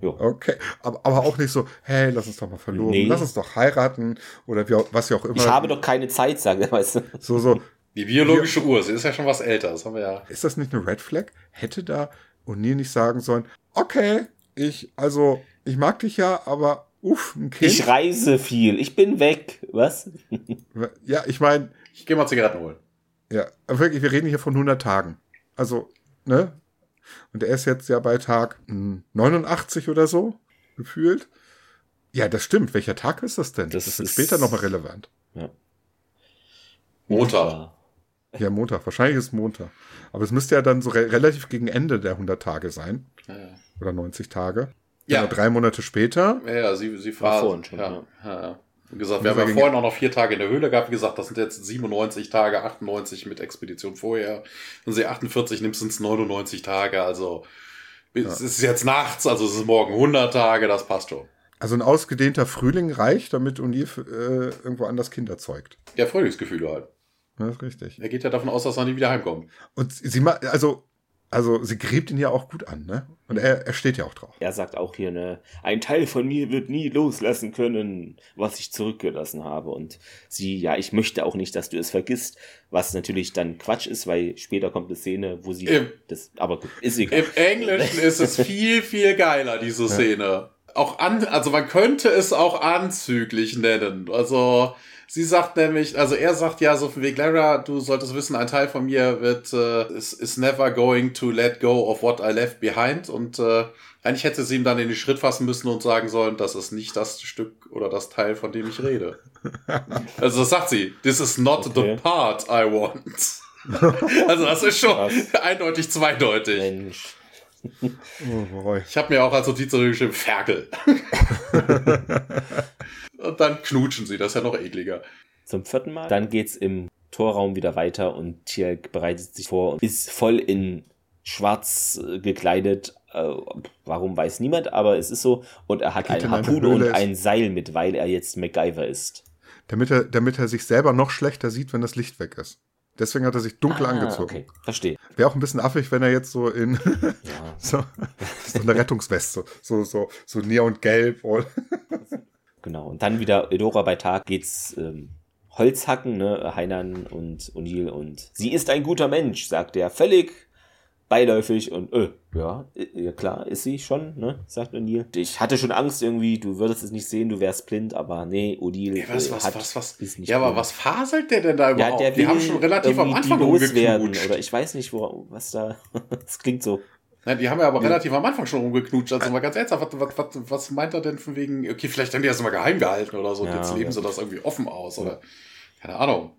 Jo. Okay, aber, aber auch nicht so, hey, lass uns doch mal verloben, nee. lass uns doch heiraten oder wie, was ja auch immer. Ich habe doch keine Zeit, sagen er, weißt du. So, so. Die biologische Uhr, sie ist ja schon was älter, das haben wir ja. Ist das nicht eine Red Flag? Hätte da O'Neill nicht sagen sollen, okay, ich, also, ich mag dich ja, aber uff, ein Kind. Ich reise viel, ich bin weg, was? ja, ich meine. Ich gehe mal Zigaretten holen. Ja, wirklich, wir reden hier von 100 Tagen. Also, ne? Und er ist jetzt ja bei Tag 89 oder so, gefühlt. Ja, das stimmt. Welcher Tag ist das denn? Das, das wird später nochmal relevant. Ja. Montag. Ja, Montag. Wahrscheinlich ist Montag. Aber es müsste ja dann so re relativ gegen Ende der 100 Tage sein. Ja, ja. Oder 90 Tage. Ja. Genau, drei Monate später. Ja, ja sie, sie fahren. Schon, ja. Ja. Wie gesagt, wir haben ja vorhin auch noch vier Tage in der Höhle gehabt. Wie gesagt, das sind jetzt 97 Tage, 98 mit Expedition vorher. Wenn sie 48 nimmt, sind es 99 Tage. Also ja. es ist jetzt nachts, also es ist morgen 100 Tage, das passt schon. Also ein ausgedehnter Frühling reicht, damit O'Neill äh, irgendwo anders Kinder zeugt. Ja, Frühlingsgefühle halt. Das ist richtig. Er geht ja davon aus, dass er nie wieder heimkommt. Und sie also also sie gräbt ihn ja auch gut an, ne? Und er, er steht ja auch drauf. Er sagt auch hier, ne, ein Teil von mir wird nie loslassen können, was ich zurückgelassen habe. Und sie, ja, ich möchte auch nicht, dass du es vergisst, was natürlich dann Quatsch ist, weil später kommt eine Szene, wo sie Im, das, aber ist egal. Im Englischen ist es viel, viel geiler, diese Szene. Ja. Auch an, also man könnte es auch anzüglich nennen. Also, Sie sagt nämlich, also er sagt ja so von wegen, Lara, du solltest wissen, ein Teil von mir wird, äh, is, is never going to let go of what I left behind. Und äh, eigentlich hätte sie ihm dann in den Schritt fassen müssen und sagen sollen, das ist nicht das Stück oder das Teil, von dem ich rede. also das sagt sie, this is not okay. the part I want. also das ist schon Was? eindeutig zweideutig. Mensch. Oh, ich habe mir auch als Notiz geschrieben, Ferkel. Und dann knutschen sie, das ist ja noch ekliger. Zum vierten Mal. Dann geht's im Torraum wieder weiter und Tierk bereitet sich vor und ist voll in schwarz äh, gekleidet. Äh, warum weiß niemand, aber es ist so. Und er hat eine Harpune und ein Seil mit, weil er jetzt MacGyver ist. Damit er, damit er sich selber noch schlechter sieht, wenn das Licht weg ist. Deswegen hat er sich dunkel ah, angezogen. Okay, verstehe. Wäre auch ein bisschen affig, wenn er jetzt so in ja. so, so eine Rettungsweste, so, so, so neongelb. Genau. Und dann wieder Edora bei Tag geht's ähm, Holzhacken, ne? Heinan und O'Neill und sie ist ein guter Mensch, sagt er. Völlig beiläufig und äh, ja, äh, ja klar, ist sie schon, ne? Sagt O'Neill. Ich hatte schon Angst irgendwie, du würdest es nicht sehen, du wärst blind, aber nee, O'Neill ja, was, was, hat, was, was, ist nicht Ja, blind. aber was faselt der denn da überhaupt? Ja, der Wir haben schon relativ am Anfang loswerden oder ich weiß nicht, wo, was da, das klingt so ja, die haben ja aber relativ am Anfang schon rumgeknutscht. Also mal ganz ernsthaft, was, was, was meint er denn von wegen, okay, vielleicht haben die das mal geheim gehalten oder so. Ja, und jetzt leben sie das irgendwie offen aus oder keine Ahnung.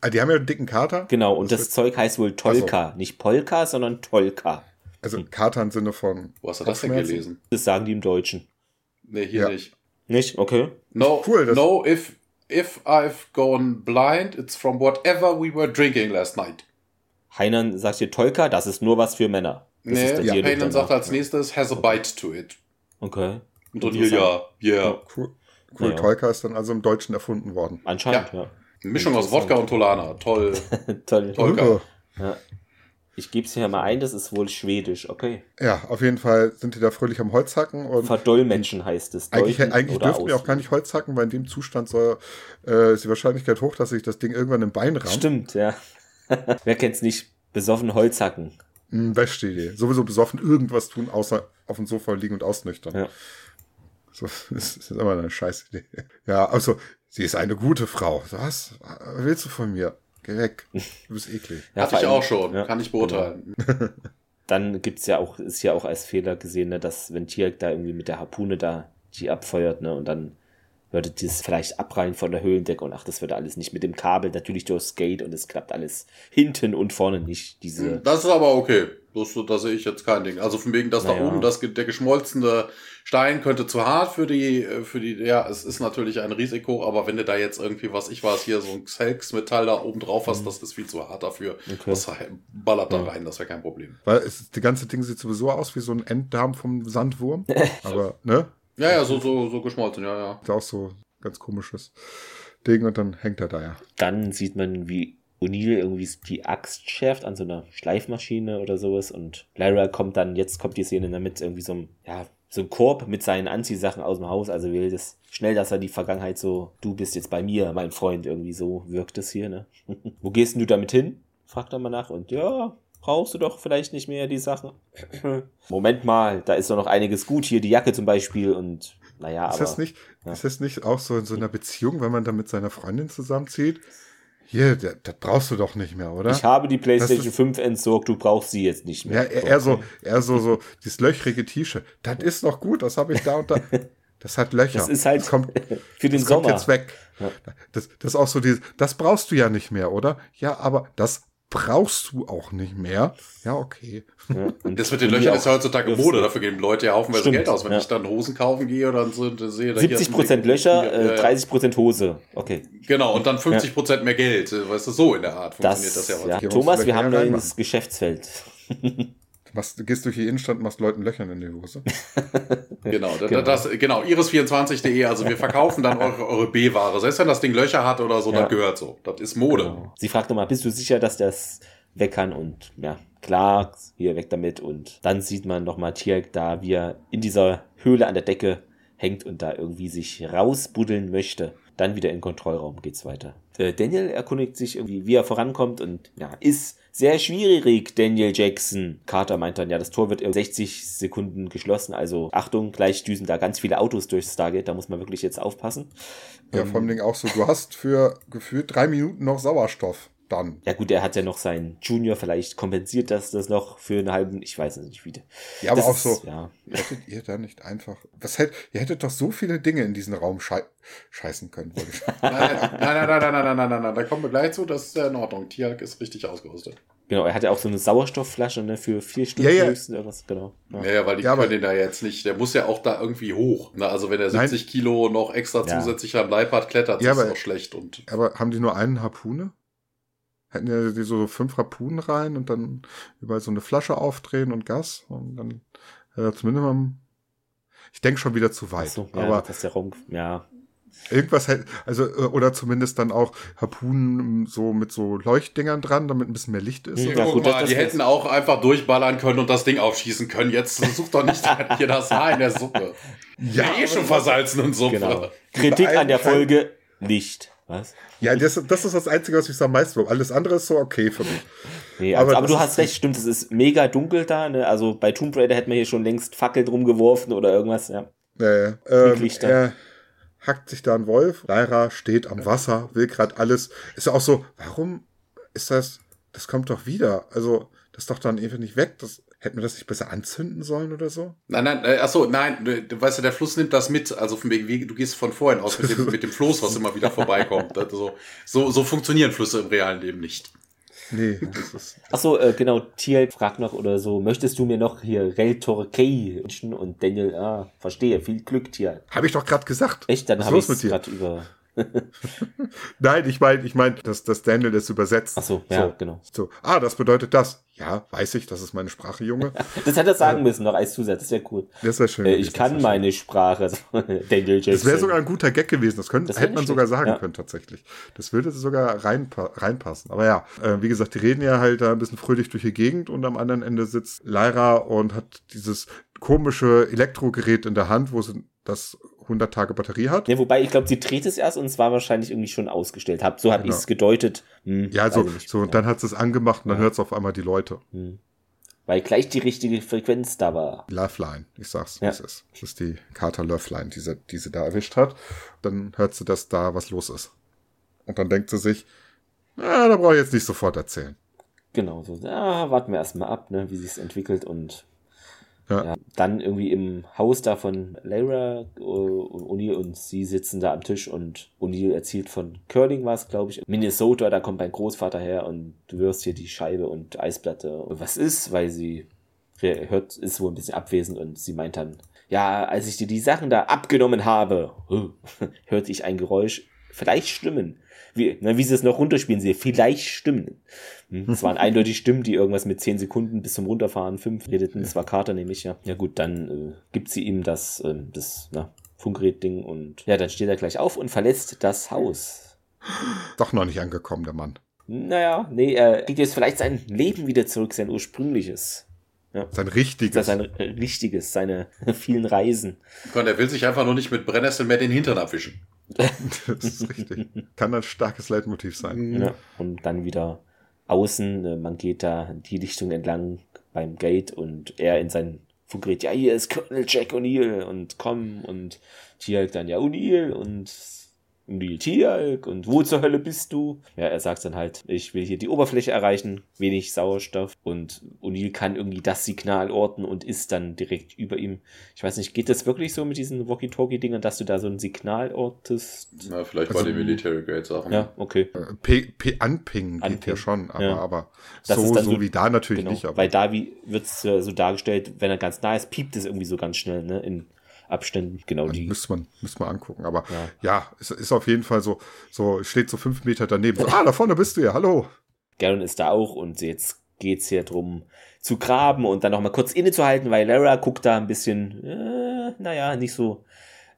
Ah, die haben ja einen dicken Kater. Genau, und das, das Zeug heißt wohl Tolka. So. Nicht Polka, sondern Tolka. Also Kater im Sinne von. Wo hast du das denn gelesen? Das sagen die im Deutschen. Nee, hier ja. nicht. Nicht? Okay. No, cool, no if, if I've gone blind, it's from whatever we were drinking last night. Heinan sagt hier Tolka, das ist nur was für Männer. Das nee, ja, Payne sagt als nächstes, has a bite to it. Okay. Und dann hier, ja, yeah. Cool, cool ja. Tolka ist dann also im Deutschen erfunden worden. Anscheinend, ja. ja. Mischung aus Wodka und Tolana. Toll. Toll. Tolka. Ja. Ich gebe es hier mal ein, das ist wohl schwedisch, okay. Ja, auf jeden Fall sind die da fröhlich am Holzhacken. Und Verdolmetschen heißt es. Eigentlich, eigentlich dürften wir auch gar nicht Holzhacken, weil in dem Zustand soll, äh, ist die Wahrscheinlichkeit hoch, dass sich das Ding irgendwann im Bein rammt. Stimmt, ja. Wer kennt's nicht? Besoffen Holzhacken. Hm, beste Idee. Sowieso besoffen irgendwas tun, außer auf dem Sofa liegen und ausnüchtern. Ja. So, das ist immer eine scheiß Idee. Ja, also, sie ist eine gute Frau. Was? Willst du von mir? Geh weg. Du bist eklig. Ja, Hatte ich auch schon. Ja. Kann ich beurteilen. Genau. Dann gibt's ja auch, ist ja auch als Fehler gesehen, ne, dass wenn Tierk da irgendwie mit der Harpune da die abfeuert, ne, und dann würde das vielleicht abreihen von der Höhlendecke und ach, das würde alles nicht mit dem Kabel, natürlich durchs Gate und es klappt alles hinten und vorne nicht. Diese hm, das ist aber okay. Das, da sehe ich jetzt kein Ding. Also von wegen, dass naja. da oben das, der geschmolzene Stein könnte zu hart für die, für die, ja, es ist natürlich ein Risiko, aber wenn du da jetzt irgendwie, was ich weiß, hier so ein Xelx-Metall da oben drauf hast, mhm. das ist viel zu hart dafür. Okay. Das ballert da rein, das wäre kein Problem. Weil es, die ganze Ding sieht sowieso aus wie so ein Enddarm vom Sandwurm. aber, ne? Ja, ja, so, so, so geschmolzen, ja, ja. Ist auch so ganz komisches Ding und dann hängt er da ja. Dann sieht man, wie O'Neill irgendwie die Axt schärft an so einer Schleifmaschine oder sowas und Lyra kommt dann, jetzt kommt die Szene damit irgendwie so ein, ja, so ein Korb mit seinen Anziehsachen aus dem Haus, also will das schnell, dass er die Vergangenheit so, du bist jetzt bei mir, mein Freund, irgendwie so wirkt es hier, ne? Wo gehst denn du damit hin? Fragt er mal nach und ja, brauchst du doch vielleicht nicht mehr die Sachen. Moment mal, da ist doch noch einiges gut hier, die Jacke zum Beispiel und naja, ist aber. Das nicht, ja. Ist das nicht auch so in so einer Beziehung, wenn man dann mit seiner Freundin zusammenzieht? Hier, das, das brauchst du doch nicht mehr, oder? Ich habe die PlayStation 5 entsorgt, du brauchst sie jetzt nicht mehr. Ja, er, er so, er so, so, dieses löchrige T-Shirt. Das ist noch gut, das habe ich da und da. Das hat Löcher. Das ist halt das kommt, für den das Sommer. kommt jetzt weg. Das, das ist auch so dieses, das brauchst du ja nicht mehr, oder? Ja, aber das brauchst du auch nicht mehr. Ja, okay. Ja, und Das mit den Löchern ist ja heutzutage Mode. Dafür geben Leute ja haufenweise Stimmt, Geld aus. Wenn ja. ich dann Hosen kaufen gehe oder so und sehe, da hier ist 70% ein- Löcher, Ja, äh, ja. 30% Hose. Okay. Genau, und dann 50% mehr Geld. Weißt du, so in der Art funktioniert Das, das, ja. ja, Thomas, wir haben neues. Geschäftsfeld. Machst, du gehst durch die Innenstadt und machst Leuten Löchern in die Hose. Genau, genau. Das, genau iris24.de, also wir verkaufen dann eure, eure B-Ware. Selbst wenn das Ding Löcher hat oder so, Ja. das gehört so. Das ist Mode. Genau. Sie fragt nochmal, bist du sicher, dass das weg kann? Und ja, klar, hier weg damit. Und dann sieht man nochmal Tierk da, wie er in dieser Höhle an der Decke hängt und da irgendwie sich rausbuddeln möchte. Dann wieder in den Kontrollraum geht's weiter. Äh, Daniel erkundigt sich irgendwie, wie er vorankommt und ja, ist sehr schwierig, Daniel Jackson. Carter meint dann, ja, das Tor wird in 60 Sekunden geschlossen, also Achtung, gleich düsen da ganz viele Autos durchs Stargate, da muss man wirklich jetzt aufpassen. Ja, Ähm, vor allem Ding auch so, du hast für gefühlt drei Minuten noch Sauerstoff. Dann. Ja gut, er hat ja noch seinen Junior, vielleicht kompensiert das das noch für einen halben, ich weiß es nicht wie. Ja, aber das auch ist, so, Ja. hättet ihr da nicht einfach, was hätt, ihr hättet doch so viele Dinge in diesen Raum schei scheißen können. wollte ich sagen. Nein, nein, nein, nein, nein, nein, nein, nein, nein, nein. Da kommen wir gleich zu. Das ist ja in Ordnung. Tiag ist richtig ausgerüstet. Genau, er hat ja auch so eine Sauerstoffflasche ne, für vier Stunden Ja, ja. höchstens irgendwas, genau. Ja. Ja, weil die Ja, aber- können den da jetzt nicht. Der muss ja auch da irgendwie hoch. Na, also wenn er Nein. 70 Kilo noch extra Ja. zusätzlich am Leib hat, klettert Ja, das ist aber- doch schlecht. Und Aber haben die nur einen Harpune? Hätten ja die so fünf Harpunen rein und dann überall so eine Flasche aufdrehen und Gas und dann äh, zumindest mal. Ich denke schon wieder zu weit. so, ja, aber das ist der Raum, ja. irgendwas hätte, also, äh, oder zumindest dann auch Harpunen so mit so Leuchtdingern dran, damit ein bisschen mehr Licht ist. Ja, gut, mal, das die hätten auch einfach durchballern können und das Ding aufschießen können. Jetzt such doch nicht hier das Haar in der Suppe. Ja, eh aber schon das- versalzenen Suppe. Genau. Kritik an der Folge, Licht. Was? Ja, das, das ist das Einzige, was ich so am meisten. Alles andere ist so okay für mich. Nee, also, Aber aber, du hast recht, stimmt, es ist mega dunkel da, ne? Also bei Tomb Raider hätte man hier schon längst Fackel drum geworfen oder irgendwas, ja. Äh, ähm, Lichter. er hackt sich da ein Wolf. Lyra steht am Wasser, will gerade alles. Ist ja auch so, warum ist das? Das kommt doch wieder. Also, das ist doch dann einfach nicht weg. Das, hätten wir das nicht besser anzünden sollen oder so? Nein, nein, äh, ach so, nein, du, du weißt ja, der Fluss nimmt das mit. Also von wegen, wie- du gehst von vorhin aus mit dem, mit dem Floß, was immer wieder vorbeikommt. Also, so, so funktionieren Flüsse im realen Leben nicht. Nee, das ist. Achso, äh, genau, Tiel fragt noch oder so, möchtest du mir noch hier Rel Torquay wünschen? Und Daniel, ah, verstehe, viel Glück, Tiel. Habe ich doch gerade gesagt. Echt, dann habe ich es mit dir? gerade über. Nein, ich meine, ich meine, dass, dass Daniel das übersetzt. Achso, ja, genau. So, ah, das bedeutet das. Ja, weiß ich, das ist meine Sprache, Junge. Das hätte er sagen müssen, noch als Zusatz, das wäre cool. Das wäre schön. Äh, ich kann meine Sprache, also, Daniel Jackson. Das wäre sogar ein guter Gag gewesen. Das, könnte, Das hätte man nicht sogar schlecht, sagen ja. können, tatsächlich. Das würde sogar reinpa reinpassen. Aber ja, äh, wie gesagt, die reden ja halt da ein bisschen fröhlich durch die Gegend und am anderen Ende sitzt Lyra und hat dieses komische Elektrogerät in der Hand, wo sie das 100 Tage Batterie hat. Ja, wobei, ich glaube, sie dreht es erst und es war wahrscheinlich irgendwie schon ausgestellt. Hab, so habe Genau. ich es gedeutet. Hm, Ja, so, weiß ich nicht. so und dann hat sie es angemacht und dann hört es auf einmal die Leute. Hm. Weil gleich die richtige Frequenz da war. Loveline, ich sag's, wie Ja. es ist. Das ist die Carter Loveline, die sie, die sie da erwischt hat. Dann hört sie, dass da was los ist. Und dann denkt sie sich, na, da brauche ich jetzt nicht sofort erzählen. Genau, so, ja, warten wir erstmal ab, ne, wie sich's entwickelt und Ja. ja. dann irgendwie im Haus da von Lara äh, und O'Neill und sie sitzen da am Tisch und O'Neill erzählt von Curling war es, glaube ich, Minnesota, da kommt mein Großvater her und du wirst hier die Scheibe und Eisplatte. Was ist, weil sie hört, ist wohl ein bisschen abwesend und sie meint dann, ja, als ich dir die Sachen da abgenommen habe, hörte ich ein Geräusch, vielleicht Stimmen. Wie, na, wie sie es noch runterspielen, sie vielleicht Stimmen. Hm, Es waren eindeutig Stimmen, die irgendwas mit 10 Sekunden bis zum Runterfahren, 5 redeten. Das war Carter nämlich, ja. Ja gut, dann äh, gibt sie ihm das, ähm, das na, Funkgerät-Ding und ja, dann steht er gleich auf und verlässt das Haus. Doch noch nicht angekommen, der Mann. Naja, nee, er kriegt jetzt vielleicht sein Leben wieder zurück, sein ursprüngliches. Ja. Sein richtiges. Das sein richtiges, seine vielen Reisen. Und er will sich einfach nur nicht mit Brennnessel mehr den Hintern abwischen. das ist richtig. Kann ein starkes Leitmotiv sein. Ja. Und dann wieder außen, äh, man geht da die Richtung entlang beim Gate und er in sein Funkgerät, ja, hier ist Colonel Jack O'Neill und komm und Tialk dann, ja, O'Neill und O'Neill Tialk und wo zur Hölle bist du? Ja, er sagt dann halt, ich will hier die Oberfläche erreichen, wenig Sauerstoff und O'Neill kann irgendwie das Signal orten und ist dann direkt über ihm. Ich weiß nicht, geht das wirklich so mit diesen Walkie-Talkie-Dingern, dass du da so ein Signal ortest? Na, vielleicht also, bei den Military Grade Sachen. Ja, okay. Äh, P, P anpingen geht ja schon, aber, ja. aber so, so, so, wie da natürlich genau, nicht. Aber. Weil da wird es so dargestellt, wenn er ganz nah ist, piept es irgendwie so ganz schnell, ne? In Abständen. Genau die. Müsste man, müsste man angucken. Aber ja, ja es ist auf jeden Fall so, so steht so fünf Meter daneben. So, ah, da vorne bist du ja, hallo. Garen ist da auch und jetzt geht es hier drum zu graben und dann noch mal kurz innezuhalten, weil Lara guckt da ein bisschen, äh, naja, nicht so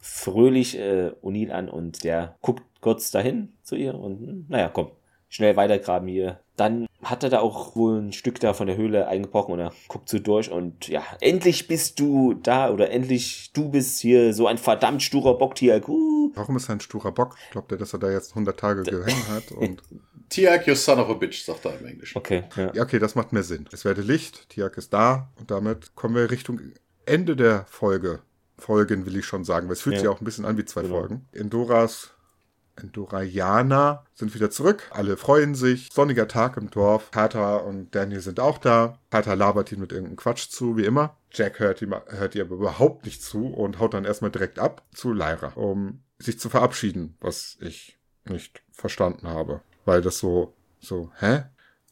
fröhlich äh, O'Neill an und der guckt kurz dahin zu ihr und hm, naja, komm, schnell weitergraben hier. Dann hat er da auch wohl ein Stück da von der Höhle eingebrochen und er guckt so durch und ja, endlich bist du da oder endlich du bist hier so ein verdammt sturer Bock, Tiag. Uh. Warum ist er ein sturer Bock? Glaubt er, dass er da jetzt 100 Tage gehängt hat? Und Tiag, you son of a bitch, sagt er im Englischen. Okay, ja. ja. okay, das macht mehr Sinn. Es werde Licht, Tiag ist da und damit kommen wir Richtung Ende der Folge. Folgen will ich schon sagen, weil es fühlt ja. sich auch ein bisschen an wie zwei genau. Folgen. Endoras Endoraianer sind wieder zurück. Alle freuen sich. Sonniger Tag im Dorf. Carter und Daniel sind auch da. Carter labert ihm mit irgendeinem Quatsch zu, wie immer. Jack hört ihm, hört ihr aber überhaupt nicht zu und haut dann erstmal direkt ab zu Lyra, um sich zu verabschieden, was ich nicht verstanden habe. Weil das so, so, hä?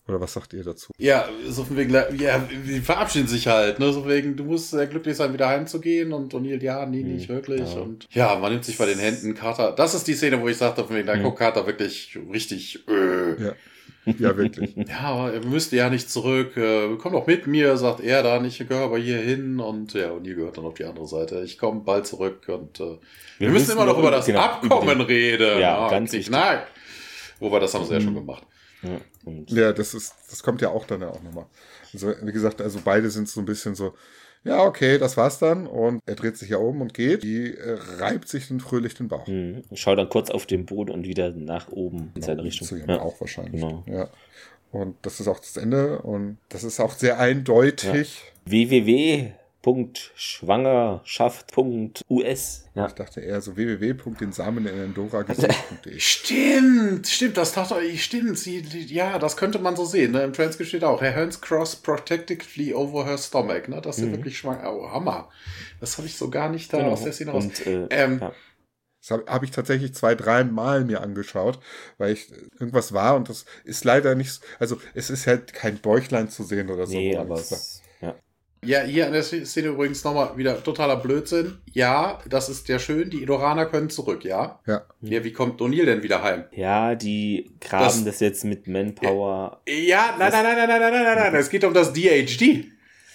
Oder was sagt ihr dazu? Ja, so von wegen, ja, die verabschieden sich halt, ne? So wegen, du musst sehr glücklich sein, wieder heimzugehen und O'Neill, ja, nee, nicht hm, wirklich. Ja. Und ja, man nimmt sich bei den Händen. Carter, das ist die Szene, wo ich sagte, von wegen, da mhm. guckt Carter wirklich richtig, äh. Ja. Ja, wirklich. ja, aber er müsste ja nicht zurück. Äh, komm doch mit mir, sagt er dann. Ich gehöre aber hier hin. Und ja, O'Neill gehört dann auf die andere Seite. Ich komme bald zurück und äh, wir, wir müssen immer noch über das genau, Abkommen reden. Ja, ganz wichtig. Nein. Wobei, das haben sie mhm. ja schon gemacht. Ja, ja, das ist, das kommt ja auch dann ja auch nochmal. Also, wie gesagt, also beide sind so ein bisschen so, ja, okay, das war's dann. Und er dreht sich ja um und geht. Die äh, reibt sich dann fröhlich den Bauch. Mhm. Schaut dann kurz auf den Boden und wieder nach oben in seine Richtung. Zu ja. auch wahrscheinlich. Genau. Ja. Und das ist auch das Ende. Und das ist auch sehr eindeutig. Ja. www www.schwangerschaft.us. Ja. Ich dachte eher so www.densameninendora.de. Stimmt, stimmt, das dachte ich, stimmt. Sie, ja, das könnte man so sehen. Ne? Im Transkript steht auch, Herr Hearns cross protectively over her stomach. Ne? Das ist mhm. wirklich schwanger. Oh, Hammer. Das habe ich so gar nicht da genau. aus der Szene raus. Und, äh, ähm, ja. Das habe hab ich tatsächlich zwei, drei Mal mir angeschaut, weil ich irgendwas war und das ist leider nicht, also es ist halt kein Bäuchlein zu sehen oder so. Nee, aber es, ja, hier an der Szene übrigens nochmal wieder totaler Blödsinn. Ja, das ist ja schön, die Idoraner können zurück, ja? Ja. Ja, wie kommt O'Neill denn wieder heim? Ja, die graben das, das jetzt mit Manpower. Ja, nein, nein, nein, nein, nein, nein, nein, nein, nein, es geht um das DHD.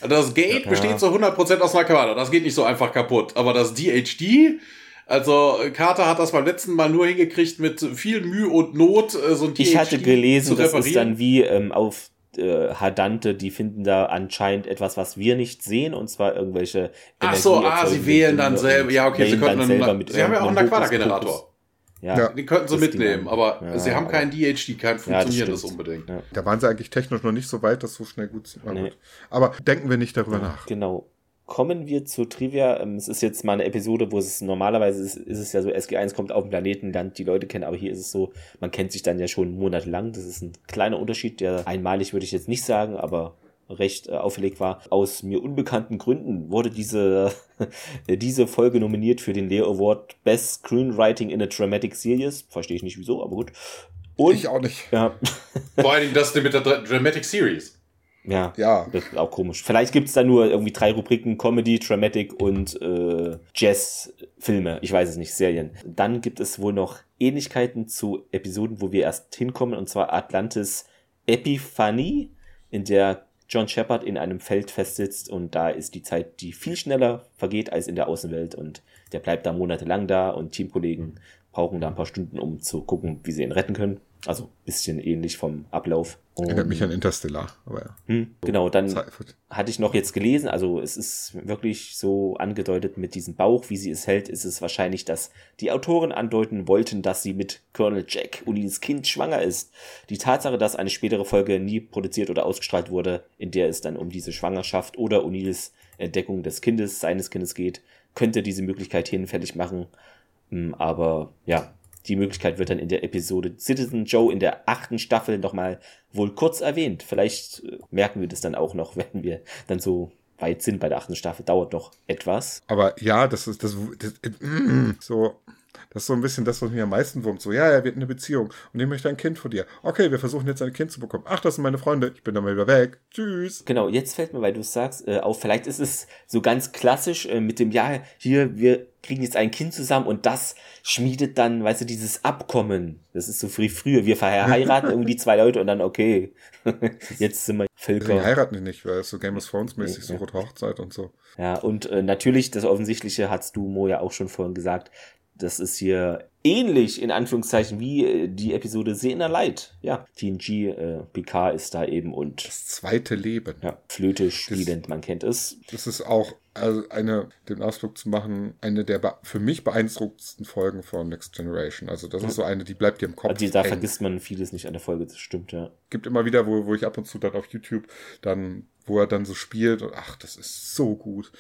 Das Gate ja. besteht zu 100% aus Nakawada. Das geht nicht so einfach kaputt. Aber das DHD, also Carter hat das beim letzten Mal nur hingekriegt mit viel Mühe und Not, äh, so ein DHD Ich hatte gelesen, das ist dann wie ähm, auf äh, Hadante, die finden da anscheinend etwas, was wir nicht sehen, und zwar irgendwelche. Ach so, ah, sie wählen dann selber. Ja, okay, sie könnten dann, mit sie haben ja auch einen Aquada-Generator. Ja, ja, den könnten sie mitnehmen, aber ja, sie haben keinen DHD, kein funktionierendes ja, unbedingt. Ja. Da waren sie eigentlich technisch noch nicht so weit, dass so schnell gut sind. Nee. Aber denken wir nicht darüber nach. Genau kommen wir zu Trivia. Ähm, es ist jetzt mal eine Episode, wo es normalerweise ist, ist es ja so, SG1 kommt auf den Planeten, lernt die Leute kennen, aber hier ist es so, man kennt sich dann ja schon monatelang. Das ist ein kleiner Unterschied, der einmalig würde ich jetzt nicht sagen, aber recht äh, auffällig war. Aus mir unbekannten Gründen wurde diese, diese Folge nominiert für den Leo Award Best Screenwriting in a Dramatic Series. Verstehe ich nicht wieso, aber gut. Und, ich auch nicht. Ja. Vor allem das mit der Dramatic Series. Ja, ja. Das ist auch komisch. Vielleicht gibt es da nur irgendwie drei Rubriken: Comedy, Dramatic und äh, Jazz-Filme. Ich weiß es nicht, Serien. Dann gibt es wohl noch Ähnlichkeiten zu Episoden, wo wir erst hinkommen, und zwar Atlantis Epiphanie, in der John Shepard in einem Feld festsitzt und da ist die Zeit, die viel schneller vergeht als in der Außenwelt und der bleibt da monatelang da und Teamkollegen brauchen da ein paar Stunden, um zu gucken, wie sie ihn retten können. Also bisschen ähnlich vom Ablauf. Erinnert mich an Interstellar, aber ja. Hm, genau, dann hatte ich noch jetzt gelesen, also es ist wirklich so angedeutet mit diesem Bauch, wie sie es hält, ist es wahrscheinlich, dass die Autoren andeuten wollten, dass sie mit Colonel Jack Unins Kind schwanger ist. Die Tatsache, dass eine spätere Folge nie produziert oder ausgestrahlt wurde, in der es dann um diese Schwangerschaft oder Unils Entdeckung des Kindes, seines Kindes geht, könnte diese Möglichkeit hinfällig machen. Hm, aber ja, die Möglichkeit wird dann in der Episode Citizen Joe in der achten Staffel nochmal wohl kurz erwähnt. Vielleicht äh, merken wir das dann auch noch, wenn wir dann so weit sind bei der achten Staffel. Dauert doch etwas. Aber ja, das ist das, das, das so das ist so ein bisschen das, was mir am meisten wurmt. So, ja, er wird eine Beziehung und ich möchte ein Kind von dir. Okay, wir versuchen jetzt ein Kind zu bekommen. Ach, das sind meine Freunde. Ich bin dann mal wieder weg. Tschüss. Genau, jetzt fällt mir, weil du es sagst, äh, auf, vielleicht ist es so ganz klassisch äh, mit dem, ja, hier, wir kriegen jetzt ein Kind zusammen und das schmiedet dann, weißt du, dieses Abkommen. Das ist so früh früher. Wir verheiraten irgendwie zwei Leute und dann, okay, jetzt sind wir Völker. Die heiraten nicht, weil es so Game of Thrones mäßig, so rote Hochzeit und so. Ja, und äh, natürlich, das Offensichtliche hast du, Mo, ja auch schon vorhin gesagt, das ist hier ähnlich, in Anführungszeichen, wie äh, die Episode Sehner Light. Ja, TNG, äh, Picard ist da eben und. Das zweite Leben. Ja, Flöte spielend, das, man kennt es. Das ist auch, also eine, den Ausflug zu machen, eine der für mich beeindruckendsten Folgen von Next Generation. Also, das ist so eine, die bleibt dir im Kopf. Also, da vergisst man vieles nicht an der Folge, das stimmt, ja. Gibt immer wieder, wo, wo ich ab und zu dann auf YouTube dann, wo er dann so spielt und ach, das ist so gut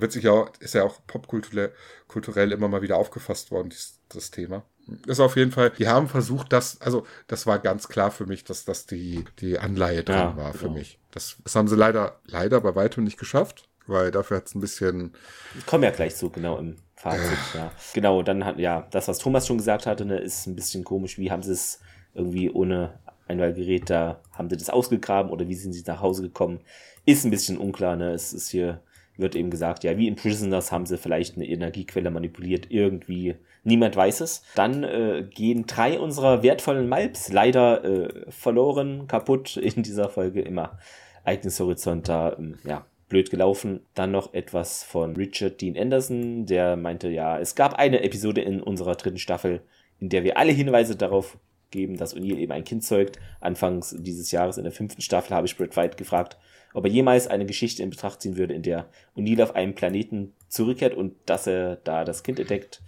wird sich ja, ist ja auch popkulturell kulturell immer mal wieder aufgefasst worden, dieses, das Thema. Ist auf jeden Fall, die haben versucht, das, also das war ganz klar für mich, dass das die, die Anleihe dran ja, war für genau. mich. Das, das haben sie leider, leider bei weitem nicht geschafft, weil dafür hat es ein bisschen. Ich komme ja gleich so genau im Fazit, äh. ja. Genau, dann hat, ja, das, was Thomas schon gesagt hatte, ne, ist ein bisschen komisch. Wie haben sie es irgendwie ohne Einwahlgerät da, haben sie das ausgegraben oder wie sind sie nach Hause gekommen? Ist ein bisschen unklar, ne? Es ist hier wird eben gesagt, ja, wie in Prisoners haben sie vielleicht eine Energiequelle manipuliert, irgendwie. Niemand weiß es. Dann äh, gehen drei unserer wertvollen Malps leider äh, verloren, kaputt in dieser Folge immer. Ereignishorizont da, ähm, ja, blöd gelaufen. Dann noch etwas von Richard Dean Anderson, der meinte, ja, es gab eine Episode in unserer dritten Staffel, in der wir alle Hinweise darauf geben, dass O'Neill eben ein Kind zeugt. Anfangs dieses Jahres in der fünften Staffel habe ich Brett White gefragt, ob er jemals eine Geschichte in Betracht ziehen würde, in der O'Neill auf einem Planeten zurückkehrt und dass er da das Kind entdeckt.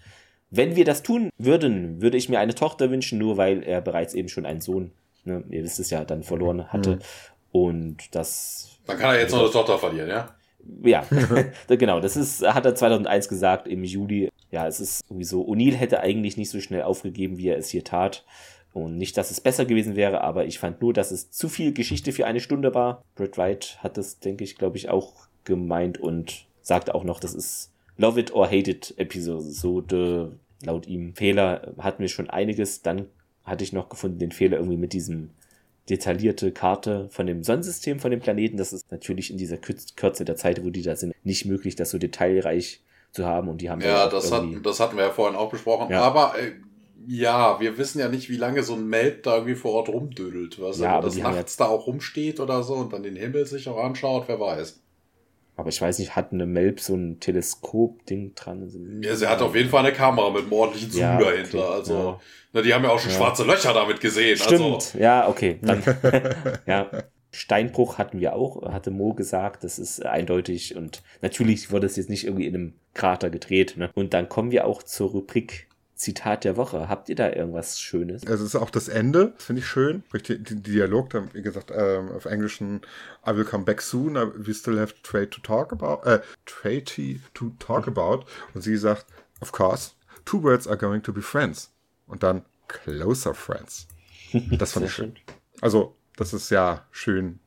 Wenn wir das tun würden, würde ich mir eine Tochter wünschen, nur weil er bereits eben schon einen Sohn, ne, ihr wisst es ja, dann verloren hatte. Mhm. Und das. Dann kann er jetzt noch eine Tochter verlieren, ja? Ja, genau. Das ist, hat er 2001 gesagt im Juli. Ja, es ist irgendwie so. O'Neill hätte eigentlich nicht so schnell aufgegeben, wie er es hier tat. Und nicht, dass es besser gewesen wäre, aber ich fand nur, dass es zu viel Geschichte für eine Stunde war. Brett Wright hat das, denke ich, glaube ich, auch gemeint und sagte auch noch, das ist Love It or Hate It Episode. Laut ihm Fehler hatten wir schon einiges. Dann hatte ich noch gefunden den Fehler irgendwie mit diesem detaillierte Karte von dem Sonnensystem, von dem Planeten. Das ist natürlich in dieser Kürze der Zeit, wo die da sind, nicht möglich, das so detailreich zu haben. Und die haben ja, das, hat, das hatten wir ja vorhin auch besprochen. Ja. Aber äh, ja, wir wissen ja nicht, wie lange so ein Melb da irgendwie vor Ort rumdödelt. Was ja, das nachts da auch rumsteht oder so und dann den Himmel sich auch anschaut, wer weiß. Aber ich weiß nicht, hat eine Melb so ein Teleskop-Ding dran? Ja, sie hat auf jeden Fall eine Kamera mit einem ordentlichen Zoom ja, dahinter. Okay, also, ja. na, die haben ja auch schon ja. schwarze Löcher damit gesehen. Stimmt, also. ja, okay. Dann, ja. Steinbruch hatten wir auch, hatte Mo gesagt, das ist eindeutig und natürlich wurde es jetzt nicht irgendwie in einem Krater gedreht. Ne? Und dann kommen wir auch zur Rubrik Zitat der Woche. Habt ihr da irgendwas Schönes? Also es ist auch das Ende, finde ich schön. Die, die Dialog, dann, wie gesagt, ähm, auf Englischen I will come back soon, we still have trade to talk about, äh, trade to talk mhm. about. Und sie sagt, of course, two words are going to be friends. Und dann closer friends. Das fand ich schön. Also, das ist ja schön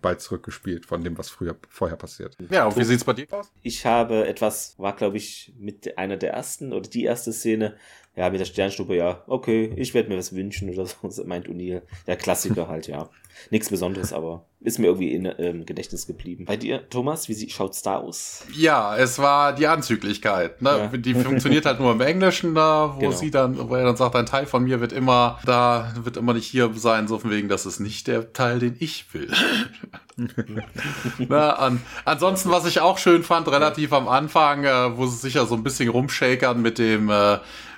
Ball zurückgespielt von dem, was früher vorher passiert. Ja, und wie sieht's bei dir aus? Ich habe etwas, war glaube ich mit einer der ersten oder die erste Szene, ja, mit der Sternstube, ja, okay, ich werde mir was wünschen oder so, meint O'Neill. Der Klassiker halt, ja. Nichts Besonderes, aber ist mir irgendwie in ähm, Gedächtnis geblieben. Bei dir, Thomas, wie schaut's da aus? Ja, es war die Anzüglichkeit. Ne? Ja. Die funktioniert halt nur im Englischen da, wo genau. sie dann, wo er dann sagt, ein Teil von mir wird immer da, wird immer nicht hier sein, so von wegen, das ist nicht der Teil, den ich will. Na, an, ansonsten, was ich auch schön fand, relativ am Anfang, äh, wo sie sich ja so ein bisschen rumshakern mit dem äh,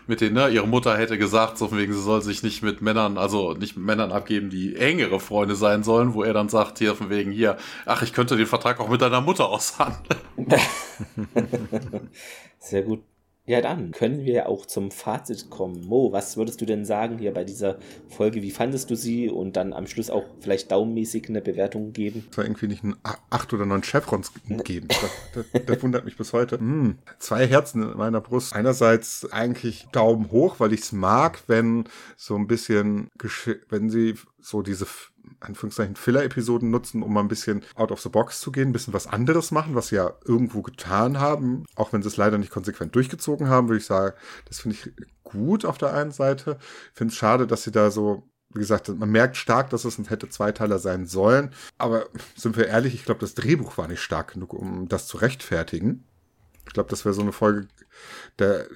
mit denen, ne, ihre Mutter hätte gesagt, so wegen, sie soll sich nicht mit Männern, also nicht mit Männern abgeben, die engere Freunde sein sollen, wo er dann sagt, hier von wegen, hier, ach, ich könnte den Vertrag auch mit deiner Mutter aushandeln. Sehr gut. Ja, dann können wir auch zum Fazit kommen. Mo, was würdest du denn sagen hier bei dieser Folge? Wie fandest du sie? Und dann am Schluss auch vielleicht daumenmäßig eine Bewertung geben? Es war irgendwie nicht ein 8 oder 9 Chevrons geben. Das, das, das, wundert mich bis heute. Hm, zwei Herzen in meiner Brust. Einerseits eigentlich Daumen hoch, weil ich es mag, wenn so ein bisschen, wenn sie so diese Anführungszeichen Filler-Episoden nutzen, um mal ein bisschen out of the box zu gehen, ein bisschen was anderes machen, was sie ja irgendwo getan haben. Auch wenn sie es leider nicht konsequent durchgezogen haben, würde ich sagen, das finde ich gut auf der einen Seite. Ich finde es schade, dass sie da so wie gesagt, man merkt stark, dass es ein hätte Zweiteiler sein sollen. Aber sind wir ehrlich, ich glaube, das Drehbuch war nicht stark genug, um das zu rechtfertigen. Ich glaube, das wäre so eine Folge, der,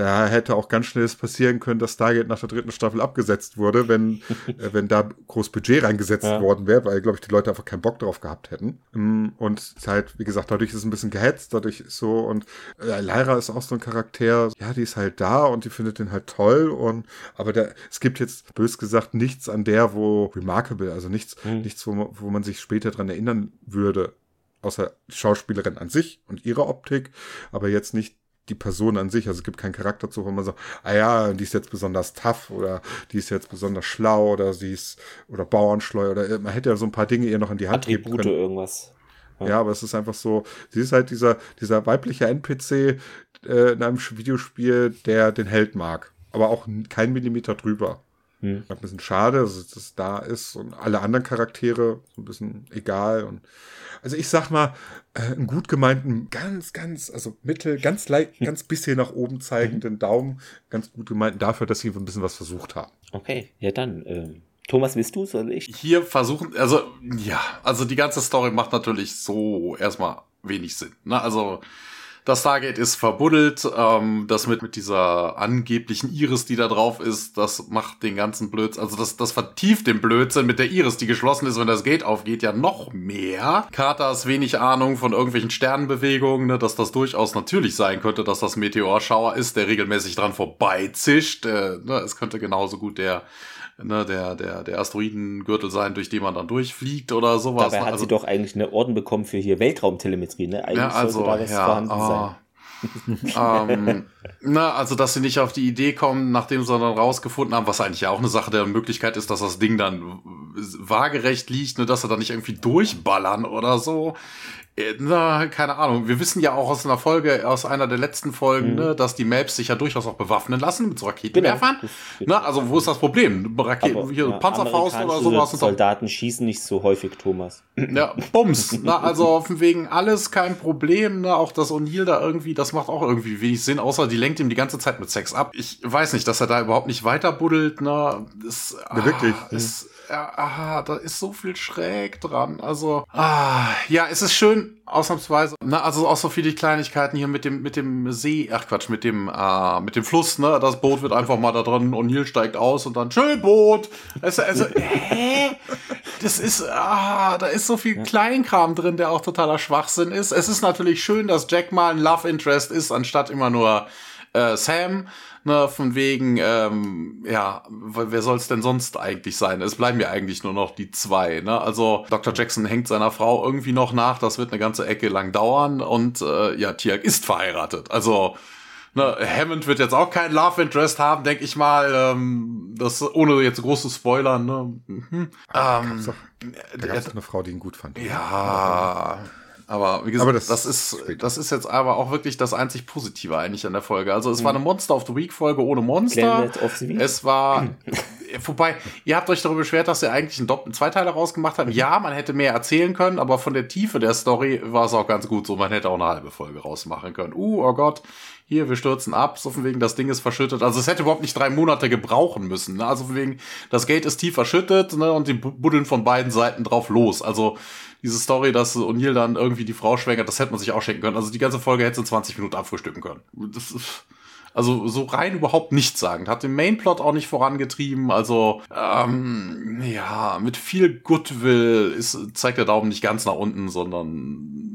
da hätte auch ganz schnell passieren können, dass Stargate nach der dritten Staffel abgesetzt wurde, wenn, äh, wenn da groß Budget reingesetzt ja. worden wäre, weil, glaube ich, die Leute einfach keinen Bock drauf gehabt hätten. Mm, und es halt, wie gesagt, dadurch ist es ein bisschen gehetzt, dadurch ist so, und äh, Lyra ist auch so ein Charakter, ja, die ist halt da und die findet den halt toll und, aber der, es gibt jetzt, bös gesagt, nichts an der, wo remarkable, also nichts, mhm. nichts, wo, wo man sich später dran erinnern würde, außer die Schauspielerin an sich und ihre Optik, aber jetzt nicht die Person an sich. Also es gibt keinen Charakter zu, wo man so, ah ja, die ist jetzt besonders tough oder die ist jetzt besonders schlau oder sie ist oder Bauernschleu oder man hätte ja so ein paar Dinge ihr noch in die Hand Attribute geben können. irgendwas. Ja. ja. aber es ist einfach so, sie ist halt dieser, dieser weibliche NPC äh, in einem Videospiel, der den Held mag. Aber auch kein Millimeter drüber. Hm. Ein bisschen schade, dass es da ist und alle anderen Charaktere so ein bisschen egal und also ich sag mal, äh, einen gut gemeinten, ganz, ganz, also mittel, ganz leicht, hm. ganz bisschen nach oben zeigenden Daumen, ganz gut gemeinten dafür, dass sie ein bisschen was versucht haben. Okay, ja dann, ähm, Thomas, willst du, soll ich? Hier versuchen, also, ja, also die ganze Story macht natürlich so erstmal wenig Sinn. Ne? Also, das Stargate ist verbuddelt. Ähm, das mit, mit dieser angeblichen Iris, die da drauf ist, das macht den ganzen Blödsinn. Also das, das vertieft den Blödsinn mit der Iris, die geschlossen ist, wenn das Gate aufgeht, ja noch mehr. Carter ist wenig Ahnung von irgendwelchen Sternenbewegungen, ne, dass das durchaus natürlich sein könnte, dass das Meteorschauer ist, der regelmäßig dran vorbeizischt. Äh, ne, es könnte genauso gut der ne, der, der, der Asteroidengürtel sein, durch den man dann durchfliegt oder sowas. Dabei hat also, sie doch eigentlich eine Orden bekommen für hier Weltraumtelemetrie, ne? Eigentlich ja, also, sollte da was ja, vorhanden oh. sein. ähm, na, also, dass sie nicht auf die Idee kommen, nachdem sie dann rausgefunden haben, was eigentlich ja auch eine Sache der Möglichkeit ist, dass das Ding dann waagerecht liegt, ne, dass sie da nicht irgendwie durchballern oder so. Äh, na, keine Ahnung. Wir wissen ja auch aus einer Folge, aus einer der letzten Folgen, mhm. ne, dass die Maps sich ja durchaus auch bewaffnen lassen mit so Raketenwerfern. Genau. Na, also wo ist das Problem? Raketen, Aber, hier ja, Panzerfaust oder sowas. Soldaten schießen nicht so häufig, Thomas. Ja, Bums. na, also auf dem Wegen alles kein Problem. Ne? Auch das O'Neill da irgendwie, das macht auch irgendwie wenig Sinn, außer die lenkt ihm die ganze Zeit mit Sex ab. Ich weiß nicht, dass er da überhaupt nicht weiter buddelt. Ne? Das, ja, wirklich. Ah, ist, ja, ah, da ist so viel schräg dran. Also, ah, ja, es ist schön, ausnahmsweise. Ne, also auch so viele Kleinigkeiten hier mit dem, mit dem See, ach Quatsch, mit dem, äh, mit dem Fluss, ne? Das Boot wird einfach mal da drin und Neil steigt aus und dann, schön Boot! Also, also, hä? Das ist, ah, da ist so viel Kleinkram drin, der auch totaler Schwachsinn ist. Es ist natürlich schön, dass Jack mal ein Love Interest ist, anstatt immer nur äh, Sam ne, von wegen, ähm, ja, wer soll es denn sonst eigentlich sein? Es bleiben ja eigentlich nur noch die zwei, ne? Also Dr. Jackson hängt seiner Frau irgendwie noch nach, das wird eine ganze Ecke lang dauern und äh, ja, Tiag ist verheiratet. Also Ne, Hammond wird jetzt auch kein Love Interest haben, denke ich mal. Ähm, das ohne jetzt große Spoilern. Ne? Mhm. Ähm, da gab es eine Frau, die ihn gut fand. Ja. Aber wie gesagt, aber das, das, ist, das ist jetzt aber auch wirklich das einzig Positive eigentlich an der Folge. Also es mhm. war eine Monster of the Week Folge ohne Monster. Es war, wobei, ihr habt euch darüber beschwert, dass ihr eigentlich einen, Doppel Zweiteiler rausgemacht habt. Ja, man hätte mehr erzählen können, aber von der Tiefe der Story war es auch ganz gut so. Man hätte auch eine halbe Folge rausmachen können. Uh, oh Gott, hier, wir stürzen ab, so von wegen, das Ding ist verschüttet. Also es hätte überhaupt nicht drei Monate gebrauchen müssen. Ne? Also von wegen, das Gate ist tief verschüttet ne? und die buddeln von beiden Seiten drauf los. Also diese Story, dass O'Neill dann irgendwie die Frau schwängert, das hätte man sich auch schenken können. Also die ganze Folge hätte in 20 Minuten abfrühstücken können. Das ist, also so rein überhaupt nichts sagen. Hat den Mainplot auch nicht vorangetrieben. Also ähm, ja, mit viel Goodwill ist, zeigt der Daumen nicht ganz nach unten, sondern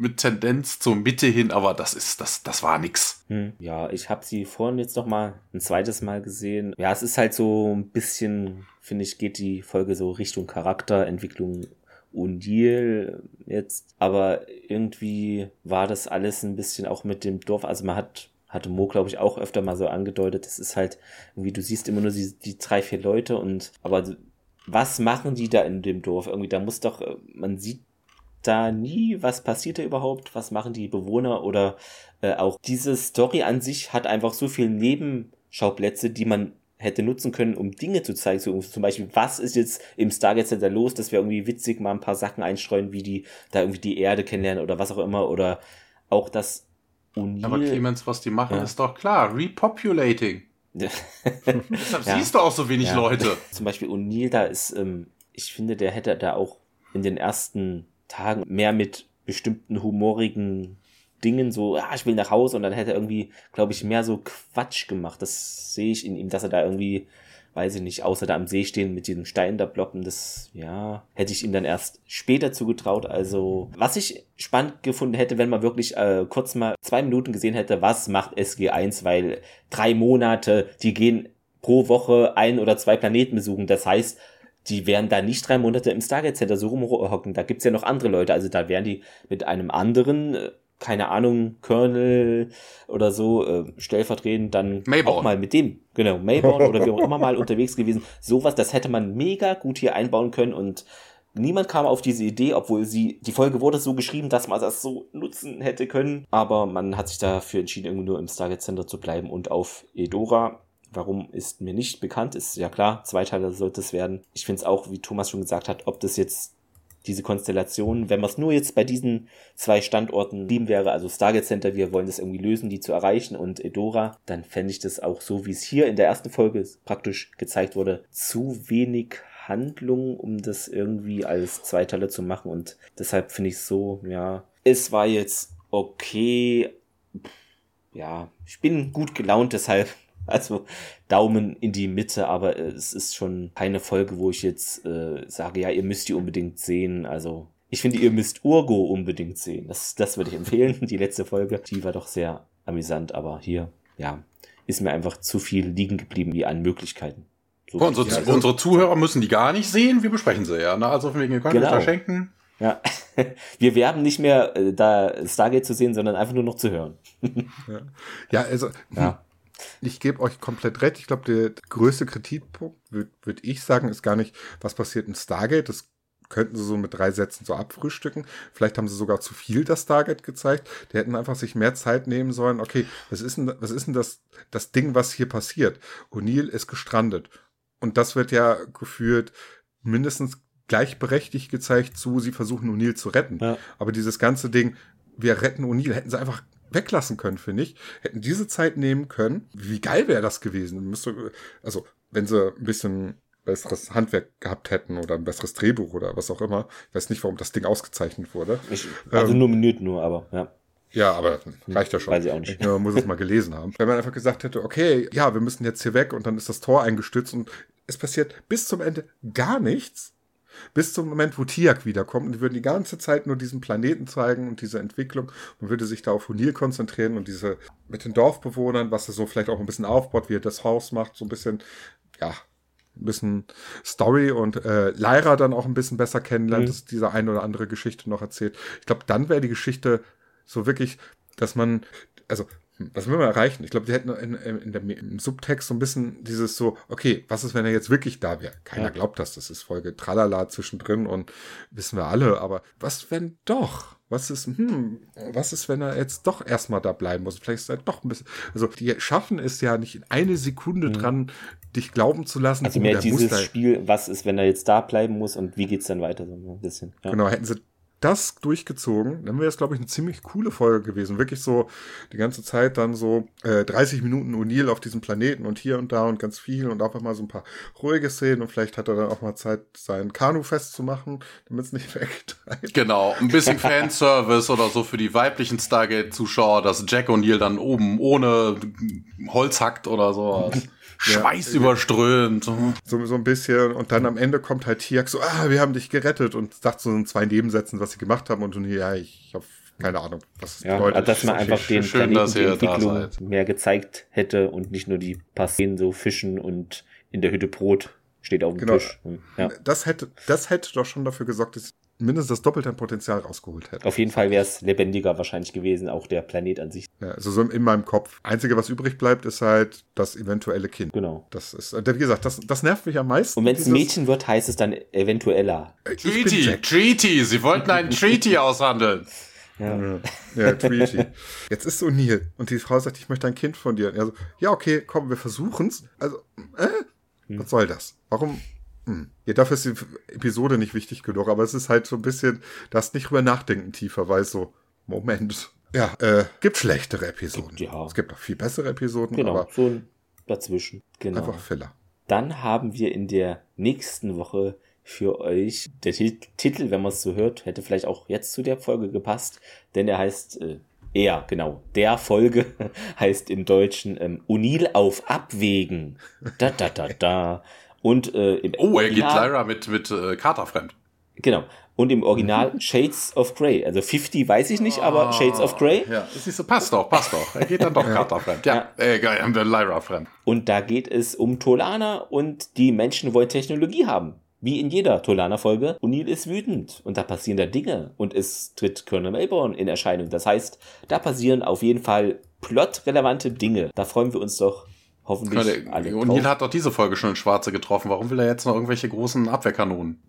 mit Tendenz zur Mitte hin, aber das ist, das, das war nix. Hm, ja, ich habe sie vorhin jetzt noch mal ein zweites Mal gesehen. Ja, es ist halt so ein bisschen, finde ich, geht die Folge so Richtung Charakterentwicklung O'Neill jetzt, aber irgendwie war das alles ein bisschen auch mit dem Dorf, also man hat hatte Mo, glaube ich, auch öfter mal so angedeutet. Das ist halt, irgendwie, du siehst immer nur die, die drei, vier Leute und aber was machen die da in dem Dorf? Irgendwie, da muss doch, äh, man sieht da nie, was passiert da überhaupt, was machen die Bewohner oder äh, auch diese Story an sich hat einfach so viele Nebenschauplätze, die man hätte nutzen können, um Dinge zu zeigen. So, zum Beispiel, was ist jetzt im Stargate Center los, dass wir irgendwie witzig mal ein paar Sachen einstreuen, wie die da irgendwie die Erde kennenlernen oder was auch immer oder auch das O'Neill. Aber Clemens, was die machen, ja. ist doch klar. Repopulating. Deshalb ja. siehst du auch so wenig ja. Leute. Zum Beispiel O'Neill, da ist, ähm, ich finde, der hätte da auch in den ersten Tagen mehr mit bestimmten humorigen Dingen so, ah, ich will nach Hause und dann hätte er irgendwie, glaube ich, mehr so Quatsch gemacht. Das sehe ich in ihm, dass er da irgendwie weiß ich nicht, außer da am See stehen mit diesem Stein da blocken, das, ja, hätte ich ihm dann erst später zugetraut. Also, was ich spannend gefunden hätte, wenn man wirklich äh, kurz mal zwei Minuten gesehen hätte, was macht SG1, weil drei Monate, die gehen pro Woche ein oder zwei Planeten besuchen. Das heißt, die werden da nicht drei Monate im Stargate Center so rumhocken. Da gibt's ja noch andere Leute. Also da wären die mit einem anderen äh, keine Ahnung, Colonel oder so, äh, stellvertretend dann Mayborn. auch mal mit dem, genau, Mayborn oder wie auch immer mal unterwegs gewesen. Sowas, das hätte man mega gut hier einbauen können und niemand kam auf diese Idee, obwohl sie, die Folge wurde so geschrieben, dass man das so nutzen hätte können, aber man hat sich dafür entschieden, irgendwie nur im Stargate Center zu bleiben und auf Edora. Warum ist mir nicht bekannt, ist ja klar, zwei Teile sollte es werden. Ich finde es auch, wie Thomas schon gesagt hat, ob das jetzt diese Konstellation, wenn man es nur jetzt bei diesen zwei Standorten lieben wäre, also Stargate Center, wir wollen das irgendwie lösen, die zu erreichen und Edora, dann fände ich das auch so, wie es hier in der ersten Folge praktisch gezeigt wurde, zu wenig Handlung, um das irgendwie als Zweiteiler zu machen. Und deshalb finde ich es so, ja, es war jetzt okay, ja, ich bin gut gelaunt, deshalb also Daumen in die Mitte, aber es ist schon keine Folge, wo ich jetzt äh, sage, ja, ihr müsst die unbedingt sehen. Also ich finde, ihr müsst Urgo unbedingt sehen. Das, das würde ich empfehlen. Die letzte Folge, die war doch sehr amüsant, aber hier, ja, ist mir einfach zu viel liegen geblieben wie an Möglichkeiten. So unsere, ja, also unsere Zuhörer müssen die gar nicht sehen, wir besprechen sie ja. Ne? Also wegen, ihr könnt genau. da schenken. Ja, wir werben nicht mehr, äh, da Stargate zu sehen, sondern einfach nur noch zu hören. ja. ja, also ja. Ich gebe euch komplett recht. Ich glaube, der größte Kritikpunkt, würde würd ich sagen, ist gar nicht, was passiert in Stargate. Das könnten sie so mit drei Sätzen so abfrühstücken. Vielleicht haben sie sogar zu viel das Stargate gezeigt. Die hätten einfach sich mehr Zeit nehmen sollen. Okay, was ist denn, was ist denn das, das Ding, was hier passiert? O'Neill ist gestrandet. Und das wird ja geführt mindestens gleichberechtigt gezeigt zu, sie versuchen O'Neill zu retten. Ja. Aber dieses ganze Ding, wir retten O'Neill, hätten sie einfach weglassen können, finde ich. Hätten diese Zeit nehmen können. Wie geil wäre das gewesen? Müsste, also, wenn sie ein bisschen besseres Handwerk gehabt hätten oder ein besseres Drehbuch oder was auch immer. Ich weiß nicht, warum das Ding ausgezeichnet wurde. Ich, also ähm, nur Minuten nur, aber ja. Ja, aber reicht ja schon. Weiß ich auch nicht. Man muss es mal gelesen haben. Wenn man einfach gesagt hätte, okay, ja, wir müssen jetzt hier weg und dann ist das Tor eingestützt und es passiert bis zum Ende gar nichts, bis zum Moment, wo Tiak wiederkommt. Und die würden die ganze Zeit nur diesen Planeten zeigen und diese Entwicklung. Man würde sich da auf Hunil konzentrieren und diese mit den Dorfbewohnern, was er so vielleicht auch ein bisschen aufbaut, wie er das Haus macht, so ein bisschen, ja, ein bisschen Story und äh, Lyra dann auch ein bisschen besser kennenlernt, mhm. dass diese eine oder andere Geschichte noch erzählt. Ich glaube, dann wäre die Geschichte so wirklich, dass man, also was will man erreichen? Ich glaube, die hätten in, in der, im Subtext so ein bisschen dieses so, okay, was ist, wenn er jetzt wirklich da wäre? Keiner ja. glaubt das, das ist Folge Tralala zwischendrin und wissen wir alle, aber was, wenn doch? Was ist, hm, was ist, wenn er jetzt doch erstmal da bleiben muss? Vielleicht ist er doch ein bisschen, also die schaffen es ja nicht in eine Sekunde mhm. dran, dich glauben zu lassen. Also mehr dieses Spiel, was ist, wenn er jetzt da bleiben muss und wie geht's dann weiter, so ein bisschen. Ja. Genau, hätten sie das durchgezogen, dann wäre es, glaube ich, eine ziemlich coole Folge gewesen. Wirklich so die ganze Zeit dann so äh, 30 Minuten O'Neill auf diesem Planeten und hier und da und ganz viel und auch mal so ein paar ruhige Szenen und vielleicht hat er dann auch mal Zeit, sein Kanu festzumachen, damit es nicht wegtreibt. Genau, ein bisschen Fanservice oder so für die weiblichen Stargate-Zuschauer, dass Jack O'Neill dann oben ohne Holz hackt oder sowas. Schweiß ja, überströmt. So, so ein bisschen. Und dann am Ende kommt halt Tiak so, ah, wir haben dich gerettet und sagt so in zwei Nebensätzen, was sie gemacht haben. Und ja, ich habe keine Ahnung, was es ja, bedeutet. Also, dass man einfach den schön, Planeten die Entwicklung mehr gezeigt hätte und nicht nur die paar Szenen so Fischen und in der Hütte Brot steht auf dem genau. Tisch. Ja. Das hätte, das hätte doch schon dafür gesorgt, dass mindestens das Doppelte an Potenzial rausgeholt hätte. Auf jeden Fall wäre es lebendiger wahrscheinlich gewesen, auch der Planet an sich. Ja, also so in meinem Kopf. Einzige, was übrig bleibt, ist halt das eventuelle Kind. Genau. Das ist, äh, wie gesagt, das, das nervt mich am meisten. Und wenn es ein Mädchen wird, heißt es dann eventueller. Äh, Treaty, Treaty, sie wollten einen Treaty aushandeln. Ja. ja, Treaty. Jetzt ist so Neil und die Frau sagt, ich möchte ein Kind von dir. Und er so, ja, okay, komm, wir versuchen's. Also, äh, hm. was soll das? Warum? Hm. Ja, dafür ist die Episode nicht wichtig genug, aber es ist halt so ein bisschen, das nicht drüber nachdenken tiefer, weil so, Moment. Ja, äh, gibt schlechtere Episoden. Ja. Es gibt auch viel bessere Episoden, genau, aber. So ein dazwischen. Genau. Einfach Filler. Dann haben wir in der nächsten Woche für euch. Der Titel, wenn man es so hört, hätte vielleicht auch jetzt zu der Folge gepasst, denn er heißt äh, er, genau. Der Folge heißt im Deutschen ähm, Unil auf Abwägen. Da, da, da, da. Und äh, im Oh, er geht Lyra mit, mit äh, Carter fremd. Genau. Und im Original mhm. Shades of Grey. Also 50 weiß ich nicht, aber ah, Shades of Grey. Ja, das ist so, passt doch, passt doch. Er geht dann doch Carter fremd. Ja, ja. Äh, geil, haben wir Lyra fremd. Und da geht es um Tolana und die Menschen wollen Technologie haben. Wie in jeder Tolana-Folge, O'Neill ist wütend und da passieren da Dinge und es tritt Colonel Melbourne in Erscheinung. Das heißt, da passieren auf jeden Fall plot-relevante Dinge. Da freuen wir uns doch hoffentlich ja, alle. O'Neill hat doch diese Folge schon in Schwarze getroffen. Warum will er jetzt noch irgendwelche großen Abwehrkanonen?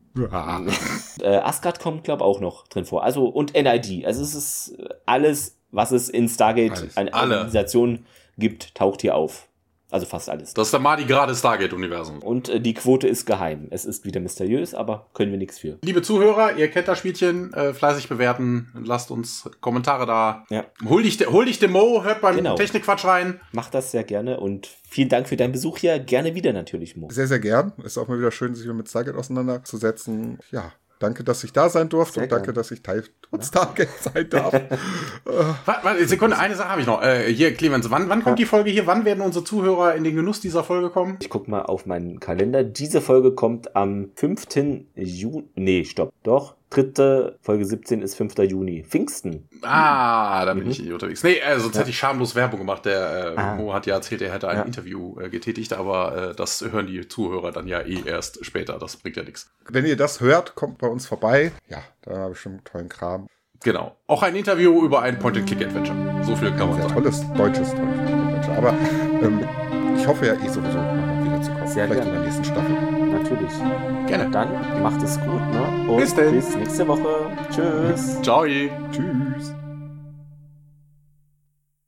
äh, Asgard kommt, glaube ich, auch noch drin vor. Also, und NID. Also, es ist alles, was es in Stargate alles. an Organisation gibt, taucht hier auf. Also fast alles. Das ist der Mardi gerade Stargate-Universum. Und äh, die Quote ist geheim. Es ist wieder mysteriös, aber können wir nichts für. Liebe Zuhörer, ihr kennt das Spielchen, äh, fleißig bewerten, lasst uns Kommentare da. Ja. Hol dich, hol dich dem Mo, hört beim genau. Technikquatsch rein. Mach das sehr gerne und vielen Dank für deinen Besuch hier. Gerne wieder natürlich, Mo. Sehr, sehr gern. Ist auch mal wieder schön, sich mit Stargate auseinanderzusetzen. Ja, Danke, dass ich da sein durfte Sehr und danke, gern. dass ich Teil Stargate sein darf. warte, Sekunde, eine Sache habe ich noch. Äh, hier, Clemens, wann, wann kommt ja. die Folge hier? Wann werden unsere Zuhörer in den Genuss dieser Folge kommen? Ich gucke mal auf meinen Kalender. Diese Folge kommt am 5. Juni. Nee, stopp. Doch, dritte Folge 17 ist 5. Juni. Pfingsten. Ah, da bin mhm. ich unterwegs. Nee, äh, sonst ja. hätte ich schamlos Werbung gemacht. Der äh, ah. Mo hat ja erzählt, er hätte ein ja. Interview äh, getätigt, aber äh, das hören die Zuhörer dann ja eh erst später. Das bringt ja nichts. Wenn ihr das hört, kommt bei uns vorbei. Ja, da habe ich schon tollen Kram. Genau. Auch ein Interview über ein Point-and-Click-Adventure. So viel kann man Sehr sagen. Tolles deutsches Point-and-Click-Adventure. Aber ähm, ich hoffe ja eh sowieso nochmal wiederzukommen. Sehr Vielleicht gerne. in der nächsten Staffel. Natürlich. Gerne. Dann macht es gut, ne? Und bis, denn. bis nächste Woche. Tschüss. Ciao. Tschüss.